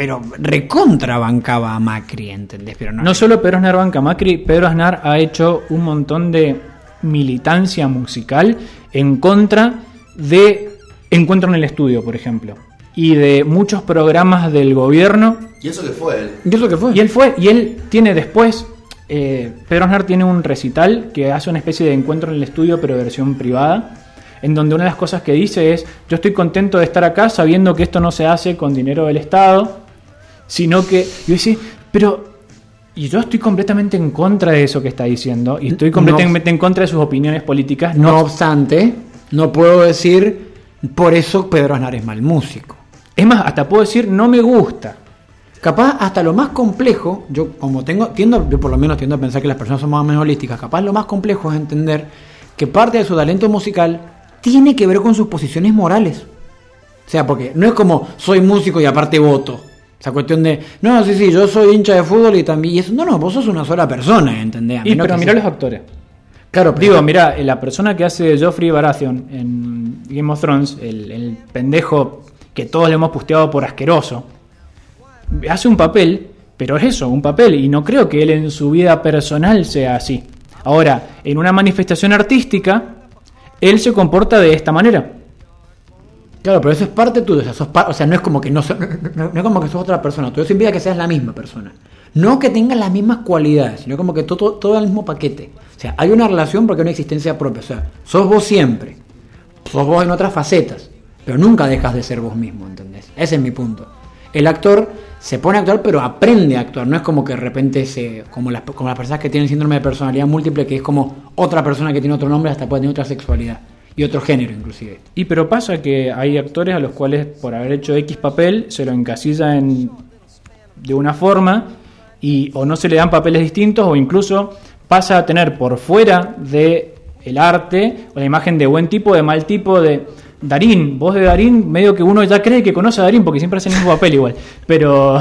pero recontra bancaba a Macri, ¿entendés? Pero no, No solo Pedro Aznar banca a Macri, Pedro Aznar ha hecho un montón de militancia musical en contra de Encuentro en el Estudio, por ejemplo, y de muchos programas del gobierno. ¿Y eso que fue él? ¿Y eso qué fue? Y él fue, y él tiene después, eh, Pedro Aznar tiene un recital que hace una especie de encuentro en el estudio, pero versión privada, en donde una de las cosas que dice es, yo estoy contento de estar acá sabiendo que esto no se hace con dinero del Estado, sino que yo decía, pero y yo estoy completamente en contra de eso que está diciendo y estoy No. completamente en contra de sus opiniones políticas. No No, obstante, no puedo decir, por eso Pedro Aznar es mal músico. es más, hasta puedo decir no me gusta. Capaz hasta lo más complejo, yo como tengo, tiendo, yo por lo menos tiendo a pensar que las personas son más o menos holísticas, capaz lo más complejo es entender que parte de su talento musical tiene que ver con sus posiciones morales. O sea, porque no es como soy músico y aparte voto. Esa cuestión de, no, sí, sí, yo soy hincha de fútbol y también. Y eso, no, no, vos sos una sola persona, ¿entendés? Y pero mirá sea- los actores. Claro, pero Digo, mira, la persona que hace Joffrey Baratheon en Game of Thrones, el, el pendejo que todos le hemos pusteado por asqueroso, hace un papel, pero es eso, un papel, y no creo que él en su vida personal sea así. Ahora, en una manifestación artística, él se comporta de esta manera. Claro, pero eso es parte tuya, o sea, sos o sea, no es como que no, no- no es como que sos otra persona, todo eso implica que seas la misma persona. No que tengas las mismas cualidades, sino como que todo, todo el mismo paquete. O sea, hay una relación porque hay una existencia propia, o sea, sos vos siempre, sos vos en otras facetas, pero nunca dejas de ser vos mismo, ¿entendés? Ese es mi punto. El actor se pone a actuar, pero aprende a actuar, no es como que de repente se, como las, como las personas que tienen síndrome de personalidad múltiple, que es como otra persona que tiene otro nombre, hasta puede tener otra sexualidad y otro género inclusive. Y pero pasa que hay actores a los cuales por haber hecho X papel se lo encasilla en, de una forma y o no se le dan papeles distintos o incluso pasa a tener por fuera de el arte o la imagen de buen tipo, de mal tipo, de Darín, voz de Darín, medio que uno ya cree que conoce a Darín porque siempre hace el mismo papel igual, pero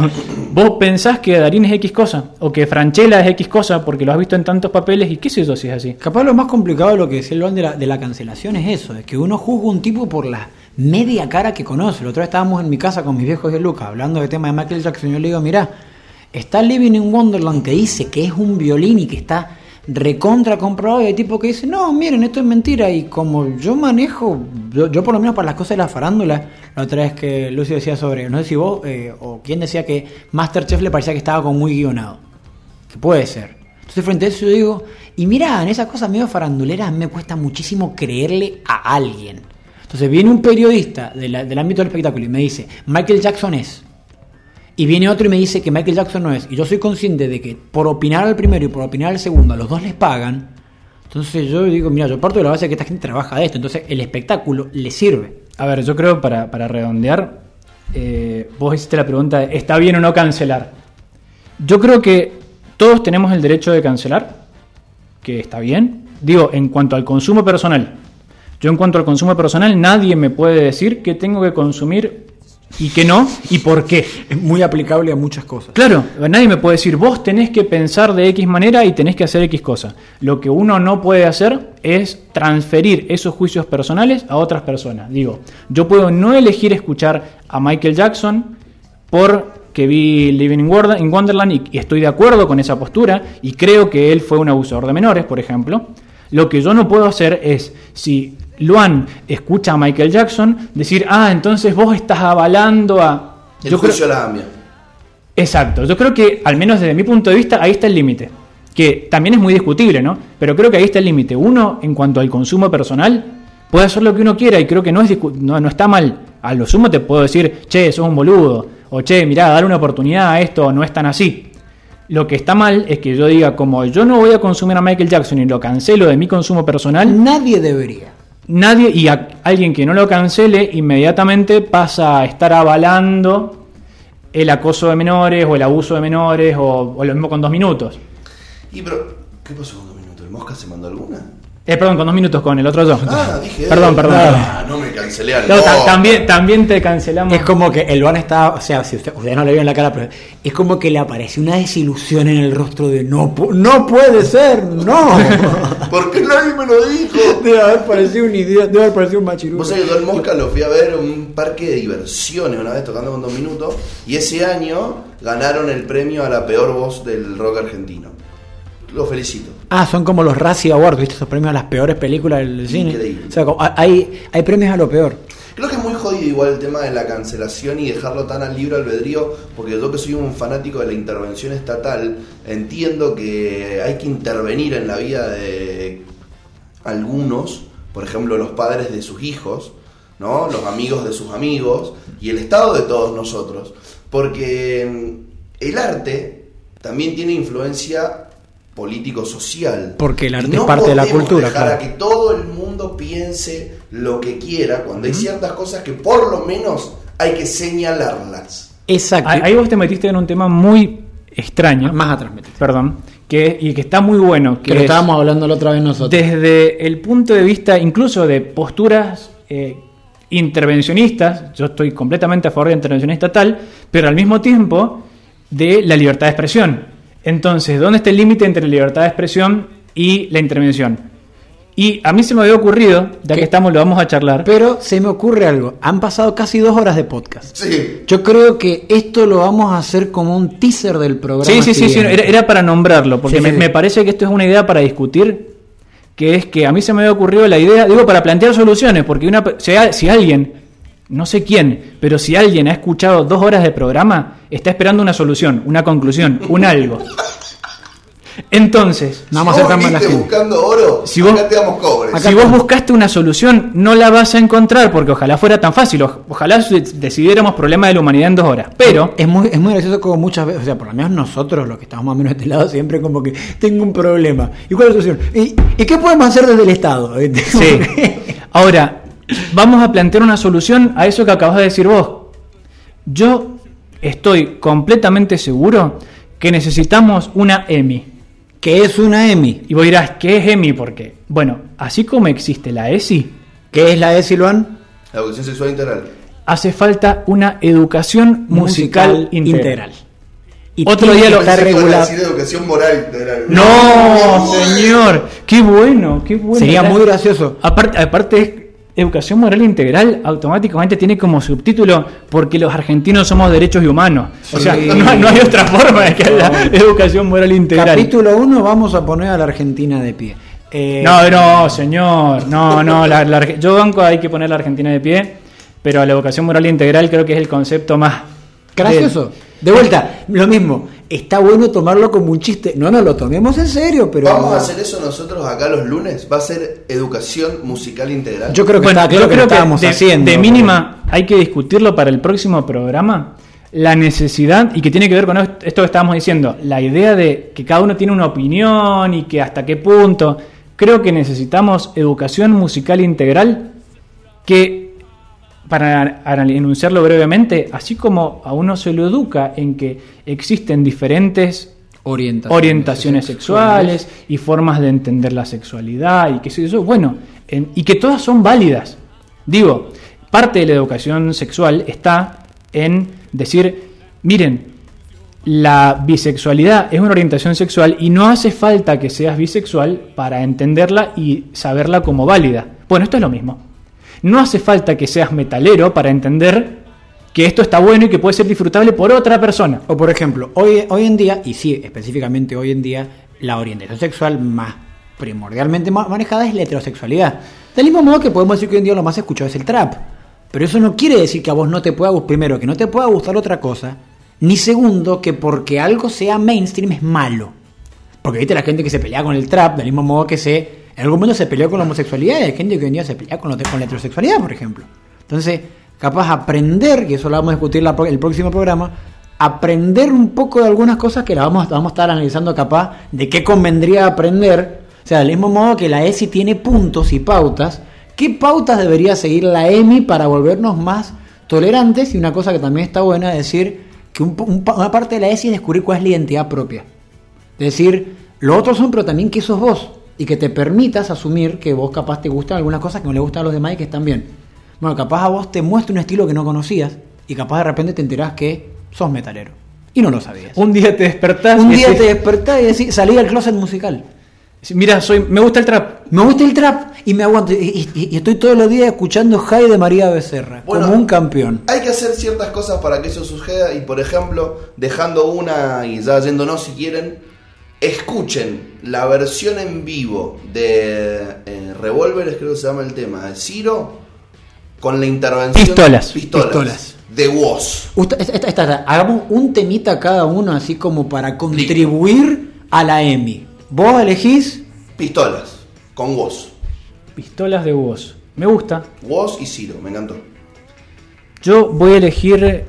vos pensás que Darín es X cosa o que Franchella es X cosa porque lo has visto en tantos papeles y qué sé yo si es así. Capaz lo más complicado de lo que decía el de la, de la cancelación es eso, es que uno juzga un tipo por la media cara que conoce. La otra vez estábamos en mi casa con mis viejos de Lucas hablando del tema de Michael Jackson. Yo le digo, mira, está Living in Wonderland que dice que es un violín y que está recontra comprobado y hay tipo que dice, no, miren, esto es mentira. Y como yo manejo, yo, por lo menos para las cosas de la farándula, la otra vez que Lucio decía sobre, no sé si vos eh, o quién decía que Masterchef le parecía que estaba como muy guionado. Que puede ser. Entonces, frente a eso, yo digo, y mira, en esas cosas medio faranduleras me cuesta muchísimo creerle a alguien. Entonces, viene un periodista del ámbito del espectáculo y me dice, Michael Jackson es. Y viene otro y me dice que Michael Jackson no es. Y yo soy consciente de que por opinar al primero y por opinar al segundo, los dos les pagan. Entonces, yo digo, mira, yo parto de la base de que esta gente trabaja de esto. Entonces, el espectáculo le sirve. A ver, yo creo para, para redondear, eh, vos hiciste la pregunta de ¿está bien o no cancelar? Yo creo que todos tenemos el derecho de cancelar, que está bien. Digo, en cuanto al consumo personal. Yo en cuanto al consumo personal, nadie me puede decir que tengo que consumir y que no y por qué. Es muy aplicable a muchas cosas. Claro, nadie me puede decir, vos tenés que pensar de X manera y tenés que hacer X cosa. Lo que uno no puede hacer es transferir esos juicios personales a otras personas. Digo, yo puedo no elegir escuchar a Michael Jackson porque vi Living in Wonder- in Wonderland y estoy de acuerdo con esa postura y creo que él fue un abusador de menores, por ejemplo. Lo que yo no puedo hacer es, si Luan escucha a Michael Jackson, decir, ah, entonces vos estás avalando a... El Yo creo- a la AMIA. Exacto, yo creo que, al menos desde mi punto de vista, ahí está el límite. Que también es muy discutible, ¿no? Pero creo que ahí está el límite. Uno, en cuanto al consumo personal, puede hacer lo que uno quiera y creo que no, es discu- no, no está mal. A lo sumo te puedo decir, che, sos un boludo. O che, mirá, dale una oportunidad a esto, no es tan así. Lo que está mal es que yo diga, como yo no voy a consumir a Michael Jackson y lo cancelo de mi consumo personal, Nadie debería. Nadie y a- alguien que no lo cancele inmediatamente pasa a estar avalando el acoso de menores o el abuso de menores o, o lo mismo con dos minutos. Y pero, ¿qué pasó con dos minutos? ¿El Mosca se mandó alguna? Eh, perdón, con dos minutos con el otro yo. Ah, dije. Perdón, eh, perdón. ah, no me cancelé al No, también, también te cancelamos. Es como que el Luan estaba, o sea, si usted, ustedes no le vieron la cara, pero es como que le apareció una desilusión en el rostro de no, no puede ser, no. ¿Por qué nadie me lo dijo? Debe haber parecido un idiota, debe haber parecido un machirulo. Vos sabés que yo al Mosca lo fui a ver en un parque de diversiones una vez tocando con dos minutos y ese año ganaron el premio a la peor voz del rock argentino. Lo felicito. Ah, son como los Razzie Awards, ¿viste? Esos premios a las peores películas del cine. Increíble. O sea, como- hay, hay premios a lo peor. Creo que es muy jodido igual el tema de la cancelación y dejarlo tan al libre albedrío, porque yo que soy un fanático de la intervención estatal, entiendo que hay que intervenir en la vida de algunos, por ejemplo los padres de sus hijos, ¿no? los amigos de sus amigos y el Estado de todos nosotros, porque mm, el arte también tiene influencia político-social. Porque el arte es parte de la cultura, dejar a claro. que todo el mundo piense lo que quiera cuando hay ciertas cosas que por lo menos hay que señalarlas. Exacto. Ahí ahí vos te metiste en un tema muy extraño. Más atrás metiste. Perdón. que, y que está muy bueno. Que lo es- estábamos hablando la otra vez nosotros. desde el punto de vista incluso de posturas eh, intervencionistas, yo estoy completamente a favor de la intervención estatal, pero al mismo tiempo de la libertad de expresión. Entonces, ¿dónde está el límite entre la libertad de expresión y la intervención? Y a mí se me había ocurrido, ya ¿Qué? que estamos, lo vamos a charlar. Pero se me ocurre algo. Han pasado casi dos horas de podcast. Sí. Yo creo que esto lo vamos a hacer como un teaser del programa. Sí, sí, sí, sí, era, era para nombrarlo, porque Sí, me, sí, sí. me parece que esto es una idea para discutir, que es que a mí se me había ocurrido la idea, digo, para plantear soluciones, porque una, si, si alguien, no sé quién, pero si alguien ha escuchado dos horas de programa, está esperando una solución, una conclusión, un algo. Entonces, No vamos si a vos ser tan mala buscando oro, Si vos- acá te damos cobre. Acá si vos buscaste una solución, no la vas a encontrar, porque ojalá fuera tan fácil, ojalá decidiéramos problemas de la humanidad en dos horas, pero... Es muy, es muy gracioso como muchas veces, o sea, por lo menos nosotros, los que estamos más o menos de este lado, siempre como que tengo un problema. ¿Y cuál es la solución? ¿Y, y qué podemos hacer desde el Estado? Sí. Ahora, vamos a plantear una solución a eso que acabas de decir vos. Yo estoy completamente seguro que necesitamos una EMI. ¿Qué es una EMI? Y vos dirás, ¿qué es EMI? Porque, bueno, así como existe la ESI, ¿Qué es la ESI, Luan? La educación sexual integral. hace falta una educación musical, integral. Y Otro día lo- a regulado. decir educación moral integral. No, señor, qué bueno, qué bueno. Sería muy gracioso. Aparte, aparte es educación moral integral, automáticamente tiene como subtítulo porque los argentinos somos derechos y humanos. O sea, no, no hay otra forma de que haya educación moral integral. Capítulo 1, vamos a poner a la Argentina de pie. Eh, No, no, señor. No, no. la- yo banco hay que poner la Argentina de pie, pero la educación moral integral creo que es el concepto más Gracioso. De vuelta, lo mismo. Está bueno tomarlo como un chiste. No nos lo tomemos en serio, pero. Vamos a hacer eso nosotros acá los lunes. Va a ser educación musical integral. Yo creo que Bueno, está claro yo que lo creo que estábamos de, haciendo. de mínima hay que discutirlo para el próximo programa. La necesidad, y que tiene que ver con esto que estábamos diciendo, la idea de que cada uno tiene una opinión y que hasta qué punto. Creo que necesitamos educación musical integral que, para enunciarlo brevemente, así como a uno se lo educa en que existen diferentes Orientaciones, orientaciones sexuales y formas de entender la sexualidad y qué sé yo, bueno, en- y que todas son válidas. Digo, parte de la educación sexual está en decir, miren, la bisexualidad es una orientación sexual y no hace falta que seas bisexual para entenderla y saberla como válida. Bueno, esto es lo mismo. No hace falta que seas metalero para entender que esto está bueno y que puede ser disfrutable por otra persona. O por ejemplo, hoy, hoy en día, y sí, específicamente hoy en día, la orientación sexual más primordialmente ma- manejada es la heterosexualidad. Del mismo modo que podemos decir que hoy en día lo más escuchado es el trap. Pero eso no quiere decir que a vos no te pueda gustar, primero, que no te pueda gustar otra cosa, ni segundo, que porque algo sea mainstream es malo. Porque viste la gente que se pelea con el trap, del mismo modo que se, en algún momento se peleó con la homosexualidad, y hay gente que hoy día se pelea con, con la heterosexualidad, por ejemplo. Entonces, capaz aprender, y eso lo vamos a discutir la el próximo programa, aprender un poco de algunas cosas que la vamos, vamos a estar analizando capaz de qué convendría aprender. O sea, del mismo modo que la ESI tiene puntos y pautas, ¿qué pautas debería seguir la EMI para volvernos más tolerantes? Y una cosa que también está buena es decir que un un una parte de la ESI es descubrir cuál es la identidad propia. Es decir, lo otros son, pero también que sos vos. Y que te permitas asumir que vos capaz te gustan algunas cosas que no le gustan a los demás y que están bien. Bueno, capaz a vos te muestra un estilo que no conocías y capaz de repente te enterás que sos metalero. Y no lo sabías. Un día te despertás Un y día decís, te despertás y decís, salí del closet musical. Mira, soy, me gusta el trap. Me gusta el trap y me aguanto. Y, y- y estoy todos los días escuchando High de María Becerra. Bueno, como un campeón. Hay que hacer ciertas cosas para que eso suceda y por ejemplo, dejando una y ya yéndonos si quieren, escuchen la versión en vivo de eh, Revolver, creo que se llama el tema, de Ciro, con la intervención... Pistolas. Pistolas. Pistolas. De Woz. Usted- esta- esta- esta- hagamos un temita cada uno así como para contribuir a la EMI. Vos elegís Pistolas. Con Woz. Pistolas de voz. Me gusta. Woz y Ciro, me encantó. Yo voy a elegir.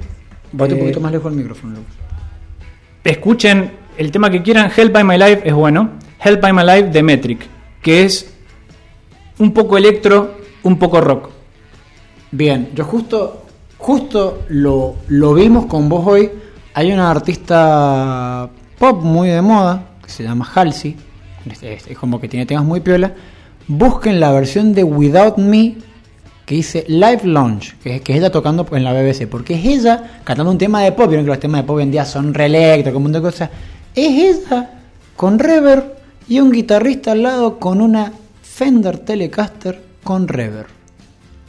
Bate un eh, poquito más lejos del micrófono. Lucas. Escuchen el tema que quieran. Help by My Life es bueno. Help by My Life de Metric. Que es un poco electro, un poco rock. Bien, yo justo, justo lo, lo vimos con vos hoy. Hay una artista pop muy de moda, que se llama Halsey, es, como que tiene temas muy piola, busquen la versión de Without Me que dice Live Launch, que es, que es ella tocando en la BBC, porque es ella cantando un tema de pop, vieron que los temas de pop hoy en día son re electro, con un montón de cosas, es ella con reverb y un guitarrista al lado con una Fender Telecaster con reverb.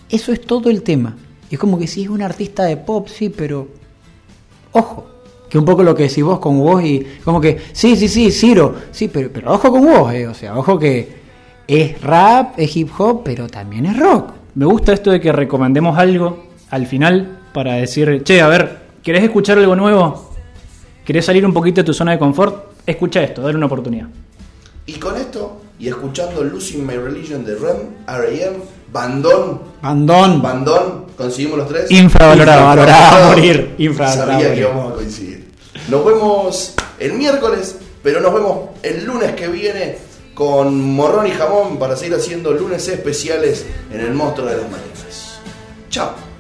Eso es todo el tema. Es como que sí es un artista de pop, sí, pero ojo. Que un poco lo que decís vos con vos y como que, sí, sí, sí, Ciro, sí, pero, pero ojo con vos, eh. o sea, ojo que es rap, es hip hop, pero también es rock. Me gusta esto de que recomendemos algo al final para decir, che, a ver, ¿querés escuchar algo nuevo? ¿Querés salir un poquito de tu zona de confort? Escucha esto, dale una oportunidad. Y con esto, y escuchando Losing My Religion de Rem, R.A.M., Bandón, Bandón. Bandón, conseguimos los tres. Infravalorado, valorado a morir, Sabía infravalorado a que íbamos a coincidir. Nos vemos el miércoles, pero nos vemos el lunes que viene con Morrón y Jamón para seguir haciendo lunes especiales en el Monstruo de las Mañanas. Chao.